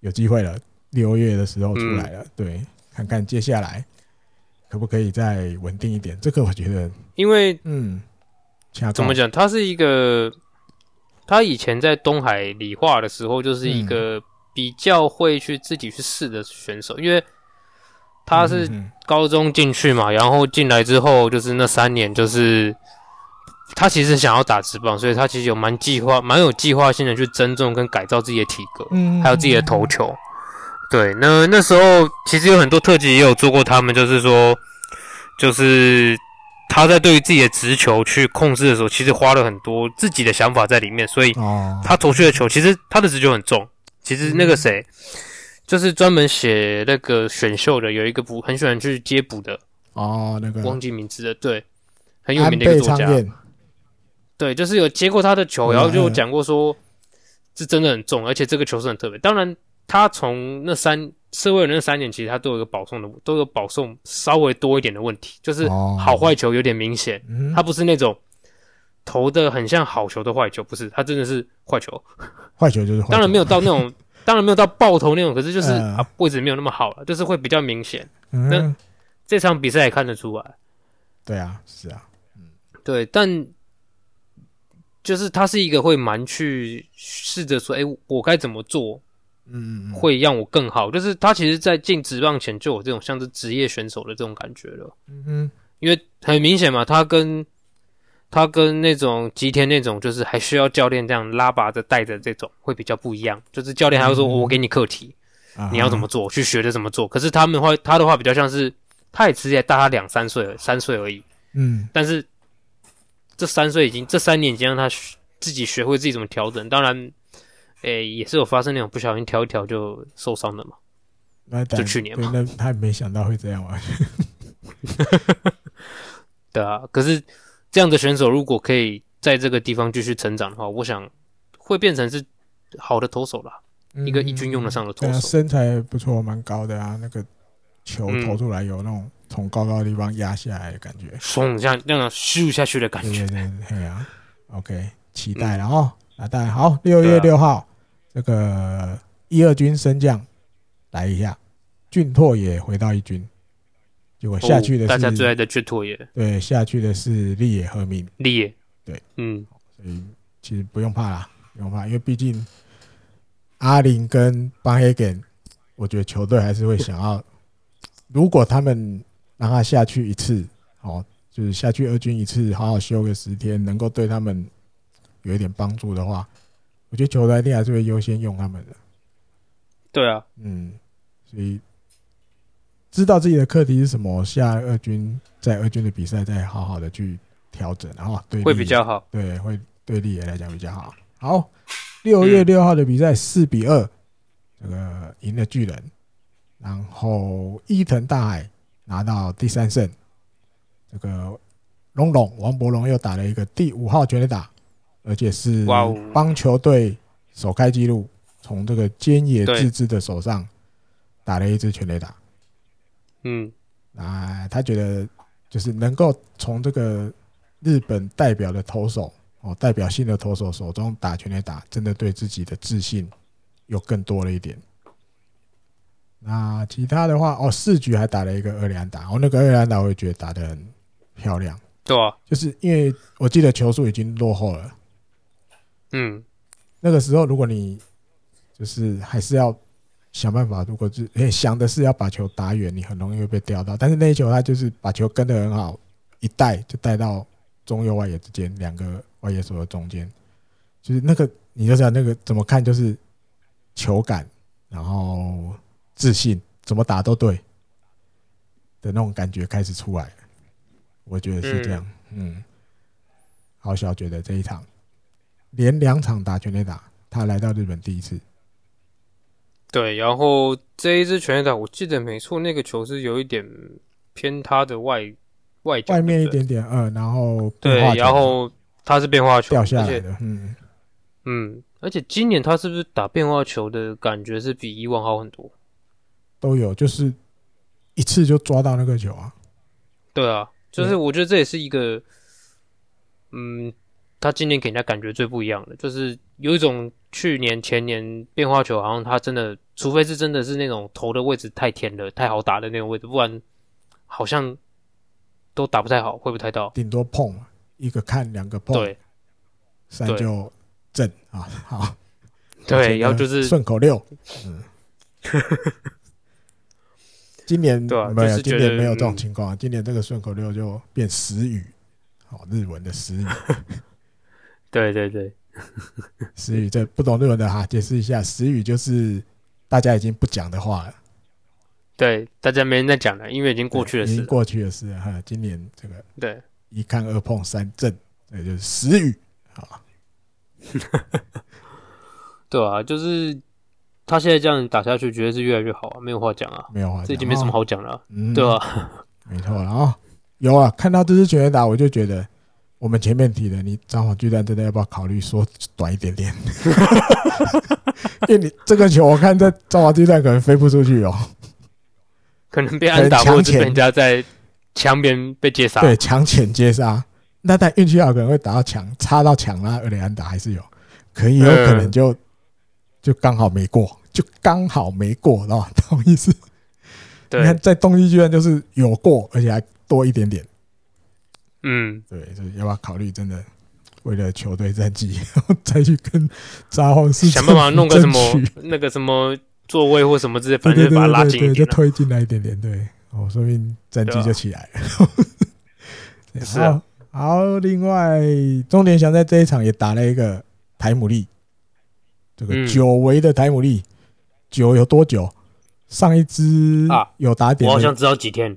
有机会了，六月的时候出来了，对，看看接下来可不可以再稳定一点。这个我觉得，因为嗯。怎么讲？他是一个，他以前在东海理化的时候，就是一个比较会去自己去试的选手，因为他是高中进去嘛，然后进来之后就是那三年，就是他其实想要打直棒，所以他其实有蛮计划、蛮有计划性的去增重跟改造自己的体格，还有自己的投球。对，那那时候其实有很多特辑也有做过，他们就是说，就是。他在对于自己的直球去控制的时候，其实花了很多自己的想法在里面，所以他投出的球其实他的直球很重。其实那个谁，就是专门写那个选秀的，有一个补很喜欢去接补的哦，那个忘记名字了，对，很有名的一个作家，对，就是有接过他的球，然后就讲过说，是真的很重，而且这个球是很特别。当然，他从那三。社会人那三年，其实他都有一个保送的，都有保送稍微多一点的问题，就是好坏球有点明显。他不是那种投的很像好球的坏球，不是，他真的是坏球。坏球就是坏球，当然没有到那种，当然没有到爆头那种，可是就是啊位置没有那么好了，就是会比较明显。那这场比赛也看得出来。对啊，是啊，嗯，对，但就是他是一个会蛮去试着说，哎，我该怎么做？嗯，会让我更好，就是他其实，在进职棒前就有这种像是职业选手的这种感觉了。嗯哼，因为很明显嘛，他跟他跟那种吉田那种，就是还需要教练这样拉拔着带着这种，会比较不一样。就是教练还会说，我给你课题，你要怎么做，去学着怎么做。可是他们话，他的话比较像是，他也其实也大他两三岁，三岁而已。嗯，但是这三岁已经，这三年已经让他自己学会自己怎么调整。当然。诶、欸，也是有发生那种不小心调一调就受伤的嘛？那就去年嘛。那他也没想到会这样玩。对啊，可是这样的选手如果可以在这个地方继续成长的话，我想会变成是好的投手啦，嗯、一个一军用得上的投手。身材不错，蛮高的啊。那个球投出来有那种从高高的地方压下来的感觉，嗖，像那样咻下去的感觉。对对对，啊。OK，期待了哦。啊，大家好，六月六号。这个一二军升降来一下，俊拓也回到一军，结果下去的是、哦、大家最爱的俊拓也，对，下去的是立野和明，立野，对，嗯，所以其实不用怕啦，不用怕，因为毕竟阿林跟邦黑根，我觉得球队还是会想要，如果他们让他下去一次，哦，就是下去二军一次，好好休个十天，能够对他们有一点帮助的话。我觉得球队一定还是会优先用他们的。对啊，嗯，所以知道自己的课题是什么，下二军在二军的比赛再好好的去调整，然后对会比较好。对，会对立野来讲比较好。好，六月六号的比赛四比二，这个赢了巨人，然后伊藤大海拿到第三胜。这个龙龙王柏龙又打了一个第五号全垒打。而且是帮球队首开纪录，从这个菅野智之的手上打了一支全垒打。嗯，啊，他觉得就是能够从这个日本代表的投手哦，代表性的投手手中打全垒打，真的对自己的自信有更多了一点。那其他的话，哦，四局还打了一个二垒打，哦，那个二垒打我也觉得打得很漂亮。对啊，就是因为我记得球数已经落后了。嗯，那个时候，如果你就是还是要想办法，如果是诶想的是要把球打远，你很容易会被钓到。但是那一球他就是把球跟得很好，一带就带到中右外野之间两个外野手的中间，就是那个你就知道那个怎么看就是球感，然后自信，怎么打都对的那种感觉开始出来。我觉得是这样，嗯，好小觉得这一场。连两场打全垒打，他来到日本第一次。对，然后这一支全垒打，我记得没错，那个球是有一点偏他的外外外面一点点，嗯，然后对，然后他是变化球掉下来的，嗯嗯，而且今年他是不是打变化球的感觉是比以往好很多？都有，就是一次就抓到那个球啊。对啊，就是我觉得这也是一个，嗯，他今年给人家感觉最不一样的，就是有一种去年前年变化球，好像他真的，除非是真的是那种投的位置太甜了，太好打的那种位置，不然好像都打不太好，会不太到，顶多碰一个看两个碰，对，三就正啊，好，对，然后就是顺口溜，嗯。今年没有，就是、今年没有这种情况、啊。今年这个顺口溜就变时语，哦，日文的时语。对 对对，时语这不懂日文的哈，解释一下，时语就是大家已经不讲的话了。对，大家没人在讲了，因为已经过去的事，已经过去的事了哈。今年这个对一看二碰三震，这就是时语啊。对啊，就是。他现在这样打下去，绝对是越来越好啊，没有话讲啊，没有话讲，这已经没什么好讲了、对吧？没错啊、哦，有啊，看到这支全垒打，我就觉得我们前面提的，你札幌巨蛋真的要不要考虑说短一点点？因为你这个球，我看在札幌巨蛋可能飞不出去哦，可能被安打，或者被人家在墙边被接杀，对，墙前接杀，那但运气好可能会打到墙，插到墙啦，而且安打还是有，可以有可能就。嗯就刚好没过，就刚好没过，知道吧？懂意思？对，你看在东西巨蛋就是有过，而且还多一点点。嗯，对，就是要不要考虑真的为了球队战绩，然后再去跟札幌市想办法弄个什么那个什么座位或什么之类，反正就把它拉近一点，就推进来一点点。对，哦，说明战绩就起来了。是啊，好，另外钟点翔在这一场也打了一个台姆利。这个久违的台姆利，久有多久？上一支有打点，我好像知道几天。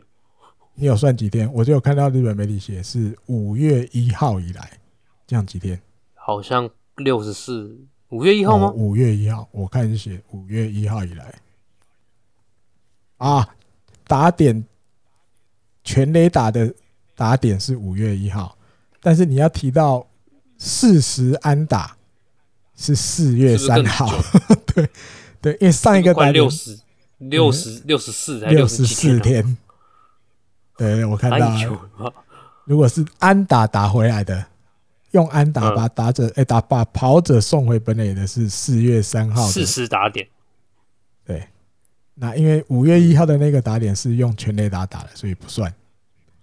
你有算几天？我就有看到日本媒体写是五月一号以来，这样几天？好像六十四，五月一号吗？五月一号，我看是写五月一号以来。啊，打点全雷打的打点是五月一号，但是你要提到四十安打。是四月三号，对对，因为上一个打六十六十六十四六十四天，对，我看到，如果是安打打回来的，用安打把打者哎打把跑者送回本垒的是四月三号，四十打点，对，那因为五月一号的那个打点是用全垒打打的，所以不算，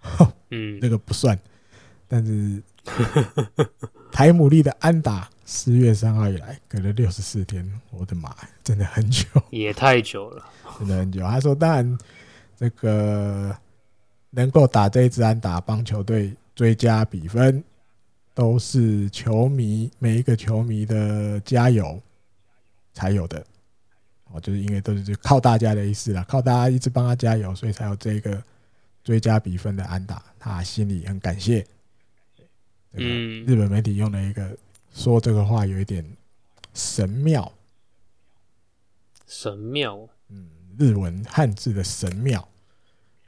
嗯，那个不算，但是 台姆利的安打。四月三号以来，隔了六十四天，我的妈，真的很久，也太久了，真的很久。他说，当然，这个能够打这一支安打，帮球队追加比分，都是球迷每一个球迷的加油才有的。哦，就是因为都是靠大家的意思啦，靠大家一直帮他加油，所以才有这个追加比分的安打，他心里很感谢。嗯，日本媒体用了一个。说这个话有一点神妙，神妙，嗯，日文汉字的神妙，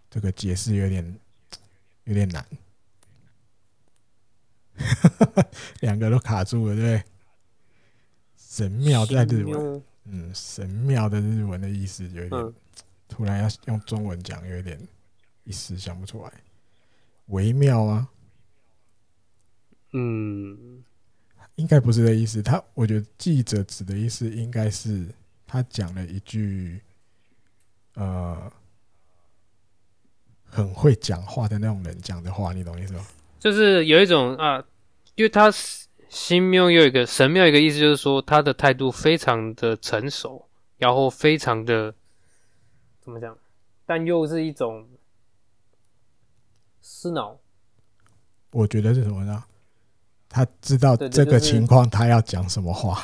这个解释有点有点难，两个都卡住了，对不对？神庙在日文，嗯，神庙的日文的意思有一点，突然要用中文讲，有点一时想不出来，微妙啊，嗯。应该不是这意思，他我觉得记者指的意思应该是他讲了一句，呃，很会讲话的那种人讲的话，你懂意思吗？就是有一种啊，因为他新庙有一个神庙一个意思，就是说他的态度非常的成熟，然后非常的怎么讲，但又是一种思脑。我觉得是什么呢？他知道这个情况，他要讲什么话？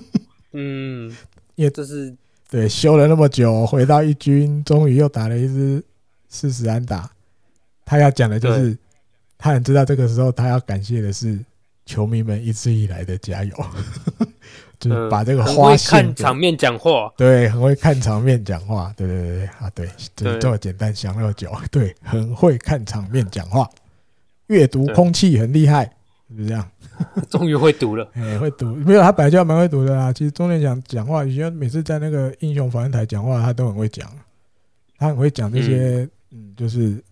嗯，因为这是对修了那么久，回到一军，终于又打了一支四十安打。他要讲的就是，他很知道这个时候他要感谢的是球迷们一直以来的加油。就是把这个花看场面讲话，对，很会看场面讲话，对对对对。啊，对，就是这么简单，想那么久，对，很会看场面讲话，阅读空气很厉害，是这样？终于会读了，哎、欸，会读，没有他本来就蛮会读的啦。其实钟念讲讲话，以前每次在那个英雄访问台讲话，他都很会讲，他很会讲这些，嗯，嗯，就是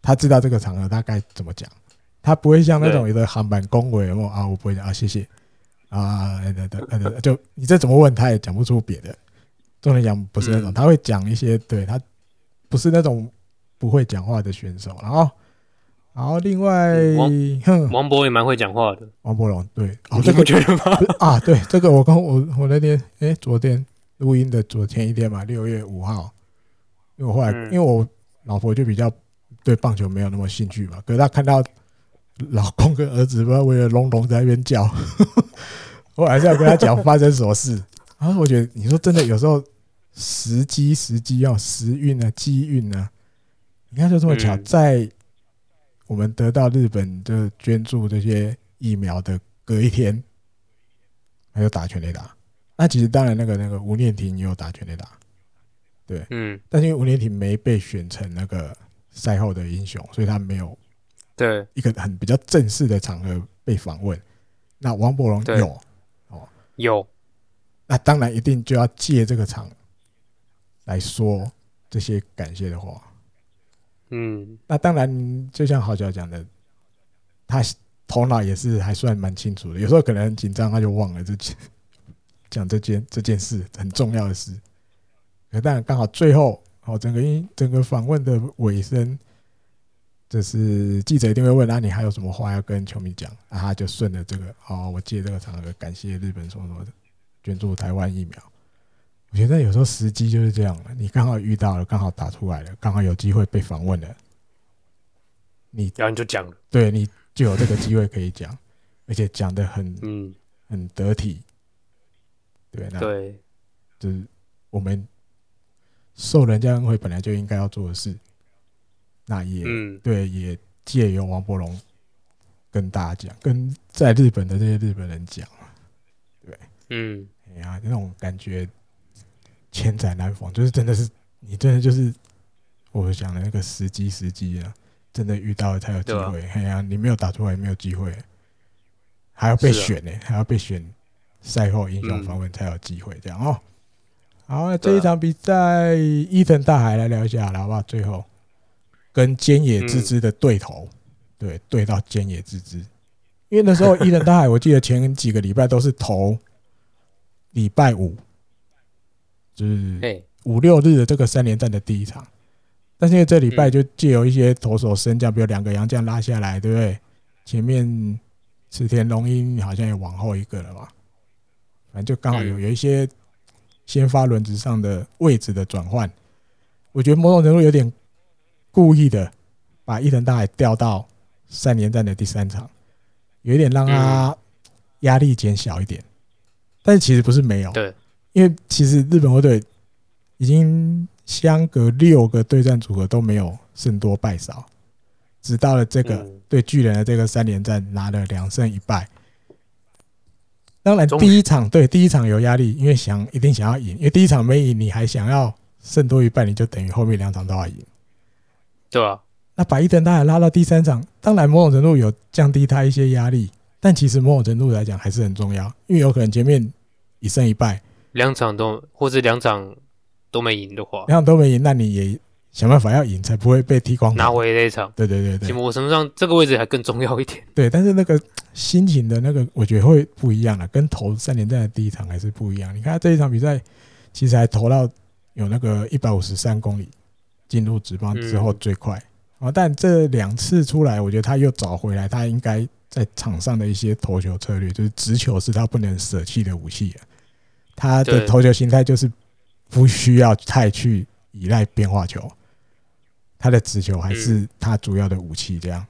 他知道这个场合他该怎么讲，他不会像那种有的航班恭维哦啊，我不会讲啊，谢谢啊，对对对，就你这怎么问他也讲不出别的。重点讲不是那种，他会讲一些，对他不是那种不会讲话的选手，然后。然后另外，王王博也蛮会讲话的。王博龙对，哦，这个觉得吗？啊，对，这个我刚我我那天哎，昨天录音的昨天一天嘛，六月五号，因为我后来、嗯、因为我老婆就比较对棒球没有那么兴趣嘛，可是她看到老公跟儿子不知道为了龙龙在那边叫，我还是要跟他讲发生什么事。然后我觉得你说真的，有时候时机时机要时运啊，机运啊，你看就这么巧在。我们得到日本的捐助这些疫苗的隔一天，还有打全垒打。那其实当然那个那个吴念婷也有打全垒打，对，嗯。但是因为吴念婷没被选成那个赛后的英雄，所以他没有对一个很比较正式的场合被访问。那王柏融有哦，有。那当然一定就要借这个场来说这些感谢的话。嗯，那当然，就像豪脚讲的，他头脑也是还算蛮清楚的。有时候可能很紧张，他就忘了这件 讲这件这件事很重要的事。可但刚好最后，哦，整个因整个访问的尾声，就是记者一定会问啊，你还有什么话要跟球迷讲？啊，他就顺着这个，哦，我借这个场合感谢日本什么什么的捐助台湾疫苗。我觉得有时候时机就是这样了，你刚好遇到了，刚好打出来了，刚好有机会被访问了，你然后你就讲了，对你就有这个机会可以讲，而且讲的很嗯很得体，对，那对，就是我们受人家恩惠本来就应该要做的事，那也嗯对，也借由王柏融跟大家讲，跟在日本的这些日本人讲，对，嗯，哎呀，那种感觉。千载难逢，就是真的是你真的就是我讲的那个时机时机啊，真的遇到了才有机会。哎呀、啊，你没有打出来，没有机会，还要被选呢、还要被选赛后英雄访问才有机会。这样哦，好，那这一场比赛，伊藤大海来聊一下好了，好不好？最后跟菅野智之的对头，嗯、对对到菅野智之，因为那时候伊藤大海，我记得前几个礼拜都是投礼拜五。就是五六日的这个三连战的第一场，但是因为这礼拜就借由一些投手升降，比如两个洋将拉下来，对不对？前面池田龙英好像也往后一个了吧？反正就刚好有有一些先发轮值上的位置的转换，我觉得某种程度有点故意的把伊藤大海调到三连战的第三场，有一点让他压力减小一点，但是其实不是没有。对。因为其实日本火腿已经相隔六个对战组合都没有胜多败少，直到了这个对巨人的这个三连战拿了两胜一败。当然第一场对第一场有压力，因为想一定想要赢，因为第一场没赢，你还想要胜多一半，你就等于后面两场都要赢。对啊，那把伊藤大海拉到第三场，当然某种程度有降低他一些压力，但其实某种程度来讲还是很重要，因为有可能前面一胜一败。两场都，或者两场都没赢的话，两场都没赢，那你也想办法要赢，才不会被踢光。拿回那一场，对对对对。我身上这个位置还更重要一点。对，但是那个心情的那个，我觉得会不一样了，跟投三连战的第一场还是不一样。你看他这一场比赛，其实还投到有那个一百五十三公里，进入直棒之后最快啊。嗯、但这两次出来，我觉得他又找回来，他应该在场上的一些投球策略，就是直球是他不能舍弃的武器。他的投球形态就是不需要太去依赖变化球，他的直球还是他主要的武器。这样，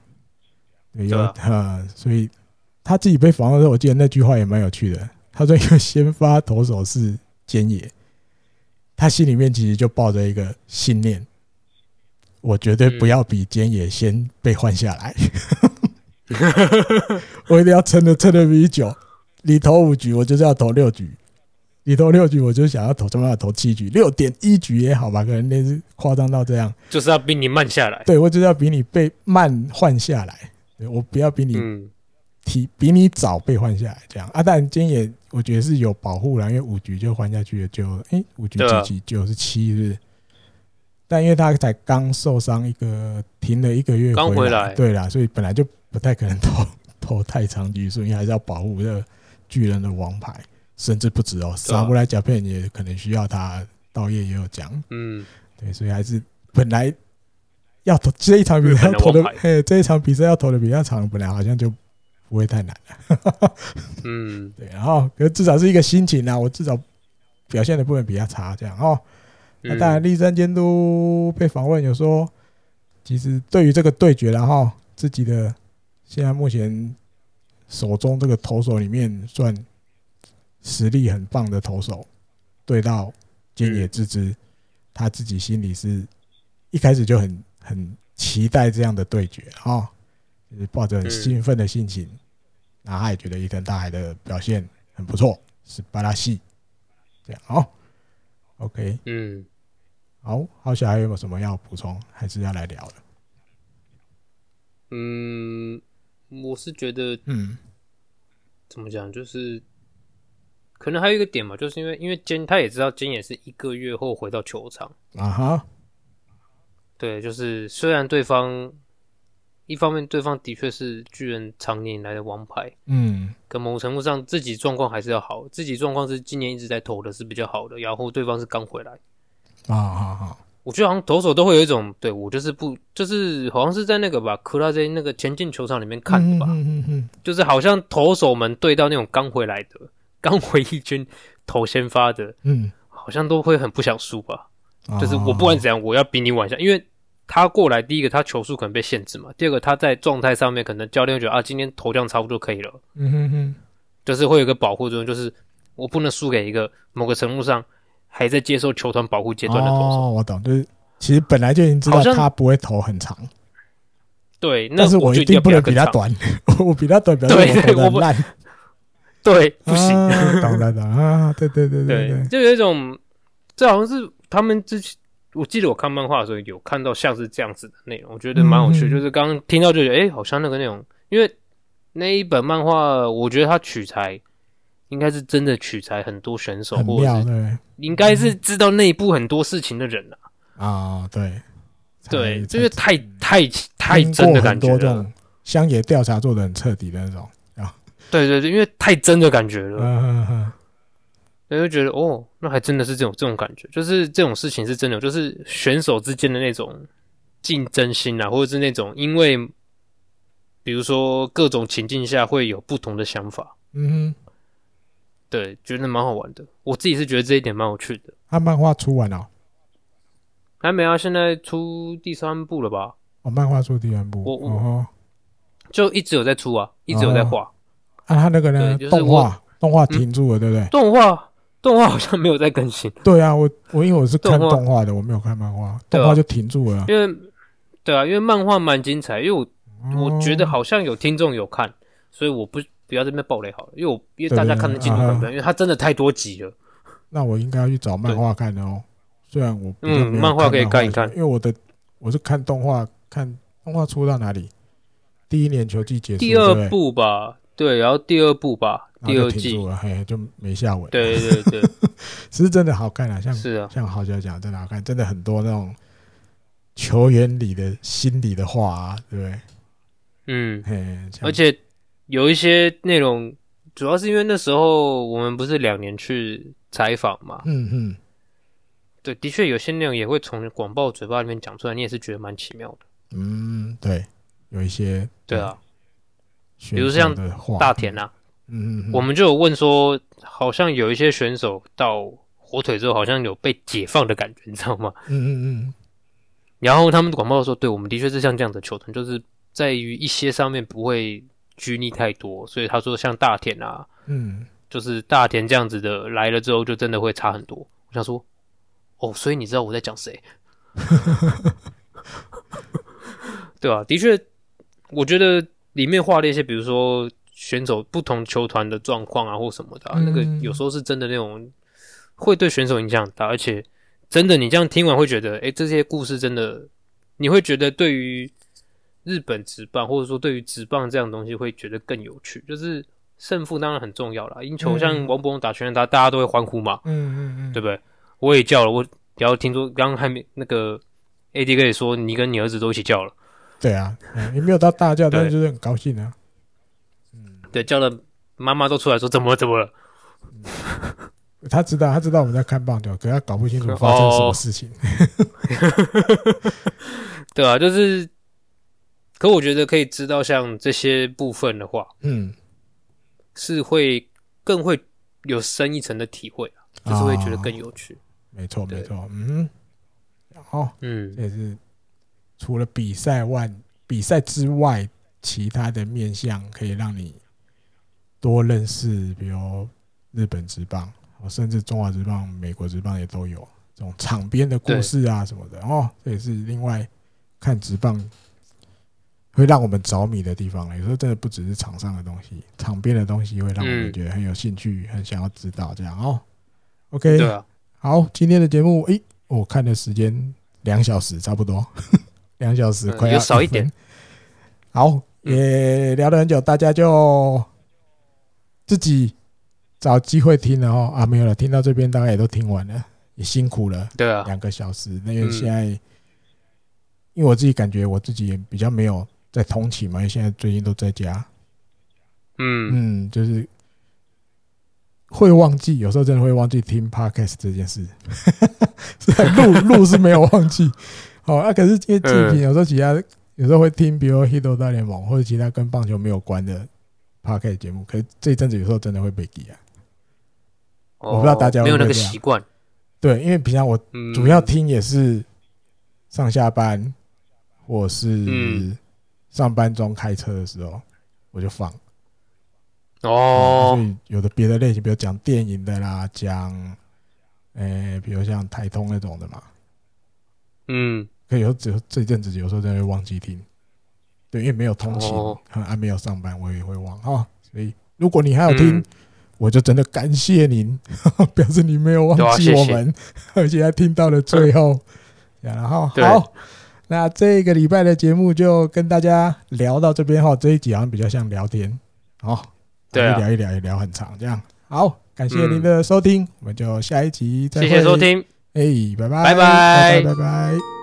有呃，所以他自己被访问的时候，我记得那句话也蛮有趣的。他说：“一个先发投手是菅野，他心里面其实就抱着一个信念，我绝对不要比菅野先被换下来，我一定要撑的撑的比你久。你投五局，我就是要投六局。”你投六局，我就想要投，怎么样投七局，六点一局也好吧，可能那是夸张到这样，就是要比你慢下来。对，我就是要比你被慢换下来，我不要比你提比你早被换下来这样。啊。但今天也我觉得是有保护了，因为五局就换下去了，就诶五局几局九十七是。但因为他才刚受伤一个，停了一个月，刚回来，对啦，所以本来就不太可能投投太长局数，因为还是要保护这个巨人的王牌，甚至不止哦，杀不来甲片也可能需要他。道业也有讲，嗯，对，所以还是本来要投这一场比赛要投的，嘿，这一场比赛要投的比较长，本来好像就不会太难。了，嗯，对，然后可是至少是一个心情啊，我至少表现的部分比较差，这样哦。那当然，立山监督被访问有说，其实对于这个对决，然后自己的现在目前手中这个投手里面算实力很棒的投手，对到菅野智之，他自己心里是一开始就很很期待这样的对决啊，就是抱着很兴奋的心情，那他也觉得伊藤大海的表现很不错，是巴拉西这样好，OK，嗯。好，好，小孩有没有什么要补充，还是要来聊的？嗯，我是觉得，嗯，怎么讲，就是可能还有一个点嘛，就是因为因为菅他也知道菅野是一个月后回到球场。啊哈，对，就是虽然对方一方面对方的确是巨人常年以来的王牌，嗯，可某程度上自己状况还是要好，自己状况是今年一直在投的是比较好的，然后对方是刚回来。啊啊啊！我觉得好像投手都会有一种，对我就是不，就是好像是在那个吧，克拉在那个前进球场里面看的吧，嗯嗯嗯，就是好像投手们对到那种刚回来的、刚回一军投先发的，嗯，好像都会很不想输吧。就是我不管怎样，我要比你晚下，因为他过来，第一个他球速可能被限制嘛，第二个他在状态上面可能教练觉得啊，今天投这样差不多可以了，嗯哼哼，就是会有一个保护作用，就是我不能输给一个某个程度上。还在接受球团保护阶段的投手，哦，我懂，就是其实本来就已经知道他不会投很长，对，但是我一定不能比他短，我比他短，表示我投的烂，对，不行，懂了懂啊，对对对对对，就有一种，这好像是他们之前，我记得我看漫画的时候有看到像是这样子的内容，我觉得蛮有趣，就是刚刚听到就觉得，哎，好像那个内容，因为那一本漫画，我觉得他取材。应该是真的取材很多选手，或者是应该是知道内部很多事情的人啊。啊，对，对，这个太太太真的感觉了。乡野调查做的很彻底的那种啊。对对对，因为太真的感觉了。嗯嗯嗯。就觉得哦，那还真的是这种这种感觉，就是这种事情是真的，就是选手之间的那种竞争心啊，或者是那种因为，比如说各种情境下会有不同的想法。嗯哼。对，觉得蛮好玩的。我自己是觉得这一点蛮有趣的。他漫画出完了？还没啊，现在出第三部了吧？哦，漫画出第三部，我我、哦、就一直有在出啊，一直有在画。啊，他那个呢？就是、动画动画停住了，嗯、对不对？动画动画好像没有在更新。对啊，我我因为我是看动画的，我没有看漫画，动画就停住了。因为对啊，因为漫画蛮精彩，因为我、哦、我觉得好像有听众有看，所以我不。不要这边爆雷好了，因为我因为大家看的进度很慢，因为它真的太多集了。那我应该要去找漫画看的哦。虽然我嗯，漫画可以看一看，因为我的我是看动画，看动画出到哪里？第一年球季结束，第二部吧？对，然后第二部吧，第二季嘿，就没下文。对对对，其实 真的好看啊，像是啊，像豪小讲真的好看，真的很多那种球员里的心里的话啊，对不对？嗯，嘿，而且。有一些内容，主要是因为那时候我们不是两年去采访嘛。嗯嗯。对，的确有些内容也会从广报嘴巴里面讲出来，你也是觉得蛮奇妙的。嗯，对，有一些。对啊。比如像大田啊，嗯嗯，我们就有问说，好像有一些选手到火腿之后，好像有被解放的感觉，你知道吗？嗯嗯嗯。然后他们广报说，对，我们的确是像这样的球团，就是在于一些上面不会。拘泥太多，所以他说像大田啊，嗯，就是大田这样子的来了之后，就真的会差很多。我想说，哦，所以你知道我在讲谁？对吧、啊？的确，我觉得里面画了一些，比如说选手不同球团的状况啊，或什么的、啊，嗯、那个有时候是真的那种会对选手影响很大，而且真的你这样听完会觉得，哎，这些故事真的，你会觉得对于日本职棒或者说对于职棒这样东西会觉得更有趣，就是胜负当然很重要啦，赢球像王柏融打全垒打，大家都会欢呼嘛，嗯嗯嗯，对不对？我也叫了，我然后听说刚刚还没那个 AD 跟你说，你跟你儿子都一起叫了，对啊，你没有到大叫，但是就是很高兴啊，嗯，对，叫了妈妈都出来说怎么了怎么了。他知道，他知道我们在看棒球，可他搞不清楚发生什么事情。哦、对啊，就是，可我觉得可以知道像这些部分的话，嗯，是会更会有深一层的体会啊，就是会觉得更有趣。没错，没错，嗯，好，嗯，这也是除了比赛外，比赛之外，其他的面向可以让你多认识，比如日本职棒。甚至中华职棒、美国职棒也都有这种场边的故事啊什么的哦，这也是另外看职棒会让我们着迷的地方。有时候真的不只是场上的东西，场边的东西会让我们觉得很有兴趣，很想要知道这样哦。OK，对啊，好，今天的节目，诶，我看的时间两小时差不多，两小时快要少一点。好，也聊了很久，大家就自己。找机会听了哦啊，没有了，听到这边大概也都听完了，也辛苦了。对啊，两个小时。那因为现在，因为我自己感觉我自己也比较没有在通勤嘛，因为现在最近都在家。嗯嗯，就是会忘记，有时候真的会忘记听 podcast 这件事。录录是没有忘记，好啊，可是因为竞品有时候其他有时候会听，比如说《Hito 大联盟》或者其他跟棒球没有关的 podcast 节目，可是这一阵子有时候真的会被记啊。我不知道大家会不会没有那个习惯，对，因为平常我主要听也是上下班，或是上班中开车的时候，我就放。哦，所以有的别的类型，比如讲电影的啦，讲，诶，比如像台通那种的嘛，嗯，可以有只有这阵子有时候真的会忘记听，对，因为没有通勤，还没有上班，我也会忘啊。所以如果你还有听。我就真的感谢您，表示你没有忘记我们，而且还听到了最后。然后好，那这个礼拜的节目就跟大家聊到这边哈。这一集好像比较像聊天，好，对，聊一聊也聊很长，这样好。感谢您的收听，我们就下一集再会。谢谢收听，哎，拜拜，拜拜，拜拜。